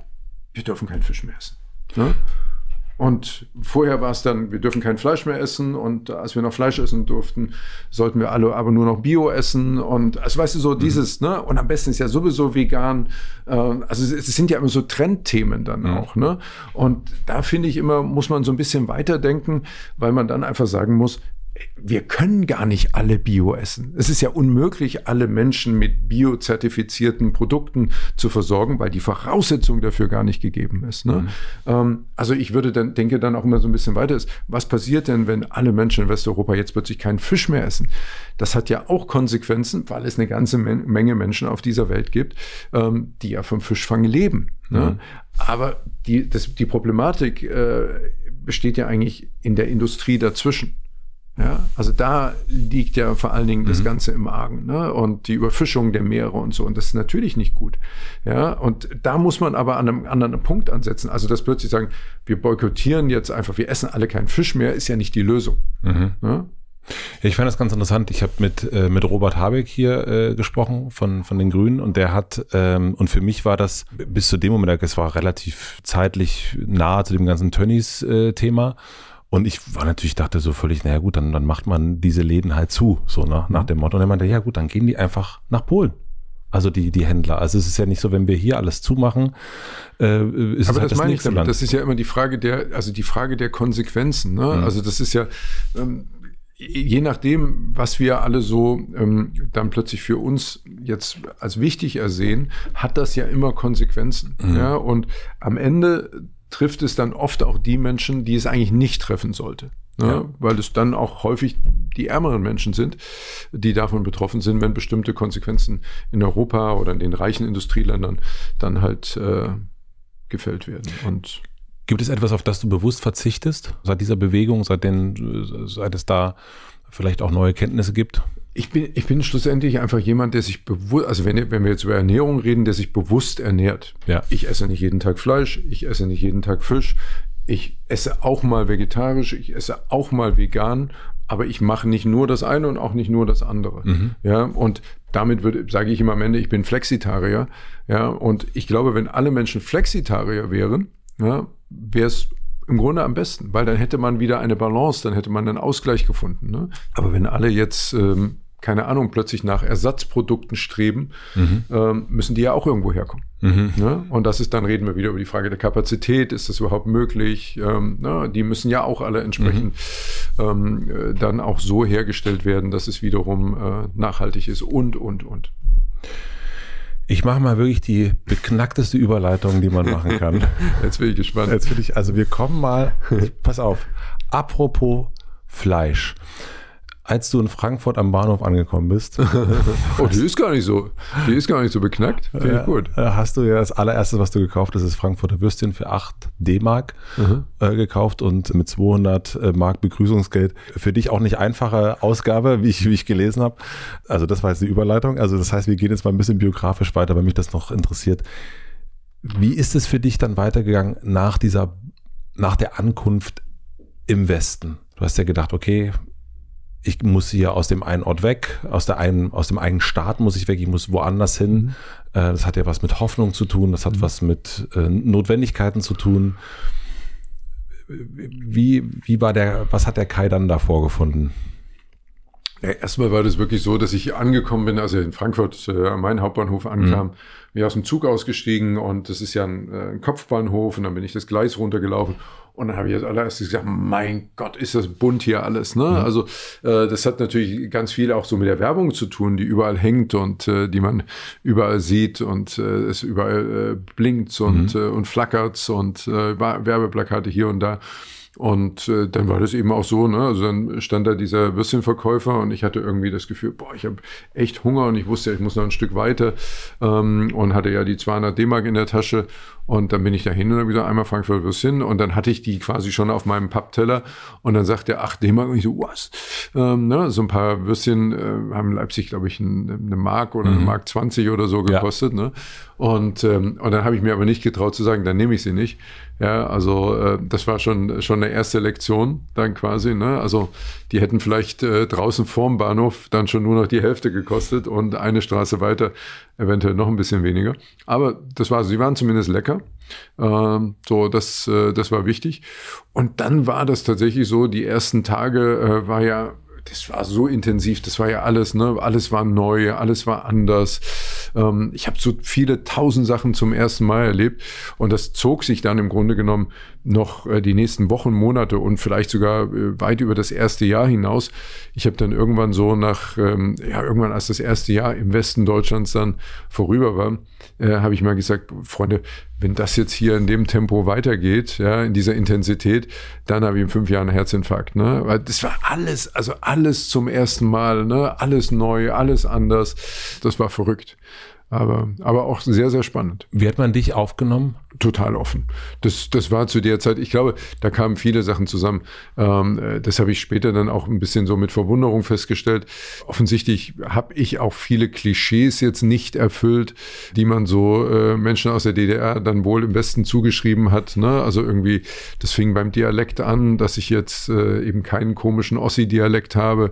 wir dürfen keinen Fisch mehr essen. Ne? Und vorher war es dann, wir dürfen kein Fleisch mehr essen. Und als wir noch Fleisch essen durften, sollten wir alle aber nur noch Bio essen. Und also weißt du, so mhm. dieses, ne? Und am besten ist ja sowieso vegan. Äh, also es sind ja immer so Trendthemen dann mhm. auch, ne? Und da finde ich immer, muss man so ein bisschen weiterdenken, weil man dann einfach sagen muss, wir können gar nicht alle Bio essen. Es ist ja unmöglich, alle Menschen mit biozertifizierten Produkten zu versorgen, weil die Voraussetzung dafür gar nicht gegeben ist. Ne? Mhm. Ähm, also ich würde dann, denke dann auch immer so ein bisschen weiter ist, was passiert denn, wenn alle Menschen in Westeuropa jetzt plötzlich keinen Fisch mehr essen? Das hat ja auch Konsequenzen, weil es eine ganze Menge Menschen auf dieser Welt gibt, ähm, die ja vom Fischfang leben. Ne? Mhm. Aber die, das, die Problematik äh, besteht ja eigentlich in der Industrie dazwischen. Ja, also da liegt ja vor allen Dingen mhm. das Ganze im Argen, ne? Und die Überfischung der Meere und so. Und das ist natürlich nicht gut. Ja, und da muss man aber an einem anderen Punkt ansetzen. Also das plötzlich sagen, wir boykottieren jetzt einfach, wir essen alle keinen Fisch mehr, ist ja nicht die Lösung. Mhm. Ne? Ich fand das ganz interessant. Ich habe mit, äh, mit Robert Habeck hier äh, gesprochen von, von den Grünen und der hat, ähm, und für mich war das bis zu dem Moment, es war relativ zeitlich nahe zu dem ganzen Tönnies-Thema. Äh, und ich war natürlich, dachte so völlig, naja gut, dann, dann macht man diese Läden halt zu, so ne, nach dem Motto. Und er meinte, ja gut, dann gehen die einfach nach Polen. Also die, die Händler. Also es ist ja nicht so, wenn wir hier alles zumachen, äh, ist Aber halt das, das meine ich damit. Land. Das ist ja immer die Frage der, also die Frage der Konsequenzen. Ne? Mhm. Also das ist ja, ähm, je nachdem, was wir alle so ähm, dann plötzlich für uns jetzt als wichtig ersehen, hat das ja immer Konsequenzen. Mhm. Ja? Und am Ende trifft es dann oft auch die Menschen, die es eigentlich nicht treffen sollte. Ne? Ja. Weil es dann auch häufig die ärmeren Menschen sind, die davon betroffen sind, wenn bestimmte Konsequenzen in Europa oder in den reichen Industrieländern dann halt äh, gefällt werden. Und Gibt es etwas, auf das du bewusst verzichtest, seit dieser Bewegung, seit, den, seit es da vielleicht auch neue Kenntnisse gibt? Ich bin, ich bin schlussendlich einfach jemand, der sich bewusst, also wenn, wenn wir jetzt über Ernährung reden, der sich bewusst ernährt. Ja. Ich esse nicht jeden Tag Fleisch, ich esse nicht jeden Tag Fisch, ich esse auch mal vegetarisch, ich esse auch mal vegan, aber ich mache nicht nur das eine und auch nicht nur das andere. Mhm. Ja, und damit würde, sage ich immer am Ende, ich bin Flexitarier. Ja, und ich glaube, wenn alle Menschen Flexitarier wären, ja, wäre es im Grunde am besten, weil dann hätte man wieder eine Balance, dann hätte man einen Ausgleich gefunden. Ne? Aber wenn alle jetzt, ähm, keine Ahnung, plötzlich nach Ersatzprodukten streben, mhm. ähm, müssen die ja auch irgendwo herkommen. Mhm. Ne? Und das ist, dann reden wir wieder über die Frage der Kapazität, ist das überhaupt möglich? Ähm, ne? Die müssen ja auch alle entsprechend mhm. ähm, äh, dann auch so hergestellt werden, dass es wiederum äh, nachhaltig ist und, und, und. Ich mache mal wirklich die beknackteste Überleitung, die man machen kann. Jetzt bin ich gespannt. Jetzt bin ich, also wir kommen mal, pass auf, apropos Fleisch als du in Frankfurt am Bahnhof angekommen bist. oh, die ist gar nicht so, die ist gar nicht so beknackt. Finde ja, ich gut. Hast du ja das allererste, was du gekauft hast, ist Frankfurter Würstchen für 8 D-Mark mhm. äh, gekauft und mit 200 äh, Mark Begrüßungsgeld. Für dich auch nicht einfache Ausgabe, wie ich, wie ich gelesen habe. Also das war jetzt die Überleitung. Also das heißt, wir gehen jetzt mal ein bisschen biografisch weiter, weil mich das noch interessiert. Wie ist es für dich dann weitergegangen nach dieser, nach der Ankunft im Westen? Du hast ja gedacht, okay, ich muss hier aus dem einen Ort weg, aus, der einen, aus dem eigenen Staat muss ich weg, ich muss woanders hin. Mhm. Äh, das hat ja was mit Hoffnung zu tun, das hat mhm. was mit äh, Notwendigkeiten zu tun. Wie, wie war der, was hat der Kai dann da vorgefunden? Ja, erstmal war das wirklich so, dass ich angekommen bin, also in Frankfurt äh, an meinen Hauptbahnhof ankam, mhm. mir aus dem Zug ausgestiegen und das ist ja ein, äh, ein Kopfbahnhof und dann bin ich das Gleis runtergelaufen und dann habe ich als allererstes gesagt, mein Gott, ist das bunt hier alles. Ne? Mhm. Also äh, das hat natürlich ganz viel auch so mit der Werbung zu tun, die überall hängt und äh, die man überall sieht und äh, es überall äh, blinkt und, mhm. äh, und flackert und äh, Werbeplakate hier und da. Und äh, dann war das eben auch so, ne? Also dann stand da dieser Würstchenverkäufer und ich hatte irgendwie das Gefühl, boah, ich habe echt Hunger und ich wusste, ich muss noch ein Stück weiter ähm, und hatte ja die 200 D-Mark in der Tasche und dann bin ich da hin und habe gesagt, einmal Frankfurt Würstchen und dann hatte ich die quasi schon auf meinem Pappteller und dann sagt er, ach D-Mark und ich so, was? Ähm, ne? So ein paar Würstchen äh, haben Leipzig, glaube ich, ein, eine Mark oder mhm. eine Mark 20 oder so gekostet, ja. ne? Und, ähm, und dann habe ich mir aber nicht getraut zu sagen, dann nehme ich sie nicht. Ja, also äh, das war schon, schon eine erste Lektion dann quasi. Ne? Also die hätten vielleicht äh, draußen vorm Bahnhof dann schon nur noch die Hälfte gekostet und eine Straße weiter eventuell noch ein bisschen weniger. Aber das war, sie waren zumindest lecker. Ähm, so, das, äh, das war wichtig. Und dann war das tatsächlich so, die ersten Tage äh, war ja das war so intensiv, das war ja alles, ne? Alles war neu, alles war anders. Ähm, ich habe so viele tausend Sachen zum ersten Mal erlebt und das zog sich dann im Grunde genommen noch äh, die nächsten Wochen, Monate und vielleicht sogar äh, weit über das erste Jahr hinaus. Ich habe dann irgendwann so nach, ähm, ja, irgendwann als das erste Jahr im Westen Deutschlands dann vorüber war, äh, habe ich mal gesagt, Freunde, wenn das jetzt hier in dem Tempo weitergeht, ja, in dieser Intensität, dann habe ich in fünf Jahren einen Herzinfarkt. Ne? Weil das war alles, also alles zum ersten Mal, ne? alles neu, alles anders. Das war verrückt. Aber, aber auch sehr, sehr spannend. Wie hat man dich aufgenommen total offen. Das, das war zu der Zeit, ich glaube, da kamen viele Sachen zusammen. Ähm, äh, das habe ich später dann auch ein bisschen so mit Verwunderung festgestellt. Offensichtlich habe ich auch viele Klischees jetzt nicht erfüllt, die man so äh, Menschen aus der DDR dann wohl im Westen zugeschrieben hat. Ne? Also irgendwie, das fing beim Dialekt an, dass ich jetzt äh, eben keinen komischen Ossi-Dialekt habe,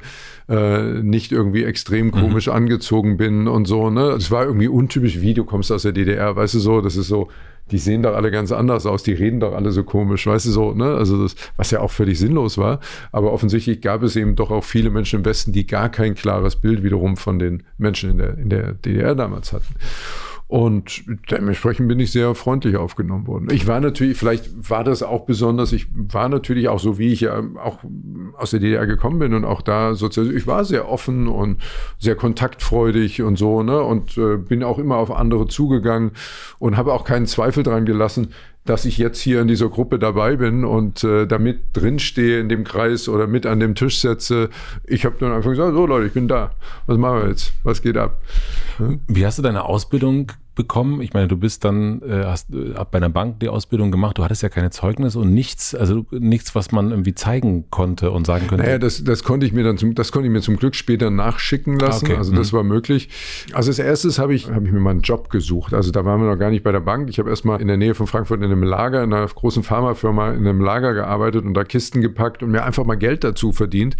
äh, nicht irgendwie extrem komisch mhm. angezogen bin und so. Ne? Es war irgendwie untypisch, wie du kommst aus der DDR, weißt du so, das ist so, die sehen doch alle ganz anders aus, die reden doch alle so komisch, weißt du so, ne? Also das, was ja auch völlig sinnlos war. Aber offensichtlich gab es eben doch auch viele Menschen im Westen, die gar kein klares Bild wiederum von den Menschen in der, in der DDR damals hatten. Und dementsprechend bin ich sehr freundlich aufgenommen worden. Ich war natürlich, vielleicht war das auch besonders, ich war natürlich auch so, wie ich ja auch aus der DDR gekommen bin und auch da sozusagen, ich war sehr offen und sehr kontaktfreudig und so, ne, und äh, bin auch immer auf andere zugegangen und habe auch keinen Zweifel dran gelassen, dass ich jetzt hier in dieser Gruppe dabei bin und äh, damit drinstehe in dem Kreis oder mit an dem Tisch setze. Ich habe dann einfach gesagt, so Leute, ich bin da. Was machen wir jetzt? Was geht ab? Wie hast du deine Ausbildung bekommen? Ich meine, du bist dann, äh, hast äh, bei einer Bank die Ausbildung gemacht, du hattest ja keine Zeugnisse und nichts, also nichts, was man irgendwie zeigen konnte und sagen könnte. Naja, das, das konnte ich mir dann zum, das konnte ich mir zum Glück später nachschicken lassen. Okay. Also das mhm. war möglich. Also als erstes habe ich, habe ich mir mal einen Job gesucht. Also da waren wir noch gar nicht bei der Bank. Ich habe erstmal in der Nähe von Frankfurt in einem Lager, in einer großen Pharmafirma in einem Lager gearbeitet und da Kisten gepackt und mir einfach mal Geld dazu verdient,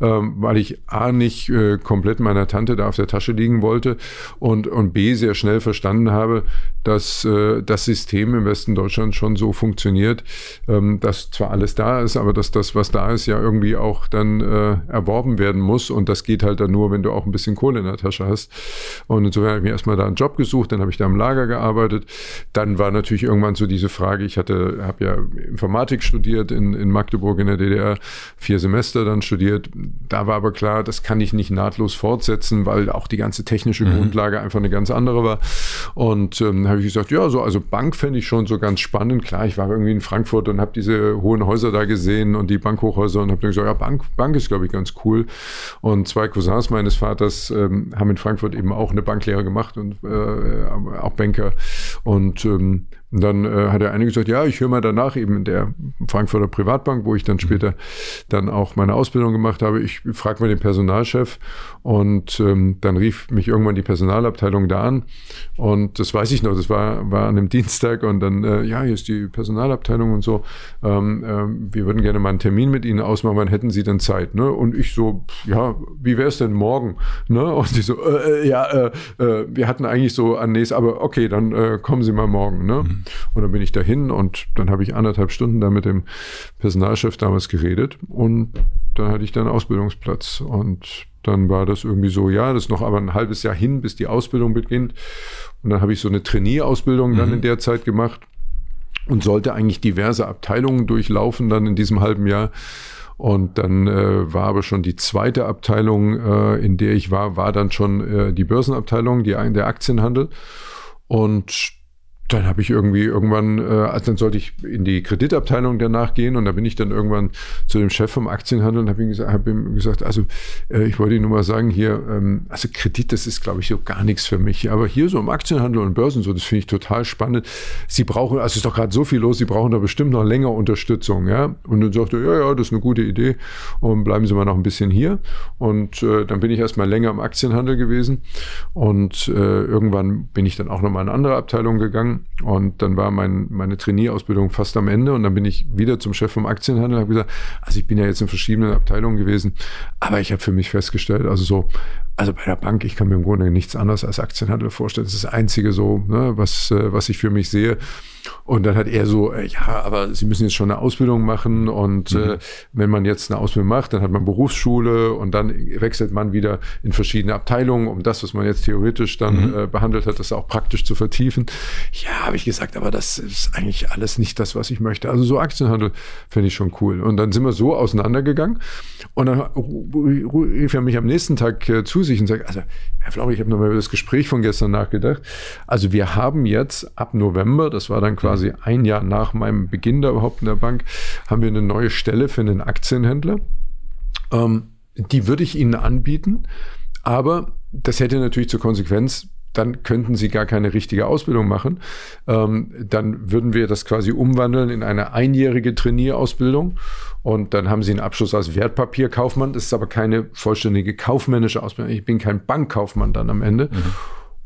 ähm, weil ich A nicht äh, komplett meiner Tante da auf der Tasche liegen wollte und, und B sehr schnell verstanden verstanden habe, dass äh, das System im Westen Deutschlands schon so funktioniert, ähm, dass zwar alles da ist, aber dass das, was da ist, ja irgendwie auch dann äh, erworben werden muss. Und das geht halt dann nur, wenn du auch ein bisschen Kohle in der Tasche hast. Und insofern habe ich mir erstmal da einen Job gesucht, dann habe ich da im Lager gearbeitet. Dann war natürlich irgendwann so diese Frage, ich hatte, habe ja Informatik studiert in, in Magdeburg in der DDR, vier Semester dann studiert. Da war aber klar, das kann ich nicht nahtlos fortsetzen, weil auch die ganze technische mhm. Grundlage einfach eine ganz andere war. Und ähm, habe ich gesagt, ja, so also Bank fände ich schon so ganz spannend. Klar, ich war irgendwie in Frankfurt und habe diese hohen Häuser da gesehen und die Bankhochhäuser und habe dann gesagt, ja, Bank, Bank ist, glaube ich, ganz cool. Und zwei Cousins meines Vaters ähm, haben in Frankfurt eben auch eine Banklehre gemacht und äh, auch Banker. Und ähm, und dann äh, hat der eine gesagt, ja, ich höre mal danach eben in der Frankfurter Privatbank, wo ich dann später dann auch meine Ausbildung gemacht habe. Ich frage mal den Personalchef und ähm, dann rief mich irgendwann die Personalabteilung da an und das weiß ich noch, das war, war an einem Dienstag und dann, äh, ja, hier ist die Personalabteilung und so, ähm, äh, wir würden gerne mal einen Termin mit Ihnen ausmachen, wann hätten Sie denn Zeit? Ne? Und ich so, ja, wie wäre es denn morgen? Ne? Und sie so, äh, äh ja, äh, wir hatten eigentlich so an nächstes, aber okay, dann kommen Sie mal morgen. Ne? Mhm. Und dann bin ich dahin und dann habe ich anderthalb Stunden da mit dem Personalchef damals geredet und dann hatte ich dann Ausbildungsplatz und dann war das irgendwie so, ja, das ist noch aber ein halbes Jahr hin, bis die Ausbildung beginnt. Und dann habe ich so eine Trainee-Ausbildung mhm. dann in der Zeit gemacht und sollte eigentlich diverse Abteilungen durchlaufen dann in diesem halben Jahr. Und dann äh, war aber schon die zweite Abteilung, äh, in der ich war, war dann schon äh, die Börsenabteilung, die, der Aktienhandel. Und dann habe ich irgendwie irgendwann, äh, also dann sollte ich in die Kreditabteilung danach gehen und da bin ich dann irgendwann zu dem Chef vom Aktienhandel und habe ihm, gesagt, hab ihm gesagt, also äh, ich wollte Ihnen nur mal sagen, hier, ähm, also Kredit, das ist glaube ich so gar nichts für mich, aber hier so im Aktienhandel und Börsen so, das finde ich total spannend. Sie brauchen, also es ist doch gerade so viel los, Sie brauchen da bestimmt noch länger Unterstützung, ja. Und dann sagte er, ja, ja, das ist eine gute Idee und bleiben Sie mal noch ein bisschen hier. Und äh, dann bin ich erstmal länger im Aktienhandel gewesen und äh, irgendwann bin ich dann auch nochmal in eine andere Abteilung gegangen und dann war mein, meine Trainee-Ausbildung fast am Ende und dann bin ich wieder zum Chef vom Aktienhandel und habe gesagt, also ich bin ja jetzt in verschiedenen Abteilungen gewesen, aber ich habe für mich festgestellt, also so, also bei der Bank, ich kann mir im Grunde nichts anderes als Aktienhandel vorstellen. Das ist das Einzige so, ne, was, äh, was ich für mich sehe. Und dann hat er so, äh, ja, aber Sie müssen jetzt schon eine Ausbildung machen und mhm. äh, wenn man jetzt eine Ausbildung macht, dann hat man Berufsschule und dann wechselt man wieder in verschiedene Abteilungen, um das, was man jetzt theoretisch dann mhm. äh, behandelt hat, das auch praktisch zu vertiefen. Ja, habe ich gesagt, aber das ist eigentlich alles nicht das, was ich möchte. Also so Aktienhandel finde ich schon cool. Und dann sind wir so auseinandergegangen und dann rief er mich am nächsten Tag äh, zu sich und sagt, also Herr Flauch, ich habe nochmal über das Gespräch von gestern nachgedacht. Also wir haben jetzt ab November, das war dann quasi ein Jahr nach meinem Beginn da überhaupt in der Bank, haben wir eine neue Stelle für einen Aktienhändler. Ähm, die würde ich Ihnen anbieten, aber das hätte natürlich zur Konsequenz, dann könnten sie gar keine richtige Ausbildung machen. Ähm, dann würden wir das quasi umwandeln in eine einjährige Trainierausbildung und dann haben sie einen Abschluss als Wertpapierkaufmann. Das ist aber keine vollständige kaufmännische Ausbildung. Ich bin kein Bankkaufmann dann am Ende. Mhm.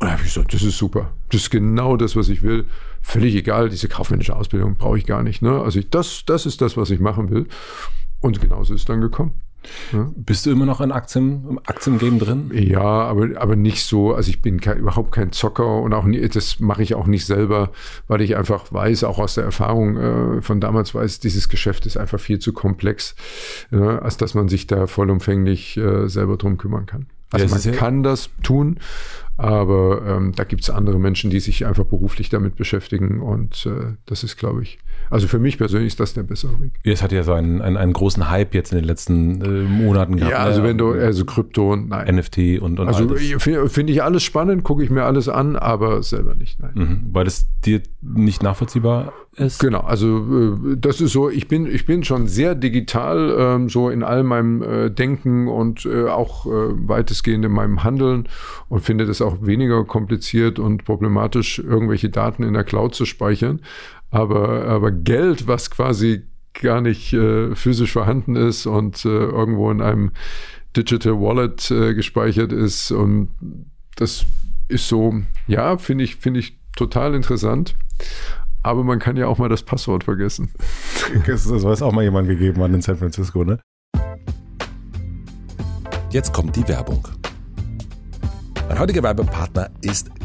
Und da habe ich gesagt, das ist super. Das ist genau das, was ich will. Völlig egal, diese kaufmännische Ausbildung brauche ich gar nicht. Ne? Also ich, das, das ist das, was ich machen will. Und genauso ist es dann gekommen. Ja. Bist du immer noch in Aktien, im Aktiengame drin? Ja, aber, aber nicht so. Also ich bin kein, überhaupt kein Zocker und auch nie, das mache ich auch nicht selber, weil ich einfach weiß, auch aus der Erfahrung äh, von damals weiß, dieses Geschäft ist einfach viel zu komplex, äh, als dass man sich da vollumfänglich äh, selber drum kümmern kann. Also ja, man kann das tun, aber ähm, da gibt es andere Menschen, die sich einfach beruflich damit beschäftigen und äh, das ist, glaube ich, also für mich persönlich ist das der bessere Weg. Es hat ja so einen, einen, einen großen Hype jetzt in den letzten äh, Monaten gehabt. Ja, also ne? wenn du, also Krypto, nein. NFT und, und Also finde ich alles spannend, gucke ich mir alles an, aber selber nicht, nein. Mhm, weil es dir nicht nachvollziehbar ist? Genau, also äh, das ist so, ich bin, ich bin schon sehr digital, ähm, so in all meinem äh, Denken und äh, auch äh, weitestgehend in meinem Handeln und finde das auch weniger kompliziert und problematisch, irgendwelche Daten in der Cloud zu speichern. Aber, aber Geld, was quasi gar nicht äh, physisch vorhanden ist und äh, irgendwo in einem Digital Wallet äh, gespeichert ist. Und das ist so, ja, finde ich, finde ich total interessant. Aber man kann ja auch mal das Passwort vergessen. Das, das weiß auch mal jemand gegeben an in San Francisco, ne? Jetzt kommt die Werbung. Mein heutiger Werbepartner ist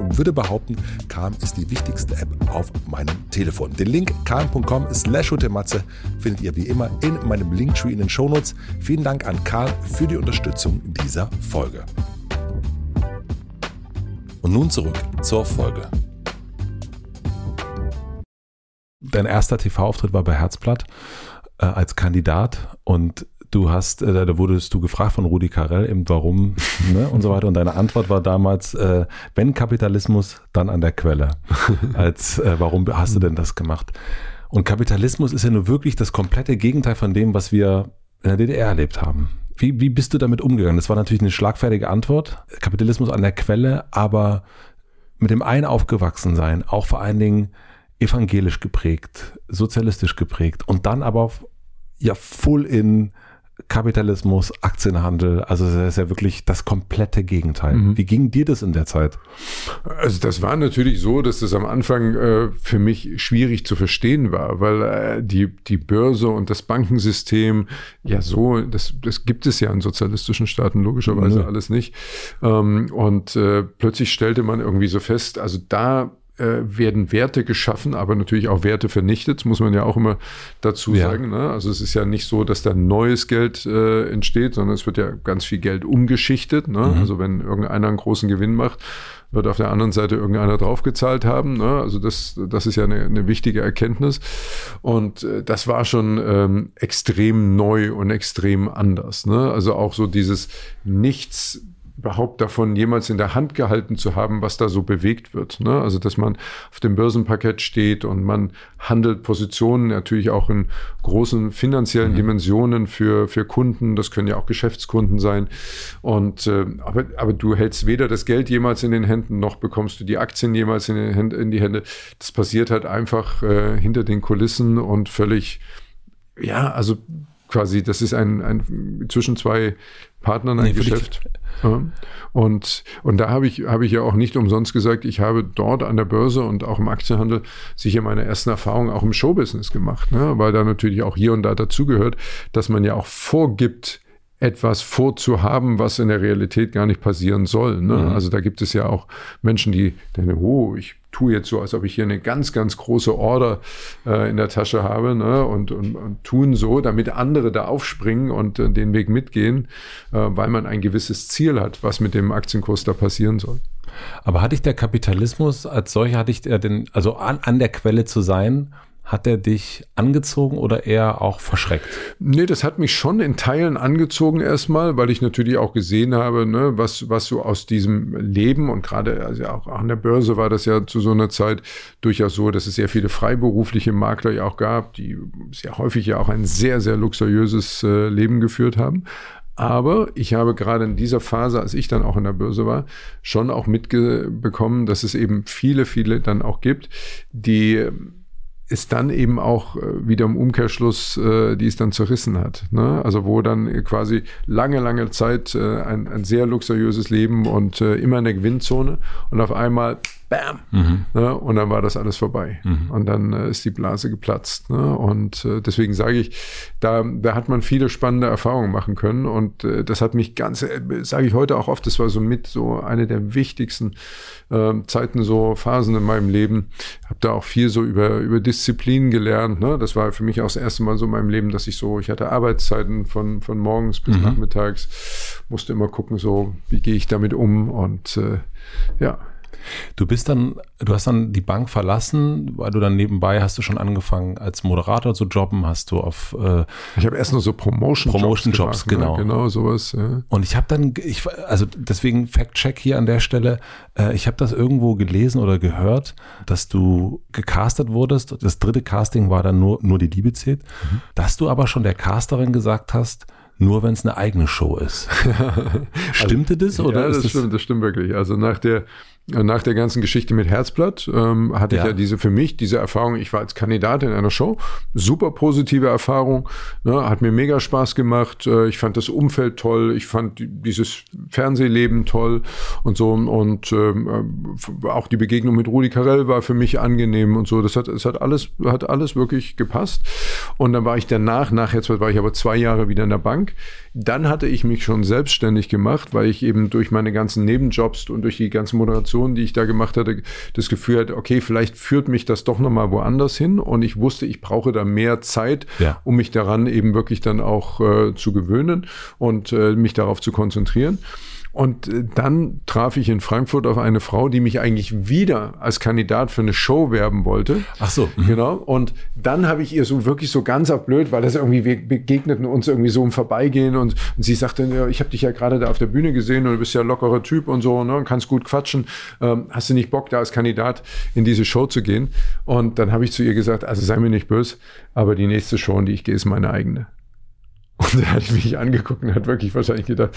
und würde behaupten, Calm ist die wichtigste App auf meinem Telefon. Den Link calm.com slash findet ihr wie immer in meinem Linktree in den Shownotes. Vielen Dank an Calm für die Unterstützung dieser Folge. Und nun zurück zur Folge. Dein erster TV-Auftritt war bei Herzblatt äh, als Kandidat und Du hast, äh, da wurdest du gefragt von Rudi Carell, eben warum ne, und so weiter. Und deine Antwort war damals, äh, wenn Kapitalismus, dann an der Quelle. Als äh, warum hast du denn das gemacht? Und Kapitalismus ist ja nur wirklich das komplette Gegenteil von dem, was wir in der DDR erlebt haben. Wie, wie bist du damit umgegangen? Das war natürlich eine schlagfertige Antwort. Kapitalismus an der Quelle, aber mit dem einen aufgewachsen sein, auch vor allen Dingen evangelisch geprägt, sozialistisch geprägt und dann aber ja full in Kapitalismus, Aktienhandel, also das ist ja wirklich das komplette Gegenteil. Mhm. Wie ging dir das in der Zeit? Also das war natürlich so, dass das am Anfang äh, für mich schwierig zu verstehen war, weil äh, die, die Börse und das Bankensystem ja so, das, das gibt es ja in sozialistischen Staaten logischerweise mhm. alles nicht. Ähm, und äh, plötzlich stellte man irgendwie so fest, also da werden Werte geschaffen, aber natürlich auch Werte vernichtet, muss man ja auch immer dazu ja. sagen. Ne? Also es ist ja nicht so, dass da neues Geld äh, entsteht, sondern es wird ja ganz viel Geld umgeschichtet. Ne? Mhm. Also wenn irgendeiner einen großen Gewinn macht, wird auf der anderen Seite irgendeiner draufgezahlt haben. Ne? Also das, das ist ja eine, eine wichtige Erkenntnis. Und äh, das war schon ähm, extrem neu und extrem anders. Ne? Also auch so dieses Nichts überhaupt davon jemals in der Hand gehalten zu haben, was da so bewegt wird. Ne? Also dass man auf dem Börsenparkett steht und man handelt Positionen natürlich auch in großen finanziellen mhm. Dimensionen für, für Kunden. Das können ja auch Geschäftskunden sein. Und äh, aber, aber du hältst weder das Geld jemals in den Händen, noch bekommst du die Aktien jemals in, den Händen, in die Hände. Das passiert halt einfach äh, hinter den Kulissen und völlig, ja, also quasi, das ist ein, ein zwischen zwei Partnern ein nee, Geschäft. Ja. Und, und da habe ich, habe ich ja auch nicht umsonst gesagt, ich habe dort an der Börse und auch im Aktienhandel sicher meine ersten Erfahrungen auch im Showbusiness gemacht, ne? weil da natürlich auch hier und da dazugehört, dass man ja auch vorgibt, etwas vorzuhaben, was in der Realität gar nicht passieren soll. Ne? Mhm. Also da gibt es ja auch Menschen, die denken, oh, ich tue jetzt so, als ob ich hier eine ganz, ganz große Order äh, in der Tasche habe ne? und, und, und tun so, damit andere da aufspringen und äh, den Weg mitgehen, äh, weil man ein gewisses Ziel hat, was mit dem Aktienkurs da passieren soll. Aber hatte ich der Kapitalismus als solcher, hatte ich der denn, also an, an der Quelle zu sein, hat er dich angezogen oder eher auch verschreckt? Nee, das hat mich schon in Teilen angezogen erstmal, weil ich natürlich auch gesehen habe, ne, was, was so aus diesem Leben und gerade also auch an der Börse war das ja zu so einer Zeit durchaus so, dass es sehr viele freiberufliche Makler ja auch gab, die sehr häufig ja auch ein sehr, sehr luxuriöses äh, Leben geführt haben. Aber ich habe gerade in dieser Phase, als ich dann auch in der Börse war, schon auch mitbekommen, dass es eben viele, viele dann auch gibt, die es dann eben auch äh, wieder im Umkehrschluss, äh, die es dann zerrissen hat. Ne? Also wo dann quasi lange, lange Zeit äh, ein, ein sehr luxuriöses Leben und äh, immer in der Gewinnzone und auf einmal Bam. Mhm. Ne? Und dann war das alles vorbei. Mhm. Und dann äh, ist die Blase geplatzt. Ne? Und äh, deswegen sage ich, da, da hat man viele spannende Erfahrungen machen können. Und äh, das hat mich ganz, äh, sage ich heute auch oft, das war so mit so eine der wichtigsten äh, Zeiten, so Phasen in meinem Leben. Habe da auch viel so über, über Disziplin gelernt. Ne? Das war für mich auch das erste Mal so in meinem Leben, dass ich so, ich hatte Arbeitszeiten von, von morgens bis mhm. nachmittags, musste immer gucken, so, wie gehe ich damit um und äh, ja, Du bist dann, du hast dann die Bank verlassen, weil du dann nebenbei hast du schon angefangen als Moderator zu jobben, hast du auf äh, Ich habe erst nur so Promotion Jobs, Promotion Jobs gemacht, genau. Ne? Genau sowas, ja. Und ich habe dann ich also deswegen Fact Check hier an der Stelle, äh, ich habe das irgendwo gelesen oder gehört, dass du gecastet wurdest. Das dritte Casting war dann nur nur die Liebe zählt, mhm. dass du aber schon der Casterin gesagt hast, nur wenn es eine eigene Show ist. Stimmte also, das oder? Ja, das, das stimmt, das stimmt wirklich. Also nach der nach der ganzen Geschichte mit Herzblatt ähm, hatte ja. ich ja diese für mich diese Erfahrung. Ich war als Kandidat in einer Show, super positive Erfahrung, ne, hat mir mega Spaß gemacht. Äh, ich fand das Umfeld toll, ich fand dieses Fernsehleben toll und so und ähm, äh, auch die Begegnung mit Rudi Carell war für mich angenehm und so. Das hat, es hat alles hat alles wirklich gepasst. Und dann war ich danach, nach Herzblatt war ich aber zwei Jahre wieder in der Bank. Dann hatte ich mich schon selbstständig gemacht, weil ich eben durch meine ganzen Nebenjobs und durch die ganze Moderation Aktion, die ich da gemacht hatte, das Gefühl hatte, okay, vielleicht führt mich das doch nochmal woanders hin. Und ich wusste, ich brauche da mehr Zeit, ja. um mich daran eben wirklich dann auch äh, zu gewöhnen und äh, mich darauf zu konzentrieren. Und äh, dann traf ich in Frankfurt auf eine Frau, die mich eigentlich wieder als Kandidat für eine Show werben wollte. Ach so. Mhm. Genau. Und dann habe ich ihr so wirklich so ganz blöd, weil das irgendwie, wir begegneten uns irgendwie so im Vorbeigehen und, und sie sagte, ja, ich habe dich ja gerade da auf der Bühne gesehen und du bist ja lockerer Typ und so, ne, und kannst gut quatschen. Ähm, hast du nicht Bock, da als Kandidat in diese Show zu gehen? Und dann habe ich zu ihr gesagt, also sei mir nicht böse, aber die nächste Show, in die ich gehe, ist meine eigene. Und da hat ich mich angeguckt und hat wirklich wahrscheinlich gedacht,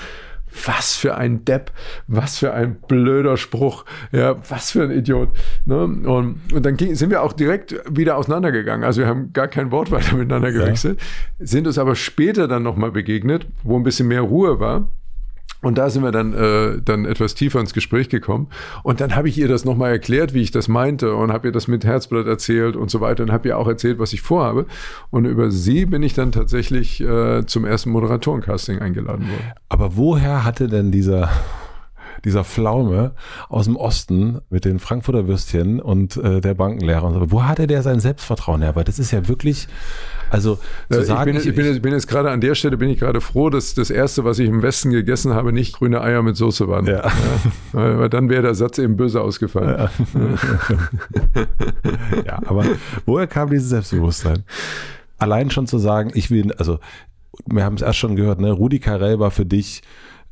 was für ein Depp, was für ein blöder Spruch, ja, was für ein Idiot. Ne? Und, und dann ging, sind wir auch direkt wieder auseinandergegangen. Also wir haben gar kein Wort weiter miteinander gewechselt, ja. sind uns aber später dann nochmal begegnet, wo ein bisschen mehr Ruhe war. Und da sind wir dann, äh, dann etwas tiefer ins Gespräch gekommen. Und dann habe ich ihr das nochmal erklärt, wie ich das meinte und habe ihr das mit Herzblatt erzählt und so weiter und habe ihr auch erzählt, was ich vorhabe. Und über sie bin ich dann tatsächlich äh, zum ersten Moderatorencasting eingeladen worden. Aber woher hatte denn dieser dieser Pflaume aus dem Osten mit den Frankfurter Würstchen und äh, der Bankenlehrer. Und so. Wo hatte der sein Selbstvertrauen her? Weil das ist ja wirklich, also zu ich sagen, bin, ich, bin, ich bin jetzt gerade an der Stelle bin ich gerade froh, dass das erste, was ich im Westen gegessen habe, nicht grüne Eier mit Soße waren. Ja. weil, dann wäre der Satz eben böse ausgefallen. Ja. ja, aber woher kam dieses Selbstbewusstsein? Allein schon zu sagen, ich will, also wir haben es erst schon gehört, ne, Rudi Carell war für dich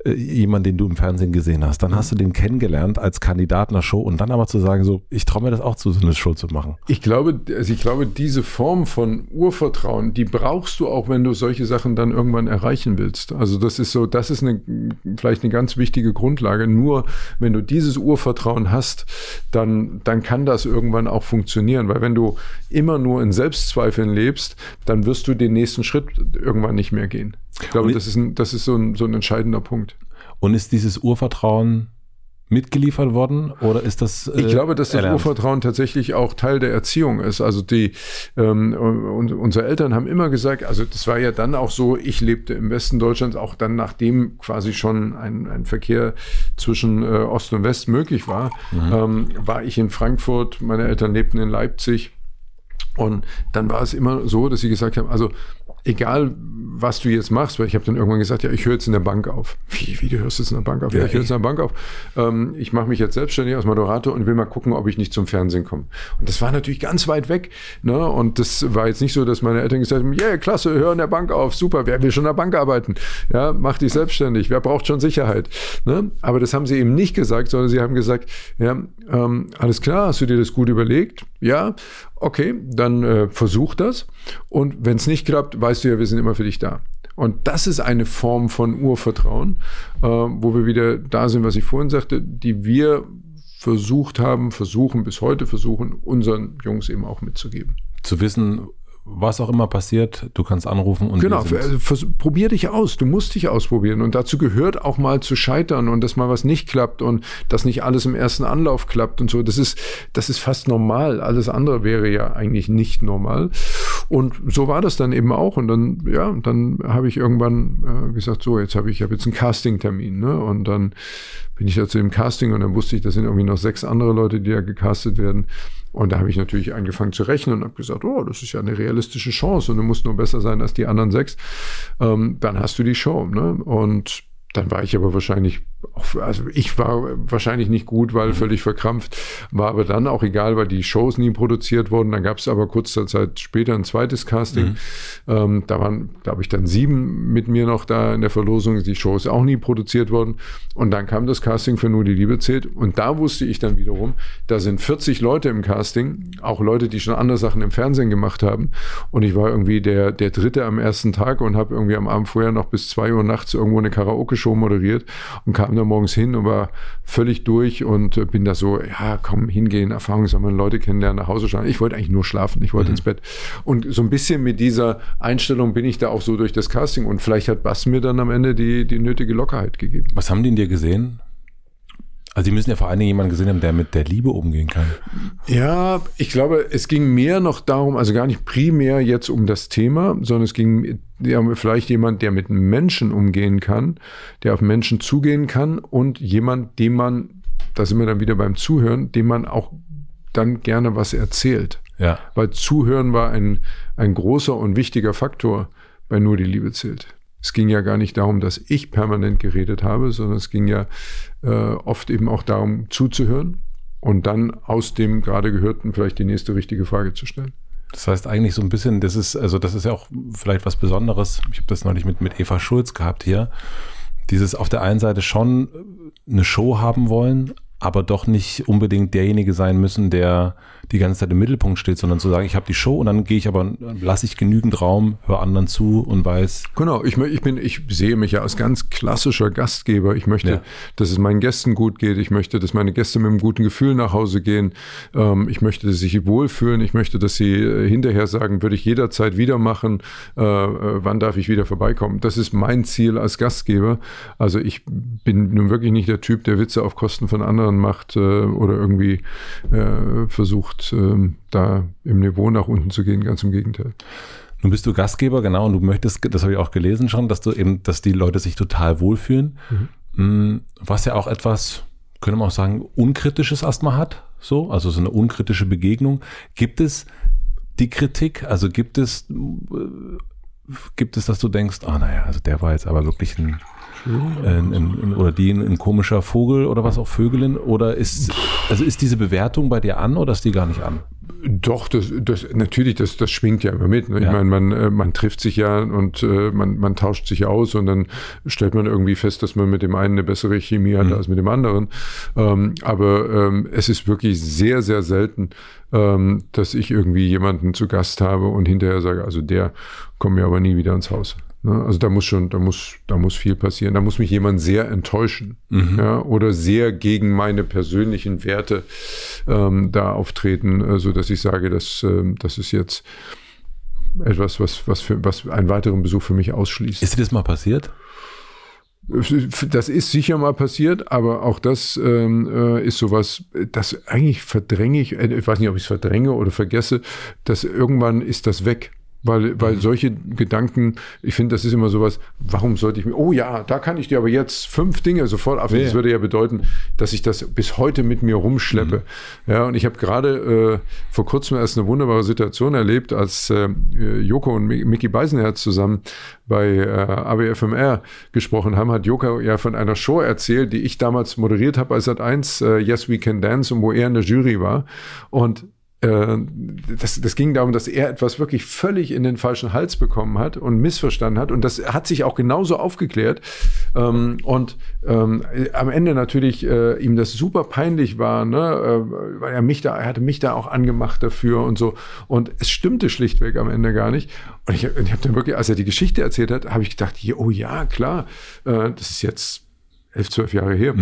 äh, jemand, den du im Fernsehen gesehen hast. Dann hast du den kennengelernt als Kandidat einer Show und dann aber zu sagen, so, ich traue mir das auch zu, so eine Show zu machen. Ich glaube, also ich glaube, diese Form von Urvertrauen, die brauchst du auch, wenn du solche Sachen dann irgendwann erreichen willst. Also das ist so, das ist eine, vielleicht eine ganz wichtige Grundlage. Nur wenn du dieses Urvertrauen hast, dann, dann kann das irgendwann auch funktionieren. Weil wenn du immer nur in Selbstzweifeln lebst, dann wirst du den nächsten Schritt irgendwann nicht mehr gehen. Ich glaube, das ist, ein, das ist so, ein, so ein entscheidender Punkt. Und ist dieses Urvertrauen mitgeliefert worden oder ist das? Äh, ich glaube, dass das erlernt? Urvertrauen tatsächlich auch Teil der Erziehung ist. Also die ähm, und, unsere Eltern haben immer gesagt, also das war ja dann auch so, ich lebte im Westen Deutschlands, auch dann nachdem quasi schon ein, ein Verkehr zwischen äh, Ost und West möglich war, mhm. ähm, war ich in Frankfurt, meine Eltern lebten in Leipzig. Und dann war es immer so, dass sie gesagt haben, also egal was du jetzt machst, weil ich habe dann irgendwann gesagt, ja, ich höre jetzt in der Bank auf. Wie, wie du hörst jetzt in der Bank auf? Ja, ja ich höre jetzt in der Bank auf. Ähm, ich mache mich jetzt selbstständig als Moderator und will mal gucken, ob ich nicht zum Fernsehen komme. Und das war natürlich ganz weit weg. Ne? Und das war jetzt nicht so, dass meine Eltern gesagt haben, ja, yeah, klasse, hör in der Bank auf, super, wer will schon in der Bank arbeiten? Ja, mach dich selbstständig, wer braucht schon Sicherheit? Ne? Aber das haben sie eben nicht gesagt, sondern sie haben gesagt, ja, ähm, alles klar, hast du dir das gut überlegt? Ja, okay, dann äh, versuch das. Und wenn es nicht klappt, weißt du ja, wir sind immer für dich da. Und das ist eine Form von Urvertrauen, äh, wo wir wieder da sind, was ich vorhin sagte, die wir versucht haben, versuchen, bis heute versuchen, unseren Jungs eben auch mitzugeben. Zu wissen, was auch immer passiert, du kannst anrufen und genau. Also, probier dich aus. Du musst dich ausprobieren und dazu gehört auch mal zu scheitern und dass mal was nicht klappt und dass nicht alles im ersten Anlauf klappt und so. Das ist das ist fast normal. Alles andere wäre ja eigentlich nicht normal. Und so war das dann eben auch und dann ja, dann habe ich irgendwann äh, gesagt, so jetzt habe ich habe jetzt einen Casting-Termin, ne? Und dann bin ich da zu dem Casting und dann wusste ich, das sind irgendwie noch sechs andere Leute, die da gecastet werden. Und da habe ich natürlich angefangen zu rechnen und habe gesagt, oh, das ist ja eine realistische Chance und du musst nur besser sein als die anderen sechs. Ähm, dann hast du die Show. Ne? Und dann war ich aber wahrscheinlich, also ich war wahrscheinlich nicht gut, weil mhm. völlig verkrampft, war aber dann auch egal, weil die Shows nie produziert wurden. Dann gab es aber kurze Zeit später ein zweites Casting. Mhm. Ähm, da waren, glaube ich, dann sieben mit mir noch da in der Verlosung. Die Show ist auch nie produziert worden. Und dann kam das Casting für Nur die Liebe zählt. Und da wusste ich dann wiederum, da sind 40 Leute im Casting, auch Leute, die schon andere Sachen im Fernsehen gemacht haben. Und ich war irgendwie der, der Dritte am ersten Tag und habe irgendwie am Abend vorher noch bis zwei Uhr nachts irgendwo eine Karaoke Show moderiert und kam da morgens hin und war völlig durch und äh, bin da so, ja, komm, hingehen, Erfahrung sammeln, Leute kennenlernen, nach Hause schauen. Ich wollte eigentlich nur schlafen, ich wollte mhm. ins Bett. Und so ein bisschen mit dieser Einstellung bin ich da auch so durch das Casting und vielleicht hat Bass mir dann am Ende die, die nötige Lockerheit gegeben. Was haben die in dir gesehen? Also Sie müssen ja vor allen Dingen jemanden gesehen haben, der mit der Liebe umgehen kann. Ja, ich glaube, es ging mehr noch darum, also gar nicht primär jetzt um das Thema, sondern es ging ja, vielleicht jemand, der mit Menschen umgehen kann, der auf Menschen zugehen kann und jemand, dem man, da sind wir dann wieder beim Zuhören, dem man auch dann gerne was erzählt. Ja. Weil Zuhören war ein, ein großer und wichtiger Faktor bei Nur die Liebe zählt. Es ging ja gar nicht darum, dass ich permanent geredet habe, sondern es ging ja äh, oft eben auch darum, zuzuhören und dann aus dem gerade Gehörten vielleicht die nächste richtige Frage zu stellen. Das heißt eigentlich so ein bisschen, das ist, also das ist ja auch vielleicht was Besonderes. Ich habe das neulich mit, mit Eva Schulz gehabt hier. Dieses auf der einen Seite schon eine Show haben wollen, aber doch nicht unbedingt derjenige sein müssen, der die ganze Zeit im Mittelpunkt steht, sondern zu sagen, ich habe die Show und dann gehe ich aber, lasse ich genügend Raum, höre anderen zu und weiß. Genau, ich, ich bin, ich sehe mich ja als ganz klassischer Gastgeber. Ich möchte, ja. dass es meinen Gästen gut geht. Ich möchte, dass meine Gäste mit einem guten Gefühl nach Hause gehen. Ähm, ich möchte, dass sie sich wohlfühlen. Ich möchte, dass sie äh, hinterher sagen, würde ich jederzeit wieder machen. Äh, äh, wann darf ich wieder vorbeikommen? Das ist mein Ziel als Gastgeber. Also ich bin nun wirklich nicht der Typ, der Witze auf Kosten von anderen macht äh, oder irgendwie äh, versucht, ähm, da im Niveau nach unten zu gehen, ganz im Gegenteil. Nun bist du Gastgeber, genau, und du möchtest, das habe ich auch gelesen schon, dass du eben, dass die Leute sich total wohlfühlen. Mhm. Mm, was ja auch etwas, können wir auch sagen, unkritisches erstmal hat, so, also so eine unkritische Begegnung. Gibt es die Kritik, also gibt es, äh, gibt es, dass du denkst, ah, oh, naja, also der war jetzt aber wirklich ein, ein, ein, oder die ein, ein, komischer Vogel oder was auch Vögelin? Oder ist, also ist diese Bewertung bei dir an oder ist die gar nicht an? Doch, das, das natürlich, das, das schwingt ja immer mit. Ne? Ich Ja. meine, man, äh, man trifft sich ja und äh, man, man tauscht sich aus und dann stellt man irgendwie fest, dass man mit dem einen eine bessere Chemie hat Mhm. als mit dem anderen. Ähm, aber ähm, es ist wirklich sehr, sehr selten, ähm, dass ich irgendwie jemanden zu Gast habe und hinterher sage, also der kommt mir aber nie wieder ins Haus. Ne? Also da muss schon, da muss, da muss viel passieren. Da muss mich jemand sehr enttäuschen Mhm. ja, oder sehr gegen meine persönlichen Werte ähm, da auftreten, äh, so dass ich sage, dass ähm, das ist jetzt etwas, was, was, für, was einen weiteren Besuch für mich ausschließt. Ist dir das mal passiert? Das ist sicher mal passiert, aber auch das ähm, äh, ist sowas, das eigentlich verdränge ich, äh, ich weiß nicht, ob ich es verdränge oder vergesse, dass irgendwann ist das weg. Weil, weil solche Gedanken, ich finde, das ist immer sowas, warum sollte ich mir, oh ja, da kann ich dir aber jetzt fünf Dinge sofort auf. Ja. Das würde ja bedeuten, dass ich das bis heute mit mir rumschleppe. Ja, und ich habe gerade äh, vor kurzem erst eine wunderbare Situation erlebt, als äh, Joko und Mi- Mickey Beisenherz zusammen bei äh, ABFMR gesprochen haben, hat Joko ja von einer Show erzählt, die ich damals moderiert habe als Sat1, äh, Yes We Can Dance, und wo er in der Jury war. Und das, das ging darum, dass er etwas wirklich völlig in den falschen Hals bekommen hat und missverstanden hat. Und das hat sich auch genauso aufgeklärt. Ähm, und ähm, am Ende natürlich äh, ihm das super peinlich war, ne? äh, weil er mich da, er hatte mich da auch angemacht dafür und so. Und es stimmte schlichtweg am Ende gar nicht. Und ich, ich habe dann wirklich, als er die Geschichte erzählt hat, habe ich gedacht, oh ja, klar, äh, das ist jetzt elf, zwölf Jahre her.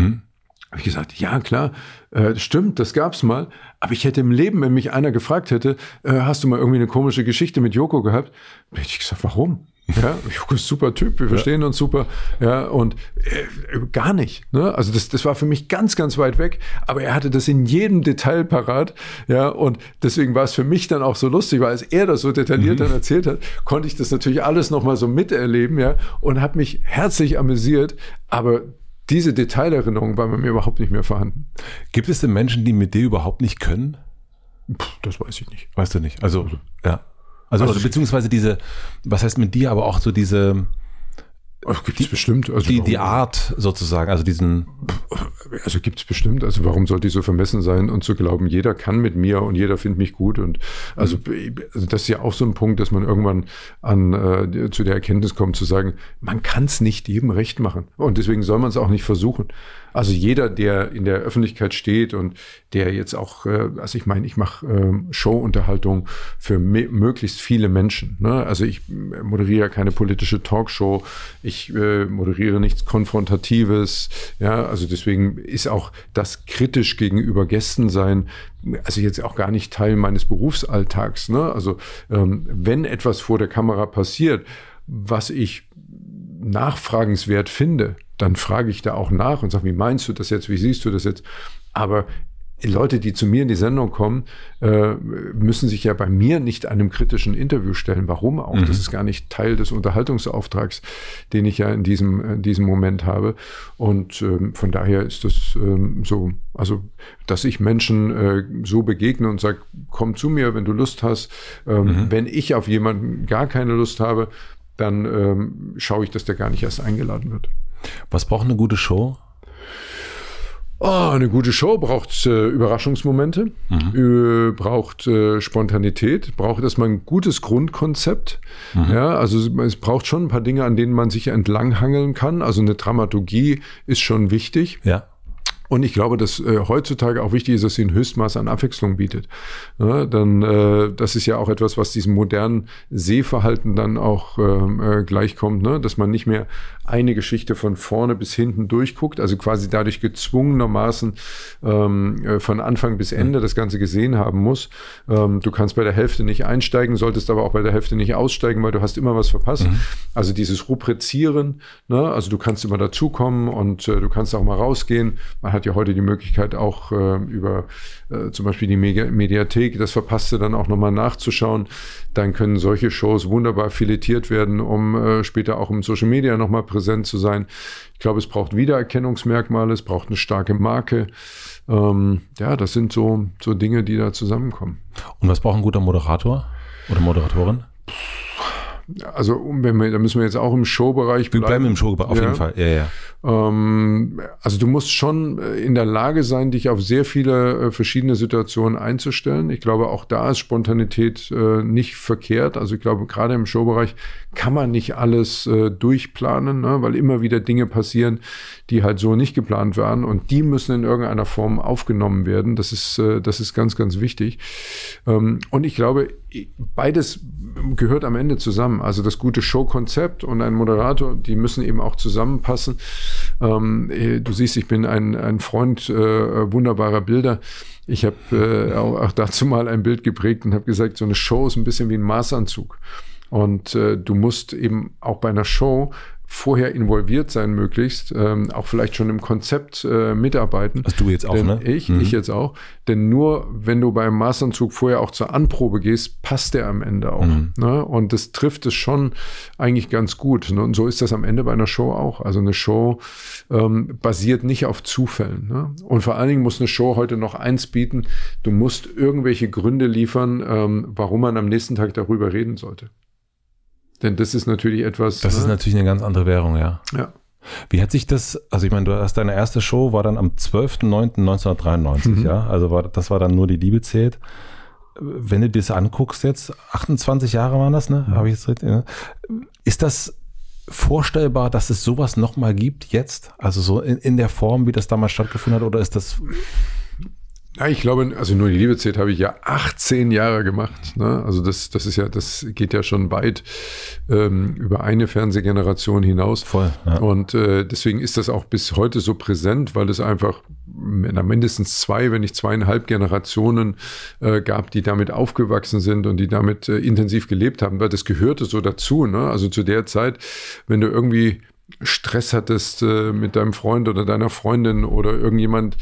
Habe ich gesagt, ja klar, äh, stimmt, das gab's mal. Aber ich hätte im Leben, wenn mich einer gefragt hätte, äh, hast du mal irgendwie eine komische Geschichte mit Joko gehabt, hätte ich gesagt, warum? Ja, Joko ist super Typ, wir verstehen uns super. Ja, und äh, gar nicht. Ne? Also das, das war für mich ganz, ganz weit weg. Aber er hatte das in jedem Detail parat. Ja, und deswegen war es für mich dann auch so lustig, weil als er das so detailliert dann erzählt hat, konnte ich das natürlich alles nochmal so miterleben, ja, und habe mich herzlich amüsiert. Aber diese Detailerinnerung war bei mir überhaupt nicht mehr vorhanden. Gibt es denn Menschen, die mit dir überhaupt nicht können? Puh, das weiß ich nicht. Weißt du nicht. Also, ja. Also, Also oder beziehungsweise diese, was heißt mit dir, aber auch so diese, Gibt es bestimmt. Also, die, die Art sozusagen, also diesen, also gibt es bestimmt. Also warum sollte ich so vermessen sein und zu glauben, jeder kann mit mir und jeder findet mich gut und also, also das ist ja auch so ein Punkt, dass man irgendwann an äh, zu der Erkenntnis kommt zu sagen, man kann es nicht jedem recht machen und deswegen soll man es auch nicht versuchen. Also jeder, der in der Öffentlichkeit steht und der jetzt auch, äh, also ich meine, ich mache ähm, Showunterhaltung für möglichst viele Menschen. Ne? Also ich äh, moderiere keine politische Talkshow, ich äh, moderiere nichts Konfrontatives. Ja, also deswegen ist auch das kritisch gegenüber Gästen sein, also jetzt auch gar nicht Teil meines Berufsalltags. Ne? Also ähm, wenn etwas vor der Kamera passiert, was ich nachfragenswert finde, dann frage ich da auch nach und sage, wie meinst du das jetzt, wie siehst du das jetzt? Aber Leute, die zu mir in die Sendung kommen, äh, müssen sich ja bei mir nicht einem kritischen Interview stellen. Warum auch? Das ist gar nicht Teil des Unterhaltungsauftrags, den ich ja in diesem, in diesem Moment habe. Und ähm, von daher ist das ähm, so, also, dass ich Menschen äh, so begegne und sage, komm zu mir, wenn du Lust hast. Ähm, Wenn ich auf jemanden gar keine Lust habe, dann schaue ich, dass der gar nicht erst eingeladen wird. Was braucht eine gute Show? Oh, eine gute Show braucht äh, Überraschungsmomente, äh, braucht äh, Spontanität, braucht erstmal ein gutes Grundkonzept. Ja, also es braucht schon ein paar Dinge, an denen man sich entlanghangeln kann. Also eine Dramaturgie ist schon wichtig. Ja. Und ich glaube, dass äh, heutzutage auch wichtig ist, dass sie ein Höchstmaß an Abwechslung bietet. Ja, dann, äh, das ist ja auch etwas, was diesem modernen Sehverhalten dann auch ähm, äh, gleichkommt, ne? dass man nicht mehr eine Geschichte von vorne bis hinten durchguckt, also quasi dadurch gezwungenermaßen ähm, äh, von Anfang bis Ende das Ganze gesehen haben muss. Ähm, du kannst bei der Hälfte nicht einsteigen, solltest aber auch bei der Hälfte nicht aussteigen, weil du hast immer was verpasst. Also dieses Rubrizieren, ne? also du kannst immer dazukommen und äh, du kannst auch mal rausgehen. Man hat ja heute die Möglichkeit auch äh, über äh, zum Beispiel die Mediathek, das Verpasste dann auch nochmal nachzuschauen. Dann können solche Shows wunderbar filetiert werden, um äh, später auch im Social Media nochmal präsent zu sein. Ich glaube, es braucht Wiedererkennungsmerkmale, es braucht eine starke Marke. Ähm, ja, das sind so, so Dinge, die da zusammenkommen. Und was braucht ein guter Moderator oder Moderatorin? also wenn wir, da müssen wir jetzt auch im Showbereich bleiben. Wir bleiben im Showbereich, auf ja. jeden Fall. Ja, ja. Ähm, also du musst schon äh, in der Lage sein, dich auf sehr viele äh, verschiedene Situationen einzustellen. Ich glaube, auch da ist Spontanität äh, nicht verkehrt. Also ich glaube, gerade im Showbereich kann man nicht alles durchplanen, ne? weil immer wieder Dinge passieren, die halt so nicht geplant waren und die müssen in irgendeiner Form aufgenommen werden. Das ist, das ist ganz, ganz wichtig. Ähm, und ich glaube, beides gehört am Ende zusammen. Also das gute Showkonzept und ein Moderator, die müssen eben auch zusammenpassen. Ähm, äh, du siehst, ich bin ein, ein Freund äh, wunderbarer Bilder. Ich habe äh, auch, auch dazu mal ein Bild geprägt und habe gesagt, so eine Show ist ein bisschen wie ein Maßanzug. Und äh, du musst eben auch bei einer Show vorher involviert sein möglichst, ähm, auch vielleicht schon im Konzept äh, mitarbeiten. Also du jetzt auch, Denn ne? Ich, mhm. ich jetzt auch. Denn nur wenn du beim Maßanzug vorher auch zur Anprobe gehst, passt der am Ende auch. Mhm. Ne? Und das trifft es schon eigentlich ganz gut. Ne? Und so ist das am Ende bei einer Show auch. Also eine Show ähm, basiert nicht auf Zufällen. Ne? Und vor allen Dingen muss eine Show heute noch eins bieten. Du musst irgendwelche Gründe liefern, ähm, warum man am nächsten Tag darüber reden sollte. Denn das ist natürlich etwas. Das ne? ist natürlich eine ganz andere Währung, ja. Ja. Wie hat sich das, also ich meine, du hast deine erste Show, war dann am 12.09.1993, mhm. ja? Also war, das war dann nur die Liebe zählt. Wenn du dir das anguckst jetzt, 28 Jahre waren das, ne? Mhm. Habe ich jetzt richtig, ne? Ist das vorstellbar, dass es sowas nochmal gibt jetzt? Also so in, in der Form, wie das damals stattgefunden hat, oder ist das ja, ich glaube, also nur die Liebe zählt habe ich ja 18 Jahre gemacht. Ne? Also das, das ist ja, das geht ja schon weit ähm, über eine Fernsehgeneration hinaus. Voll. Ja. Und äh, deswegen ist das auch bis heute so präsent, weil es einfach mindestens zwei, wenn nicht zweieinhalb Generationen äh, gab, die damit aufgewachsen sind und die damit äh, intensiv gelebt haben. Weil das gehörte so dazu. Ne? Also zu der Zeit, wenn du irgendwie Stress hattest äh, mit deinem Freund oder deiner Freundin oder irgendjemand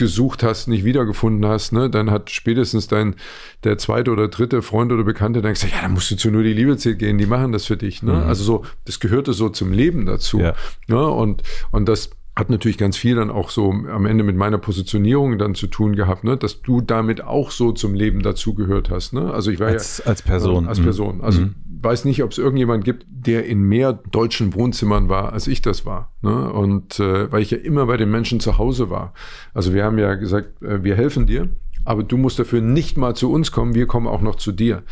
gesucht hast, nicht wiedergefunden hast, ne, dann hat spätestens dein der zweite oder dritte Freund oder Bekannte dann gesagt, ja, dann musst du zu nur die Liebe zählt gehen, die machen das für dich. Ne? Mhm. Also so, das gehörte so zum Leben dazu. Ja. Ne? Und, und das hat natürlich ganz viel dann auch so am Ende mit meiner Positionierung dann zu tun gehabt, ne? dass du damit auch so zum Leben dazugehört hast. Ne? Also ich war als, ja als Person. Äh, als Person. Also mhm weiß nicht, ob es irgendjemand gibt, der in mehr deutschen Wohnzimmern war, als ich das war. Ne? Und äh, weil ich ja immer bei den Menschen zu Hause war. Also wir haben ja gesagt, äh, wir helfen dir aber du musst dafür nicht mal zu uns kommen, wir kommen auch noch zu dir.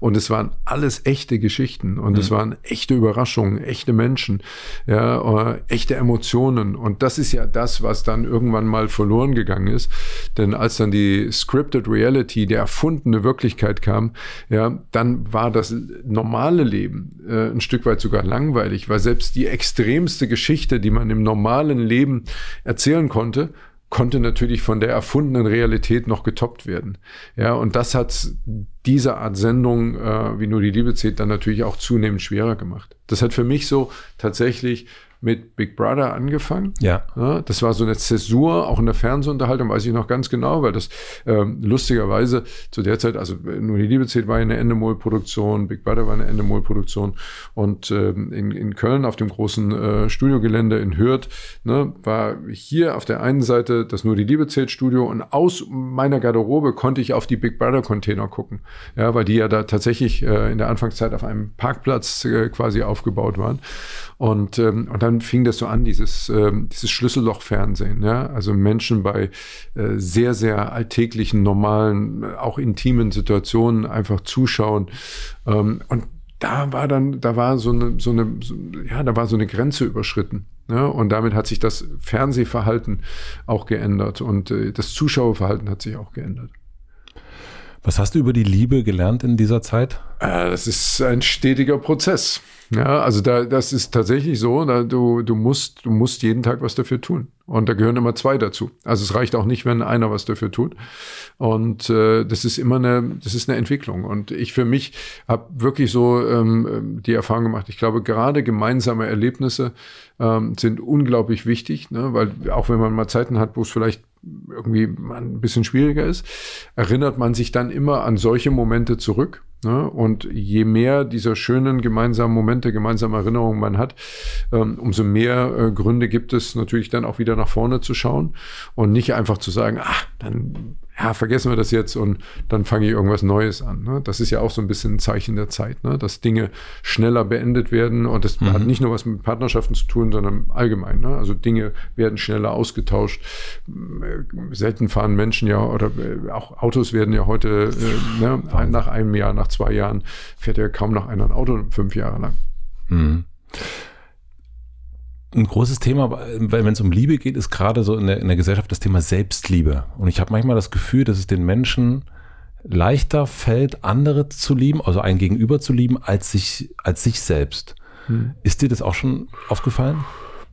Und es waren alles echte Geschichten und mhm. es waren echte Überraschungen, echte Menschen, ja, äh, echte Emotionen. Und das ist ja das, was dann irgendwann mal verloren gegangen ist. Denn als dann die Scripted Reality, die erfundene Wirklichkeit kam, ja, dann war das normale Leben äh, ein Stück weit sogar langweilig, weil selbst die extremste Geschichte, die man im normalen Leben erzählen konnte, konnte natürlich von der erfundenen Realität noch getoppt werden. Ja, und das hat diese Art Sendung, äh, wie nur die Liebe zählt, dann natürlich auch zunehmend schwerer gemacht. Das hat für mich so tatsächlich mit Big Brother angefangen. Ja. ja. Das war so eine Zäsur, auch in der Fernsehunterhaltung, weiß ich noch ganz genau, weil das ähm, lustigerweise zu der Zeit, also nur die Liebe zählt, war eine Endemol-Produktion, Big Brother war eine Endemol-Produktion und ähm, in, in Köln auf dem großen äh, Studiogelände in Hürth ne, war hier auf der einen Seite das nur die Liebe zählt Studio und aus meiner Garderobe konnte ich auf die Big Brother Container gucken, ja, weil die ja da tatsächlich äh, in der Anfangszeit auf einem Parkplatz äh, quasi aufgebaut waren und, ähm, und dann fing das so an, dieses, ähm, dieses Schlüssellochfernsehen. Ja? Also Menschen bei äh, sehr, sehr alltäglichen, normalen, auch intimen Situationen einfach zuschauen. Ähm, und da war dann, da war so eine, so eine, so, ja, da war so eine Grenze überschritten. Ja? Und damit hat sich das Fernsehverhalten auch geändert und äh, das Zuschauerverhalten hat sich auch geändert. Was hast du über die Liebe gelernt in dieser Zeit? Äh, das ist ein stetiger Prozess. Ja, also da, das ist tatsächlich so, da, du, du musst, du musst jeden Tag was dafür tun. Und da gehören immer zwei dazu. Also es reicht auch nicht, wenn einer was dafür tut. Und äh, das ist immer eine, das ist eine Entwicklung. Und ich für mich habe wirklich so ähm, die Erfahrung gemacht. Ich glaube, gerade gemeinsame Erlebnisse ähm, sind unglaublich wichtig, ne? weil auch wenn man mal Zeiten hat, wo es vielleicht irgendwie ein bisschen schwieriger ist, erinnert man sich dann immer an solche Momente zurück. Ne? Und je mehr dieser schönen gemeinsamen Momente, gemeinsame Erinnerungen man hat, ähm, umso mehr äh, Gründe gibt es natürlich dann auch wieder nach vorne zu schauen und nicht einfach zu sagen, ach, dann ja, vergessen wir das jetzt und dann fange ich irgendwas Neues an. Ne? Das ist ja auch so ein bisschen ein Zeichen der Zeit, ne? dass Dinge schneller beendet werden und das mhm. hat nicht nur was mit Partnerschaften zu tun, sondern allgemein. Ne? Also Dinge werden schneller ausgetauscht. Selten fahren Menschen ja oder äh, auch Autos werden ja heute äh, ne? nach einem Jahr, nach zwei Jahren fährt ja kaum noch einer ein Auto fünf Jahre lang. Mhm ein großes Thema, wenn es um Liebe geht, ist gerade so in der, in der Gesellschaft das Thema Selbstliebe. Und ich habe manchmal das Gefühl, dass es den Menschen leichter fällt, andere zu lieben, also ein Gegenüber zu lieben, als sich, als sich selbst. Hm. Ist dir das auch schon aufgefallen?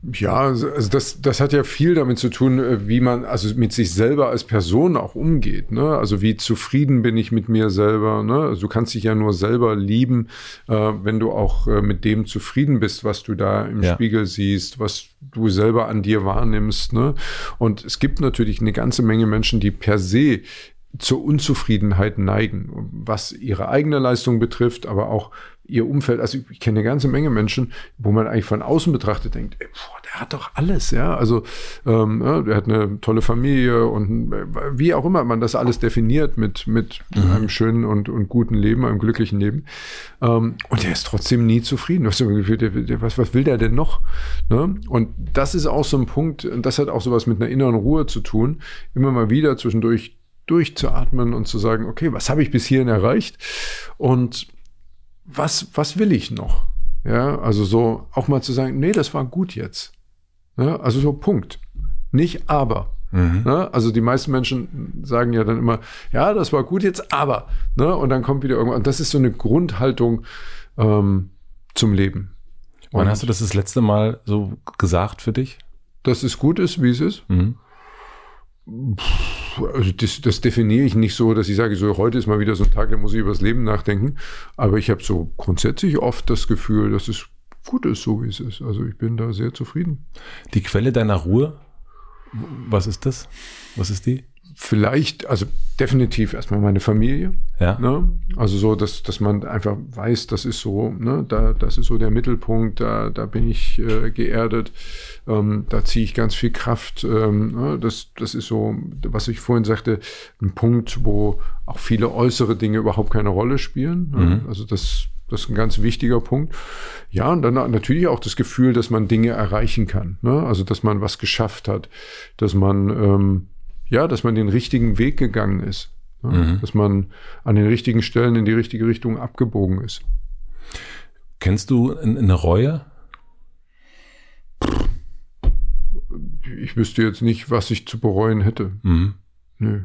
Ja, also das, das hat ja viel damit zu tun, äh, wie man also mit sich selber als Person auch umgeht. Ne? Also wie zufrieden bin ich mit mir selber. Ne? Also du kannst dich ja nur selber lieben, äh, wenn du auch äh, mit dem zufrieden bist, was du da im ja. Spiegel siehst, was du selber an dir wahrnimmst. Ne? Und es gibt natürlich eine ganze Menge Menschen, die per se zur Unzufriedenheit neigen, was ihre eigene Leistung betrifft, aber auch ihr Umfeld. Also ich kenne eine ganze Menge Menschen, wo man eigentlich von außen betrachtet denkt, ey, boah, der hat doch alles, ja. Also ähm, ja, der hat eine tolle Familie und äh, wie auch immer man das alles definiert mit, mit mhm. einem schönen und, und guten Leben, einem glücklichen Leben. Ähm, und der ist trotzdem nie zufrieden. Du hast immer Gefühl, der, der, was, was will der denn noch? Ne? Und das ist auch so ein Punkt, und das hat auch sowas mit einer inneren Ruhe zu tun, immer mal wieder zwischendurch durchzuatmen und zu sagen, okay, was habe ich bis hierhin erreicht? Und was, was will ich noch? Ja, also so auch mal zu sagen, nee, das war gut jetzt. Ja, also so Punkt. Nicht aber. Mhm. Ne? Also die meisten Menschen sagen ja dann immer, ja, das war gut jetzt, aber. Ne? Und dann kommt wieder irgendwann. Und das ist so eine Grundhaltung ähm, zum Leben. Wann hast du das das letzte Mal so gesagt für dich? Dass es gut ist, wie es ist? Mhm also das, das definiere ich nicht so, dass ich sage, so heute ist mal wieder so ein Tag, da muss ich über das Leben nachdenken. Aber ich habe so grundsätzlich oft das Gefühl, dass es gut ist, so wie es ist. Also ich bin da sehr zufrieden. Die Quelle deiner Ruhe, was ist das? Was ist die? Vielleicht, also definitiv erstmal meine Familie. Ja. Ne? Also so, dass, dass man einfach weiß, das ist so, ne, da, das ist so der Mittelpunkt, da, da bin ich äh, geerdet, ähm, da ziehe ich ganz viel Kraft. Ähm, ne? das, das ist so, was ich vorhin sagte, ein Punkt, wo auch viele äußere Dinge überhaupt keine Rolle spielen. Ne? Mhm. Also das, das ist ein ganz wichtiger Punkt. Ja, und dann natürlich auch das Gefühl, dass man Dinge erreichen kann. Ne? Also, dass man was geschafft hat, dass man ähm, ja, dass man den richtigen Weg gegangen ist. Ja, mhm. Dass man an den richtigen Stellen in die richtige Richtung abgebogen ist. Kennst du eine Reue? Ich wüsste jetzt nicht, was ich zu bereuen hätte. Mhm. Nö.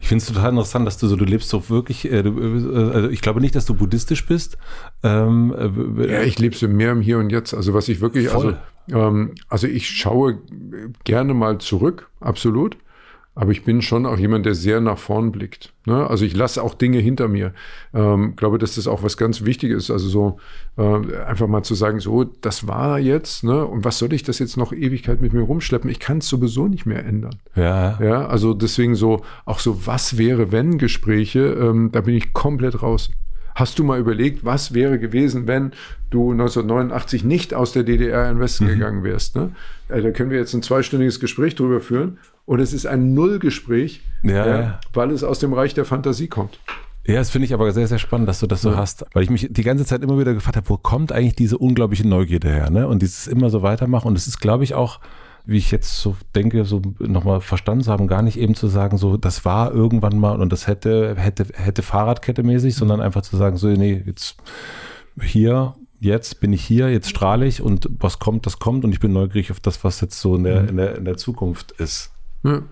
Ich finde es total interessant, dass du so, du lebst so wirklich, äh, du, äh, also ich glaube nicht, dass du buddhistisch bist. Ähm, äh, ja, ich lebe so mehr im Hier und Jetzt. Also was ich wirklich, Voll. also, ähm, also ich schaue gerne mal zurück, absolut. Aber ich bin schon auch jemand, der sehr nach vorn blickt. Ne? Also ich lasse auch Dinge hinter mir. Ähm, glaube, dass das auch was ganz Wichtiges ist. Also so äh, einfach mal zu sagen, so, das war jetzt, ne? Und was soll ich das jetzt noch Ewigkeit mit mir rumschleppen? Ich kann es sowieso nicht mehr ändern. Ja. Ja, also deswegen so, auch so, was wäre, wenn Gespräche, ähm, da bin ich komplett raus. Hast du mal überlegt, was wäre gewesen, wenn du 1989 nicht aus der DDR in Westen mhm. gegangen wärst? Ne? Äh, da können wir jetzt ein zweistündiges Gespräch drüber führen und es ist ein Nullgespräch, ja. äh, weil es aus dem Reich der Fantasie kommt. Ja, das finde ich aber sehr, sehr spannend, dass du das so ja. hast. Weil ich mich die ganze Zeit immer wieder gefragt habe, wo kommt eigentlich diese unglaubliche Neugierde her? Ne? Und dieses immer so weitermachen. Und es ist, glaube ich, auch, wie ich jetzt so denke, so nochmal verstanden zu haben, gar nicht eben zu sagen, so, das war irgendwann mal und das hätte, hätte, hätte Fahrradkette mäßig, sondern einfach zu sagen, so, nee, jetzt hier jetzt bin ich hier, jetzt strahle ich und was kommt, das kommt und ich bin neugierig auf das, was jetzt so in der, mhm. in der, in der Zukunft ist. Ja.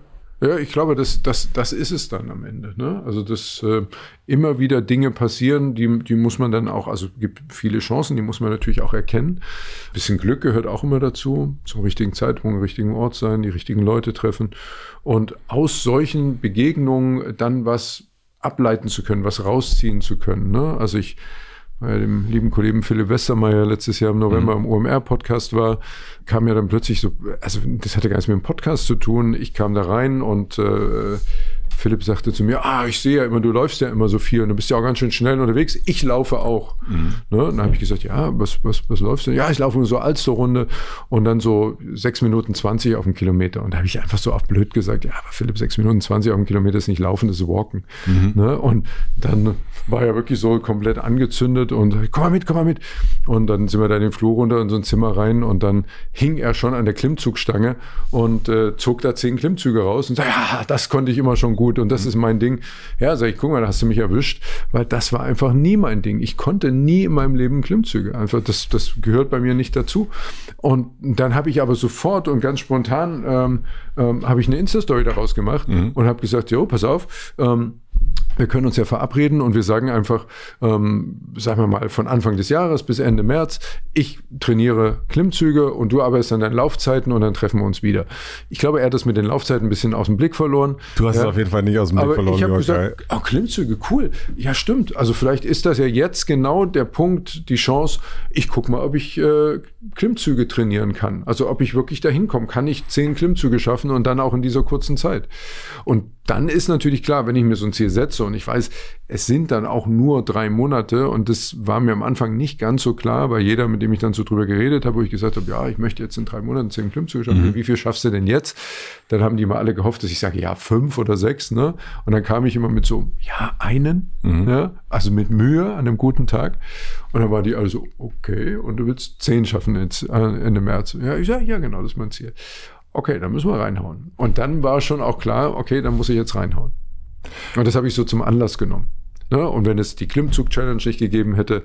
Ja, ich glaube, das, das, das ist es dann am Ende. Ne? Also, dass äh, immer wieder Dinge passieren, die, die muss man dann auch, also gibt viele Chancen, die muss man natürlich auch erkennen. Ein bisschen Glück gehört auch immer dazu, zum richtigen Zeitpunkt, richtigen Ort sein, die richtigen Leute treffen und aus solchen Begegnungen dann was ableiten zu können, was rausziehen zu können. Ne? Also ich bei dem lieben Kollegen Philipp Westermeier letztes Jahr im November mhm. im OMR-Podcast war, kam ja dann plötzlich so, also das hatte gar nichts mit dem Podcast zu tun. Ich kam da rein und äh, Philipp sagte zu mir, ah, ich sehe ja immer, du läufst ja immer so viel und du bist ja auch ganz schön schnell unterwegs. Ich laufe auch. Mhm. Ne? Dann habe ich gesagt, ja, was, was, was läufst du? Ja, ich laufe nur so Alster-Runde und dann so sechs Minuten zwanzig auf dem Kilometer. Und da habe ich einfach so auf blöd gesagt, ja, aber Philipp, sechs Minuten zwanzig auf dem Kilometer ist nicht laufen, das ist walken. Mhm. Ne? Und dann war er wirklich so komplett angezündet und komm mal mit, komm mal mit. Und dann sind wir da in den Flur runter in so ein Zimmer rein und dann hing er schon an der Klimmzugstange und äh, zog da zehn Klimmzüge raus und sagte, ja, das konnte ich immer schon gut und das mhm. ist mein Ding. Ja, sag ich, guck mal, da hast du mich erwischt, weil das war einfach nie mein Ding. Ich konnte nie in meinem Leben Klimmzüge. Einfach, das, das gehört bei mir nicht dazu. Und dann habe ich aber sofort und ganz spontan ähm, ähm, habe ich eine Insta-Story daraus gemacht mhm. und habe gesagt, jo, pass auf, ähm, wir können uns ja verabreden und wir sagen einfach, ähm, sagen wir mal, von Anfang des Jahres bis Ende März, ich trainiere Klimmzüge und du arbeitest an deinen Laufzeiten und dann treffen wir uns wieder. Ich glaube, er hat das mit den Laufzeiten ein bisschen aus dem Blick verloren. Du hast ja. es auf jeden Fall nicht aus dem Blick Aber verloren. Ich habe gesagt, oh, Klimmzüge, cool. Ja, stimmt. Also vielleicht ist das ja jetzt genau der Punkt, die Chance, ich guck mal, ob ich äh, Klimmzüge trainieren kann. Also ob ich wirklich dahin komme. Kann ich zehn Klimmzüge schaffen und dann auch in dieser kurzen Zeit? Und dann ist natürlich klar, wenn ich mir so ein Ziel setze und ich weiß, es sind dann auch nur drei Monate und das war mir am Anfang nicht ganz so klar, weil jeder, mit dem ich dann so drüber geredet habe, wo ich gesagt habe, ja, ich möchte jetzt in drei Monaten zehn Klimmzüge schaffen, mhm. wie viel schaffst du denn jetzt? Dann haben die mal alle gehofft, dass ich sage, ja, fünf oder sechs, ne? Und dann kam ich immer mit so, ja, einen, mhm. ja, also mit Mühe an einem guten Tag. Und dann war die also, okay, und du willst zehn schaffen jetzt äh, Ende März. Ja, ich sage, ja, genau, das ist mein Ziel okay, dann müssen wir reinhauen. Und dann war schon auch klar, okay, dann muss ich jetzt reinhauen. Und das habe ich so zum Anlass genommen. Ne? Und wenn es die Klimmzug-Challenge nicht gegeben hätte,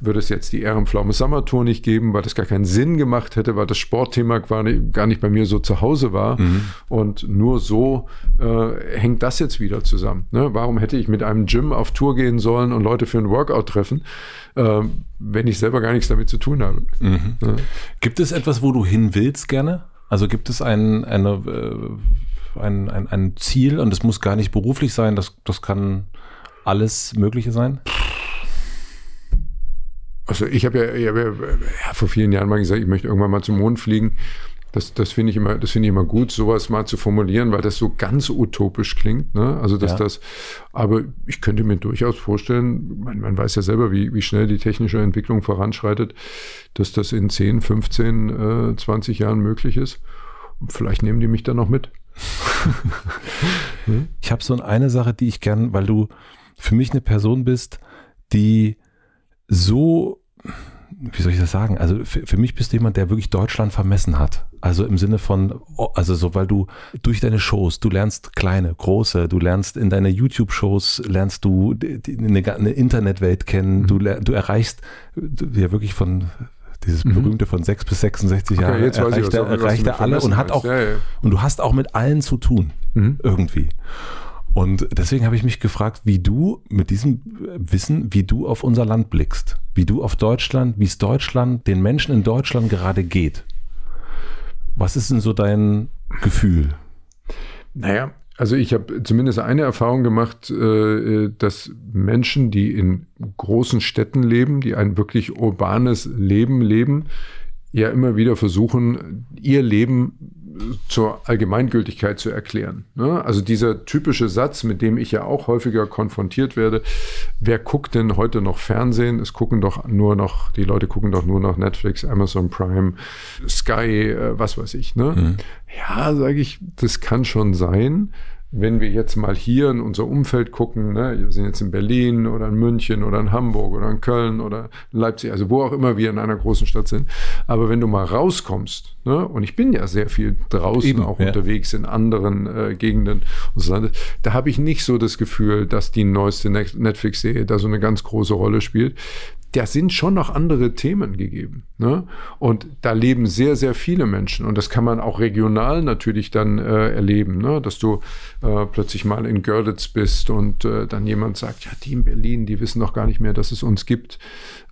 würde es jetzt die Ehrenpflaume Summer Tour nicht geben, weil das gar keinen Sinn gemacht hätte, weil das Sportthema gar nicht bei mir so zu Hause war. Mhm. Und nur so äh, hängt das jetzt wieder zusammen. Ne? Warum hätte ich mit einem Gym auf Tour gehen sollen und Leute für ein Workout treffen, äh, wenn ich selber gar nichts damit zu tun habe? Mhm. Ja. Gibt es etwas, wo du hin willst gerne? Also gibt es ein, eine, äh, ein, ein, ein Ziel und es muss gar nicht beruflich sein, das, das kann alles Mögliche sein? Also ich habe ja, ja, ja, vor vielen Jahren mal gesagt, ich möchte irgendwann mal zum Mond fliegen. Das, das finde ich immer, das finde ich immer gut, sowas mal zu formulieren, weil das so ganz utopisch klingt. Ne? Also dass ja. das, aber ich könnte mir durchaus vorstellen, man, man weiß ja selber, wie, wie schnell die technische Entwicklung voranschreitet, dass das in 10, 15, äh, 20 Jahren möglich ist. Und vielleicht nehmen die mich dann noch mit. ich habe so eine Sache, die ich gern, weil du für mich eine Person bist, die so wie soll ich das sagen? Also für, für, mich bist du jemand, der wirklich Deutschland vermessen hat. Also im Sinne von, also so, weil du durch deine Shows, du lernst kleine, große, du lernst in deine YouTube-Shows, lernst du die, die, eine, eine, Internetwelt kennen, mhm. du, du erreichst ja wirklich von dieses mhm. berühmte von 6 bis 66 okay, Jahre erreicht, er, erreicht er alle und hat auch ja, ja. und du hast auch mit allen zu tun mhm. irgendwie. Und deswegen habe ich mich gefragt, wie du mit diesem Wissen, wie du auf unser Land blickst, wie du auf Deutschland, wie es Deutschland, den Menschen in Deutschland gerade geht. Was ist denn so dein Gefühl? Naja, also ich habe zumindest eine Erfahrung gemacht, äh, dass Menschen, die in großen Städten leben, die ein wirklich urbanes Leben leben, ja immer wieder versuchen, ihr Leben zur Allgemeingültigkeit zu erklären. Ne? Also dieser typische Satz, mit dem ich ja auch häufiger konfrontiert werde, wer guckt denn heute noch Fernsehen? Es gucken doch nur noch, die Leute gucken doch nur noch Netflix, Amazon Prime, Sky, äh, was weiß ich. Ne? Mhm. Ja, sage ich, das kann schon sein wenn wir jetzt mal hier in unser Umfeld gucken, ne, wir sind jetzt in Berlin oder in München oder in Hamburg oder in Köln oder in Leipzig, also wo auch immer wir in einer großen Stadt sind. Aber wenn du mal rauskommst, ne, und ich bin ja sehr viel draußen Eben, auch ja. unterwegs in anderen äh, Gegenden unseres Landes, da habe ich nicht so das Gefühl, dass die neueste Netflix-Serie da so eine ganz große Rolle spielt da sind schon noch andere Themen gegeben. Ne? Und da leben sehr, sehr viele Menschen. Und das kann man auch regional natürlich dann äh, erleben, ne? dass du äh, plötzlich mal in Görlitz bist und äh, dann jemand sagt, ja, die in Berlin, die wissen noch gar nicht mehr, dass es uns gibt.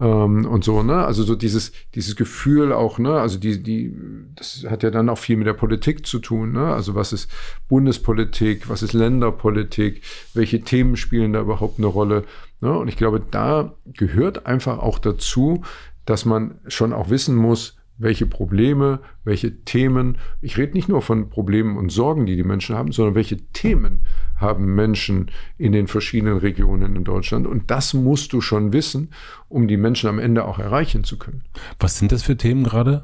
Ähm, und so, ne? Also so dieses, dieses Gefühl auch, ne? Also die, die, das hat ja dann auch viel mit der Politik zu tun, ne? Also was ist Bundespolitik, was ist Länderpolitik, welche Themen spielen da überhaupt eine Rolle? Ne? Und ich glaube, da gehört einfach auch dazu, dass man schon auch wissen muss, welche Probleme, welche Themen, ich rede nicht nur von Problemen und Sorgen, die die Menschen haben, sondern welche Themen haben Menschen in den verschiedenen Regionen in Deutschland. Und das musst du schon wissen, um die Menschen am Ende auch erreichen zu können. Was sind das für Themen gerade?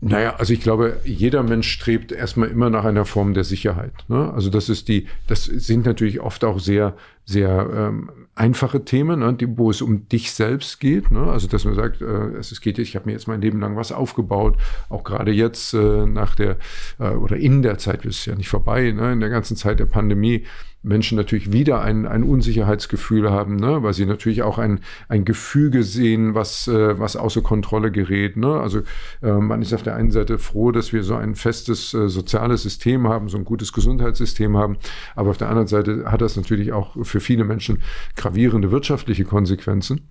Naja, also ich glaube, jeder Mensch strebt erstmal immer nach einer Form der Sicherheit. Ne? Also das ist die, das sind natürlich oft auch sehr, sehr ähm, einfache Themen, ne, die, wo es um dich selbst geht. Ne? Also dass man sagt, äh, es geht, ich habe mir jetzt mein Leben lang was aufgebaut, auch gerade jetzt äh, nach der äh, oder in der Zeit, ist ja nicht vorbei, ne? in der ganzen Zeit der Pandemie, Menschen natürlich wieder ein, ein Unsicherheitsgefühl haben, ne? weil sie natürlich auch ein, ein Gefüge sehen, was, äh, was außer Kontrolle gerät. Ne? Also äh, man ist auf der einen Seite froh, dass wir so ein festes äh, soziales System haben, so ein gutes Gesundheitssystem haben, aber auf der anderen Seite hat das natürlich auch für viele Menschen gravierende wirtschaftliche Konsequenzen.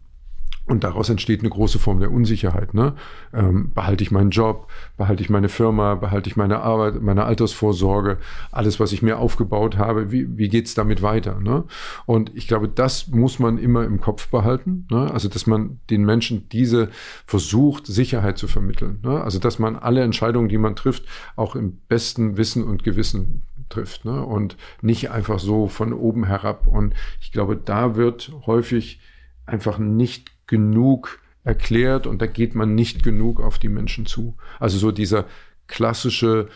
Und daraus entsteht eine große Form der Unsicherheit. Ne? Ähm, behalte ich meinen Job, behalte ich meine Firma, behalte ich meine Arbeit, meine Altersvorsorge, alles, was ich mir aufgebaut habe, wie, wie geht's damit weiter? Ne? Und ich glaube, das muss man immer im Kopf behalten. Ne? Also, dass man den Menschen diese versucht, Sicherheit zu vermitteln. Ne? Also, dass man alle Entscheidungen, die man trifft, auch im besten Wissen und Gewissen trifft. Ne? Und nicht einfach so von oben herab. Und ich glaube, da wird häufig einfach nicht genug erklärt und da geht man nicht genug auf die Menschen zu. Also so dieser klassische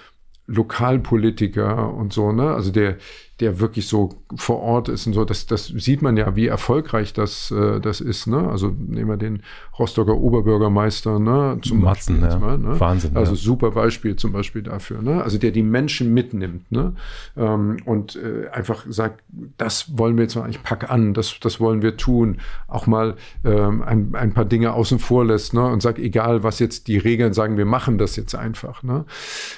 Lokalpolitiker und so, ne? Also der, der wirklich so vor Ort ist und so. Das, das sieht man ja, wie erfolgreich das, äh, das ist. Ne? Also nehmen wir den Rostocker Oberbürgermeister ne? zum Matzen, Beispiel. Ja. Mal, ne? Wahnsinn. Also ja. super Beispiel zum Beispiel dafür. Ne? Also der die Menschen mitnimmt ne? Ähm, und äh, einfach sagt, das wollen wir jetzt mal, ich pack an, das, das wollen wir tun. Auch mal ähm, ein, ein paar Dinge außen vor lässt ne? und sagt, egal was jetzt die Regeln sagen, wir machen das jetzt einfach. Ne?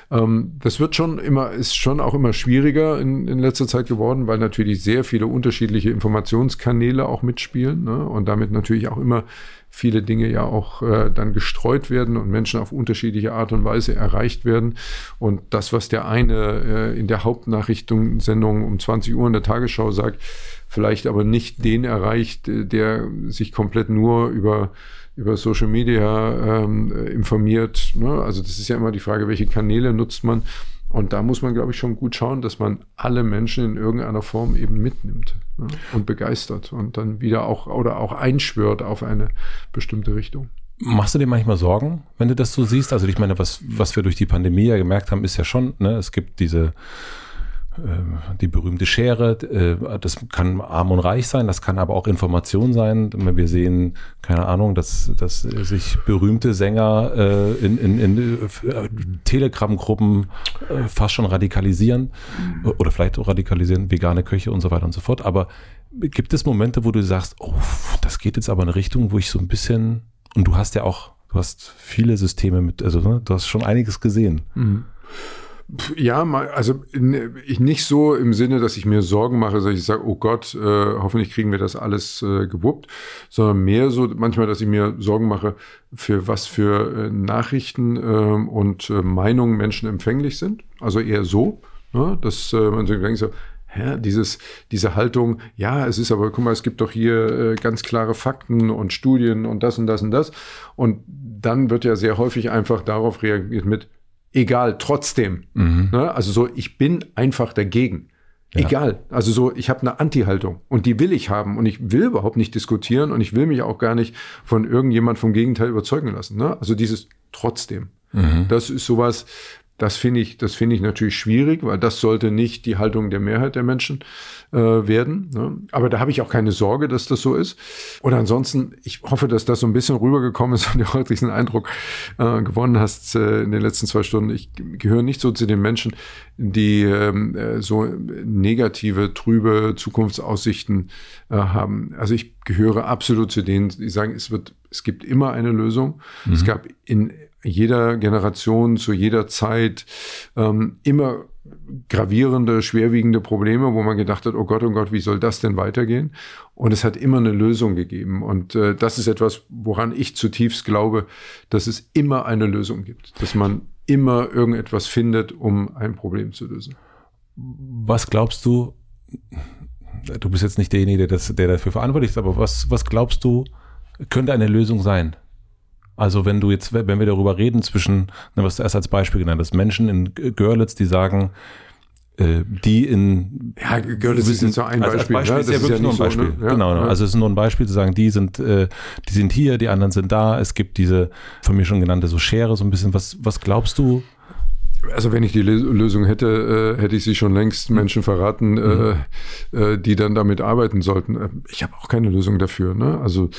Ähm, das wird schon immer, ist schon auch immer schwieriger in, in letzter Zeit Zeit geworden, weil natürlich sehr viele unterschiedliche Informationskanäle auch mitspielen ne? und damit natürlich auch immer viele Dinge ja auch äh, dann gestreut werden und Menschen auf unterschiedliche Art und Weise erreicht werden. Und das, was der eine äh, in der Hauptnachrichtensendung um 20 Uhr in der Tagesschau sagt, vielleicht aber nicht den erreicht, äh, der sich komplett nur über über Social Media ähm, informiert. Ne? Also das ist ja immer die Frage, welche Kanäle nutzt man. Und da muss man, glaube ich, schon gut schauen, dass man alle Menschen in irgendeiner Form eben mitnimmt ne? und begeistert und dann wieder auch oder auch einschwört auf eine bestimmte Richtung. Machst du dir manchmal Sorgen, wenn du das so siehst? Also ich meine, was, was wir durch die Pandemie ja gemerkt haben, ist ja schon, ne, es gibt diese die berühmte Schere, äh, das kann arm und reich sein, das kann aber auch Information sein. Wir sehen, keine Ahnung, dass, dass sich berühmte Sänger äh, in, in, in Telegram-Gruppen fast schon radikalisieren oder vielleicht auch radikalisieren, vegane Köche und so weiter und so fort. Aber gibt es Momente, wo du sagst, oh, das geht jetzt aber in eine Richtung, wo ich so ein bisschen, und du hast ja auch, du hast viele Systeme mit, also ne, du hast schon einiges gesehen. Mhm. Ja, also ich nicht so im Sinne, dass ich mir Sorgen mache, dass ich sage, oh Gott, äh, hoffentlich kriegen wir das alles äh, gewuppt, sondern mehr so manchmal, dass ich mir Sorgen mache, für was für äh, Nachrichten äh, und äh, Meinungen Menschen empfänglich sind. Also eher so, ne? dass man so denkt, hä, dieses, diese Haltung, ja, es ist aber, guck mal, es gibt doch hier ganz klare Fakten und Studien und das und das und das. Und dann wird ja sehr häufig einfach darauf reagiert mit, egal, trotzdem. Mhm. Ne? Also so, ich bin einfach dagegen. Ja. Egal. Also so, ich habe eine Anti-Haltung und die will ich haben und ich will überhaupt nicht diskutieren und ich will mich auch gar nicht von irgendjemand vom Gegenteil überzeugen lassen. Ne? Also dieses trotzdem. Mhm. Das ist sowas, das finde ich, das finde ich natürlich schwierig, weil das sollte nicht die Haltung der Mehrheit der Menschen äh, werden. Ne? Aber da habe ich auch keine Sorge, dass das so ist. Und ansonsten, ich hoffe, dass das so ein bisschen rübergekommen ist und du heute diesen Eindruck äh, gewonnen hast äh, in den letzten zwei Stunden. Ich gehöre nicht so zu den Menschen, die ähm, äh, so negative, trübe Zukunftsaussichten äh, haben. Also ich gehöre absolut zu denen, die sagen, es wird, es gibt immer eine Lösung. Mhm. Es gab in jeder Generation, zu jeder Zeit ähm, immer gravierende, schwerwiegende Probleme, wo man gedacht hat, oh Gott, oh Gott, wie soll das denn weitergehen? Und es hat immer eine Lösung gegeben. Und äh, das ist etwas, woran ich zutiefst glaube, dass es immer eine Lösung gibt, dass man immer irgendetwas findet, um ein Problem zu lösen. Was glaubst du, du bist jetzt nicht derjenige, der, das, der dafür verantwortlich ist, aber was, was glaubst du, könnte eine Lösung sein? Also wenn du jetzt, wenn wir darüber reden zwischen, ne, was du erst als Beispiel genannt hast, Menschen in Görlitz, die sagen, äh, die in ja Görlitz ist jetzt so ein Beispiel, als, als Beispiel ne? ist ja wirklich ja nur ein Beispiel so, ne? genau ja. also es ist nur ein Beispiel zu sagen die sind äh, die sind hier die anderen sind da es gibt diese von mir schon genannte so Schere so ein bisschen was was glaubst du also wenn ich die Lösung hätte, äh, hätte ich sie schon längst Menschen verraten, äh, mhm. äh, die dann damit arbeiten sollten. Äh, ich habe auch keine Lösung dafür. Ne? Also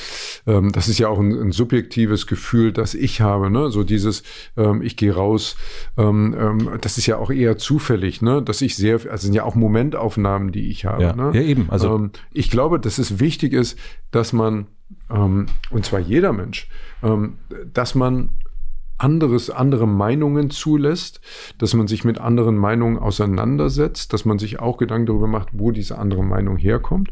ähm, das ist ja auch ein, ein, subjektives Gefühl, das ich habe. Ne? So dieses, ähm, ich gehe raus. Ähm, ähm, das ist ja auch eher zufällig, ne? dass ich sehr, also sind ja auch Momentaufnahmen, die ich habe. Ja, ne? ja eben. Also ähm, ich glaube, dass es wichtig ist, dass man ähm, und zwar jeder Mensch, dass man anderes, andere Meinungen zulässt, dass man sich mit anderen Meinungen auseinandersetzt, dass man sich auch Gedanken darüber macht, wo diese andere Meinung herkommt,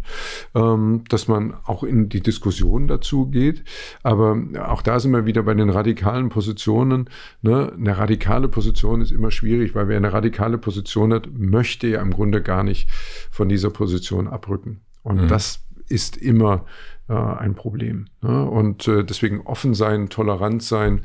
ähm, dass man auch in die Diskussion dazu geht. Aber auch da sind wir wieder bei den radikalen Positionen. Ne? Eine radikale Position ist immer schwierig, weil wer eine radikale Position hat, möchte ja im Grunde gar nicht von dieser Position abrücken. Und mhm. das ist immer ein Problem. Ne? Und äh, deswegen offen sein, tolerant sein,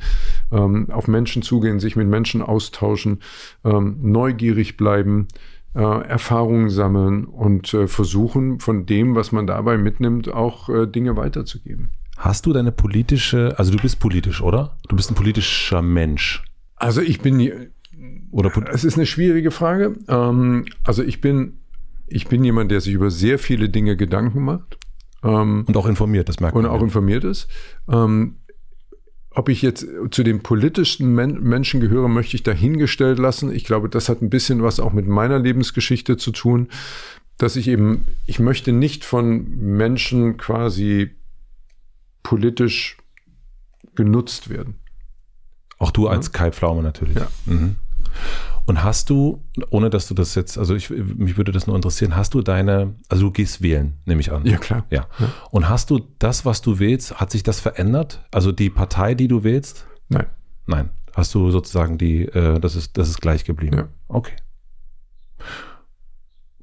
ähm, auf Menschen zugehen, sich mit Menschen austauschen, ähm, neugierig bleiben, äh, Erfahrungen sammeln und äh, versuchen, von dem, was man dabei mitnimmt, auch äh, Dinge weiterzugeben. Hast du deine politische, also du bist politisch, oder? Du bist ein politischer Mensch. Also ich bin, oder es ist eine schwierige Frage. Ähm, also ich bin, ich bin jemand, der sich über sehr viele Dinge Gedanken macht. Ähm, und auch informiert, das merkt man. Und auch informiert ist. Ähm, ob ich jetzt zu den politischsten Men Menschen gehöre, möchte ich dahingestellt lassen. Ich glaube, das hat ein bisschen was auch mit meiner Lebensgeschichte zu tun, dass ich eben, ich möchte nicht von Menschen quasi politisch genutzt werden. Auch du als Kai Pflaume natürlich. Ja. Mhm. Und hast du, ohne dass du das jetzt, also ich, mich würde das nur interessieren, hast du deine, also du gehst wählen, nehme ich an. Ja, klar. Ja. ja. Und hast du das, was du wählst, hat sich das verändert? Also die Partei, die du wählst? Nein. Nein. Hast du sozusagen die, äh, das ist, das ist gleich geblieben? Ja. Okay.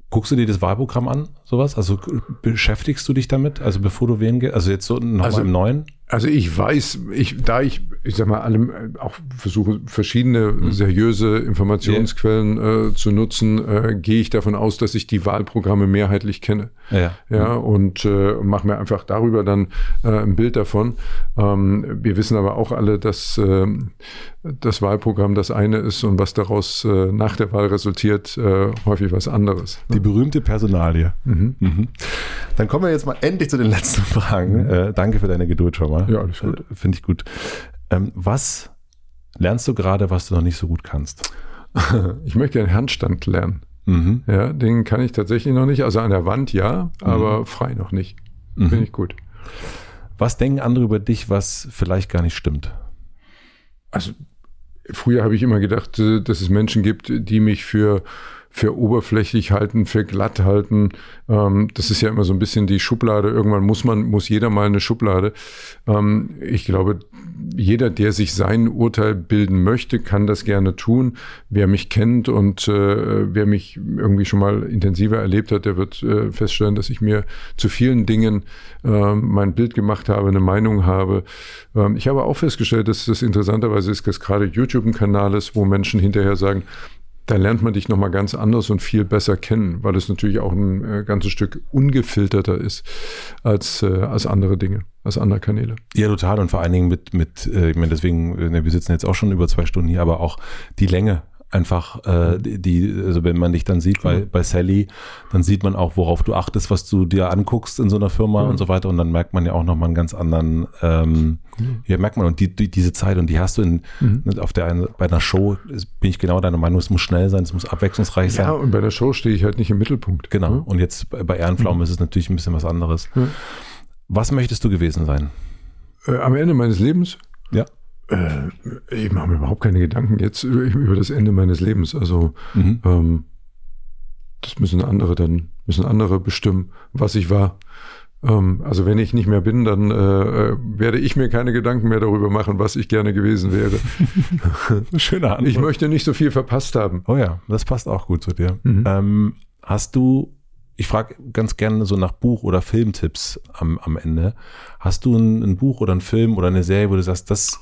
Guckst du dir das Wahlprogramm an, sowas? Also beschäftigst du dich damit? Also bevor du wählen gehst? Also jetzt so nochmal also, im Neuen? Also ich weiß, ich, da ich, ich sag mal, allem äh, auch versuche, verschiedene mhm. seriöse Informationsquellen yeah. äh, zu nutzen, äh, gehe ich davon aus, dass ich die Wahlprogramme mehrheitlich kenne. Ja. Ja, mhm. und äh, mache mir einfach darüber dann äh, ein Bild davon. Ähm, wir wissen aber auch alle, dass äh, das Wahlprogramm das eine ist und was daraus äh, nach der Wahl resultiert, häufig was anderes. Die berühmte Personalie. Mhm. Mhm. Dann kommen wir jetzt mal endlich zu den letzten Fragen. Mhm. Danke für deine Geduld schon mal. Ja, alles gut. Äh, Finde ich gut. Ähm, was lernst du gerade, was du noch nicht so gut kannst? ich möchte einen Handstand lernen. Mhm. Ja, den kann ich tatsächlich noch nicht. Also an der Wand ja, aber mhm. frei noch nicht. Mhm. Finde ich gut. Was denken andere über dich, was vielleicht gar nicht stimmt? Also früher habe ich immer gedacht, dass es Menschen gibt, die mich für für oberflächlich halten, für glatt halten. Ähm, das ist ja immer so ein bisschen die Schublade. Irgendwann muss man, muss jeder mal eine Schublade. Ähm, ich glaube, jeder, der sich sein Urteil bilden möchte, kann das gerne tun. Wer mich kennt und äh, wer mich irgendwie schon mal intensiver erlebt hat, der wird äh, feststellen, dass ich mir zu vielen Dingen äh, mein Bild gemacht habe, eine Meinung habe. Ähm, ich habe auch festgestellt, dass das interessanterweise ist, dass gerade YouTube ein Kanal ist, wo Menschen hinterher sagen, da lernt man dich nochmal ganz anders und viel besser kennen, weil es natürlich auch ein äh, ganzes Stück ungefilterter ist als, äh, als andere Dinge, als andere Kanäle. Ja, total. Und vor allen Dingen mit, mit äh, ich meine, deswegen, äh, wir sitzen jetzt auch schon über zwei Stunden hier, aber auch die Länge einfach äh, die, also wenn man dich dann sieht bei, bei Sally, dann sieht man auch, worauf du achtest, was du dir anguckst in so einer Firma mhm. und so weiter. Und dann merkt man ja auch nochmal einen ganz anderen, ähm, mhm. ja, merkt man, und die, die, diese Zeit, und die hast du in, mhm. Ne, auf der einen, bei einer Show, bin ich genau deiner Meinung, es muss schnell sein, es muss abwechslungsreich sein. Ja, und bei der Show stehe ich halt nicht im Mittelpunkt. Genau. Mhm. Und jetzt bei Ehrenpflaumen mhm. ist es natürlich ein bisschen was anderes. Was möchtest du gewesen sein? Äh, am Ende meines Lebens? Ja. Äh, ich mache mir überhaupt keine Gedanken jetzt über das Ende meines Lebens. Also mhm. ähm, das müssen andere dann, müssen andere bestimmen, was ich war. Ähm, also wenn ich nicht mehr bin, dann äh, äh werde ich mir keine Gedanken mehr darüber machen, was ich gerne gewesen wäre. Schöne Antwort. Ich möchte nicht so viel verpasst haben. Oh ja, das passt auch gut zu dir. Mhm. Ähm, hast du ich frage ganz gerne so nach Buch- oder Filmtipps am, am Ende. Hast du ein, ein, Buch oder ein Film oder eine Serie, wo du sagst, das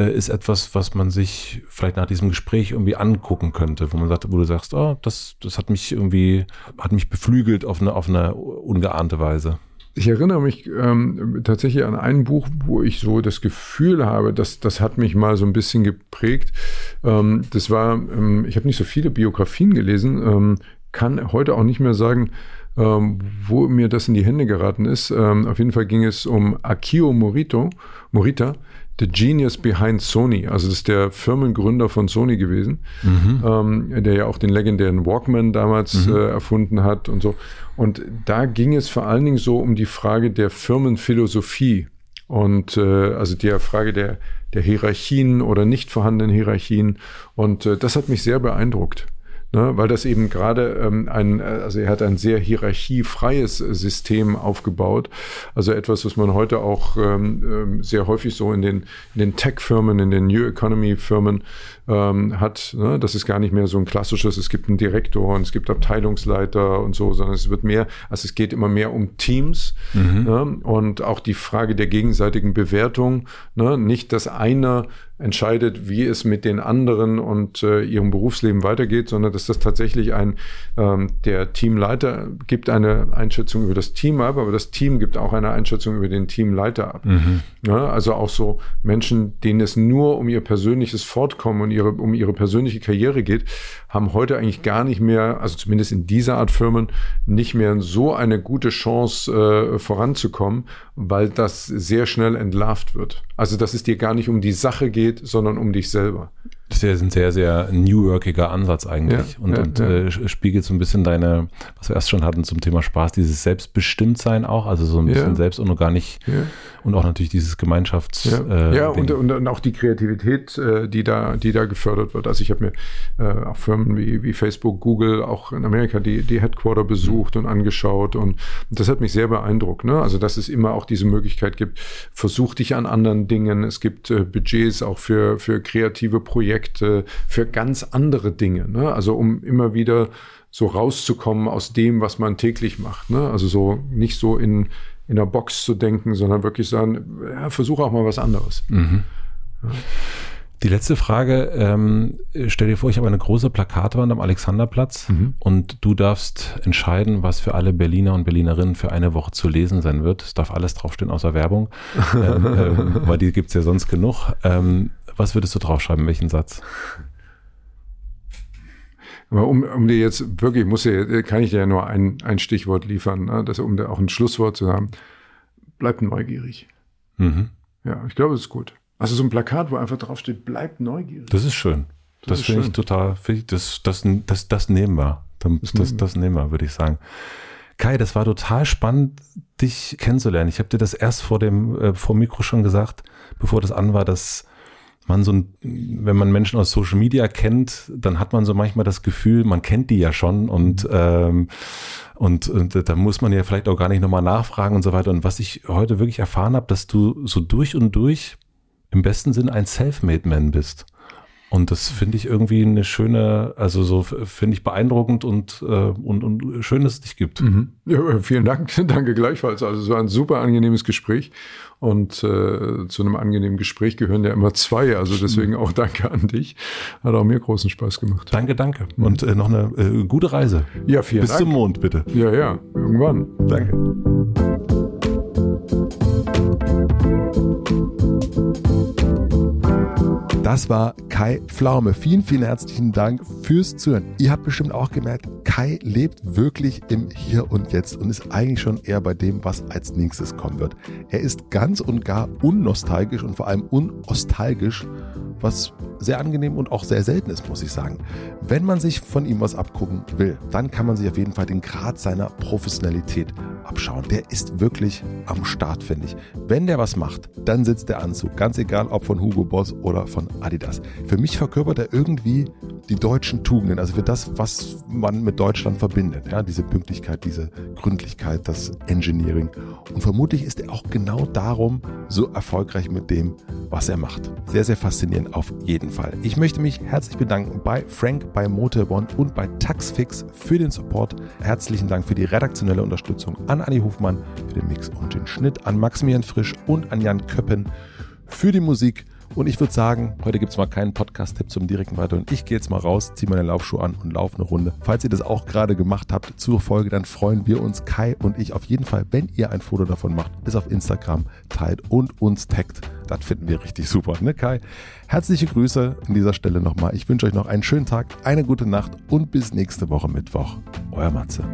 äh, ist etwas, was man sich vielleicht nach diesem Gespräch irgendwie angucken könnte, wo man sagt, wo du sagst, oh, das, das hat mich irgendwie, hat mich beflügelt auf eine, auf eine ungeahnte Weise? Ich erinnere mich ähm, tatsächlich an ein Buch, wo ich so das Gefühl habe, dass das hat mich mal so ein bisschen geprägt. Ähm, das war, ähm, ich habe nicht so viele Biografien gelesen, ähm, kann heute auch nicht mehr sagen, ähm, wo mir das in die Hände geraten ist. Ähm, auf jeden Fall ging es um Akio Morito, Morita, The Genius Behind Sony. Also das ist der Firmengründer von Sony gewesen, mhm. ähm, der ja auch den legendären Walkman damals mhm. äh, erfunden hat und so. Und da ging es vor allen Dingen so um die Frage der Firmenphilosophie und äh, also die Frage der, der Hierarchien oder nicht vorhandenen Hierarchien. Und äh, das hat mich sehr beeindruckt ne, weil das eben gerade ähm, ein, also er hat ein sehr hierarchiefreies System aufgebaut. Also etwas, was man heute auch ähm, ähm, sehr häufig so in den, in den Tech-Firmen, in den New Economy-Firmen ähm, hat. Ne? Das ist gar nicht mehr so ein klassisches, es gibt einen Direktor und es gibt Abteilungsleiter und so, sondern es wird mehr, also es geht immer mehr um Teams mhm. ne? und auch die Frage der gegenseitigen Bewertung. Ne? Nicht, dass einer entscheidet, wie es mit den anderen und äh, ihrem Berufsleben weitergeht, sondern dass das tatsächlich ein, ähm, der Teamleiter gibt eine Einschätzung über das Team ab, aber das Team gibt auch eine Einschätzung über den Teamleiter ab. Mhm. Ja, also auch so Menschen, denen es nur um ihr persönliches Fortkommen und ihre, um ihre persönliche Karriere geht, haben heute eigentlich gar nicht mehr, also zumindest in dieser Art Firmen, nicht mehr so eine gute Chance äh, voranzukommen, weil das sehr schnell entlarvt wird. Also dass es dir gar nicht um die Sache geht, sondern um dich selber. Das ist ein sehr, sehr New Workiger Ansatz eigentlich ja, und, ja, und ja. Äh, spiegelt so ein bisschen deine, was wir erst schon hatten zum Thema Spaß, dieses Selbstbestimmtsein auch, also so ein bisschen selbst und gar nicht und auch natürlich dieses Gemeinschafts. Ja, äh, ja und, und, und, auch die Kreativität, äh, die da, die da gefördert wird. Also ich habe mir äh, auch Firmen wie, wie Facebook, Google, auch in Amerika die, die Headquarter besucht mhm. und angeschaut und das hat mich sehr beeindruckt. Ne? Also dass es immer auch diese Möglichkeit gibt, versuch dich an anderen Dingen. Es gibt äh, Budgets auch für, für kreative Projekte Projekte, für ganz andere Dinge. Ne? Also um immer wieder so rauszukommen aus dem, was man täglich macht. Ne? Also so nicht so in, in einer Box zu denken, sondern wirklich sagen, ja, versuche auch mal was anderes. Mhm. Ja. Die letzte Frage, ähm, stell dir vor, ich habe eine große Plakatwand am Alexanderplatz mhm. und du darfst entscheiden, was für alle Berliner und Berlinerinnen für eine Woche zu lesen sein wird. Es darf alles draufstehen außer Werbung, ähm, ähm, weil die gibt's ja sonst genug. Ähm, was würdest du draufschreiben, welchen Satz? Aber um, um dir jetzt wirklich, muss dir, kann ich dir ja nur ein, ein Stichwort liefern, ne? das, um da auch ein Schlusswort zu haben. Bleib neugierig. Mhm. Ja, ich glaube, es ist gut. Also so ein Plakat, wo einfach draufsteht, bleib neugierig. Das ist schön. Das, das finde ich total, find ich, das, das, das, das nehmen wir. Das, das, das nehmen wir, würde ich sagen. Kai, das war total spannend, dich kennenzulernen. Ich habe dir das erst vor dem äh, vor Mikro schon gesagt, bevor das an war, dass man so ein, wenn man Menschen aus Social Media kennt, dann hat man so manchmal das Gefühl, man kennt die ja schon und, ähm, und, und da muss man ja vielleicht auch gar nicht nochmal nachfragen und so weiter. Und was ich heute wirklich erfahren habe, dass du so durch und durch im besten Sinn ein Self-Made-Man bist. Und das finde ich irgendwie eine schöne, also so finde ich beeindruckend und, äh, und, und schön, dass es dich gibt. Mhm. Ja, vielen Dank, danke gleichfalls. Also es war ein super angenehmes Gespräch und äh, zu einem angenehmen Gespräch gehören ja immer zwei. Also deswegen auch danke an dich. Hat auch mir großen Spaß gemacht. Danke, danke. Und äh, noch eine äh, gute Reise. Ja, vielen Bis Dank. Bis zum Mond, bitte. Ja, ja, irgendwann. Danke. Das war Kai Pflaume. Vielen, vielen herzlichen Dank fürs Zuhören. Ihr habt bestimmt auch gemerkt, Kai lebt wirklich im Hier und Jetzt und ist eigentlich schon eher bei dem, was als nächstes kommen wird. Er ist ganz und gar unnostalgisch und vor allem unostalgisch, was sehr angenehm und auch sehr selten ist, muss ich sagen. Wenn man sich von ihm was abgucken will, dann kann man sich auf jeden Fall den Grad seiner Professionalität abschauen. Der ist wirklich am Start, finde ich. Wenn der was macht, dann sitzt der Anzug. Ganz egal, ob von Hugo Boss oder von Adidas. Für mich verkörpert er irgendwie die deutschen Tugenden, also für das, was man mit Deutschland verbindet. Ja, diese Pünktlichkeit, diese Gründlichkeit, das Engineering. Und vermutlich ist er auch genau darum so erfolgreich mit dem, was er macht. Sehr, sehr faszinierend auf jeden Fall. Ich möchte mich herzlich bedanken bei Frank, bei Motorbond und bei Taxfix für den Support. Herzlichen Dank für die redaktionelle Unterstützung an Anni Hofmann für den Mix und den Schnitt, an Maximilian Frisch und an Jan Köppen für die Musik Und ich würde sagen, heute gibt es mal keinen Podcast-Tipp zum direkten Weiterhören. Ich gehe jetzt mal raus, ziehe meine Laufschuhe an und laufe eine Runde. Falls ihr das auch gerade gemacht habt zur Folge, dann freuen wir uns, Kai und ich, auf jeden Fall, wenn ihr ein Foto davon macht, es auf Instagram teilt und uns taggt. Das finden wir richtig super, ne Kai? Herzliche Grüße an dieser Stelle nochmal. Ich wünsche euch noch einen schönen Tag, eine gute Nacht und bis nächste Woche Mittwoch. Euer Matze.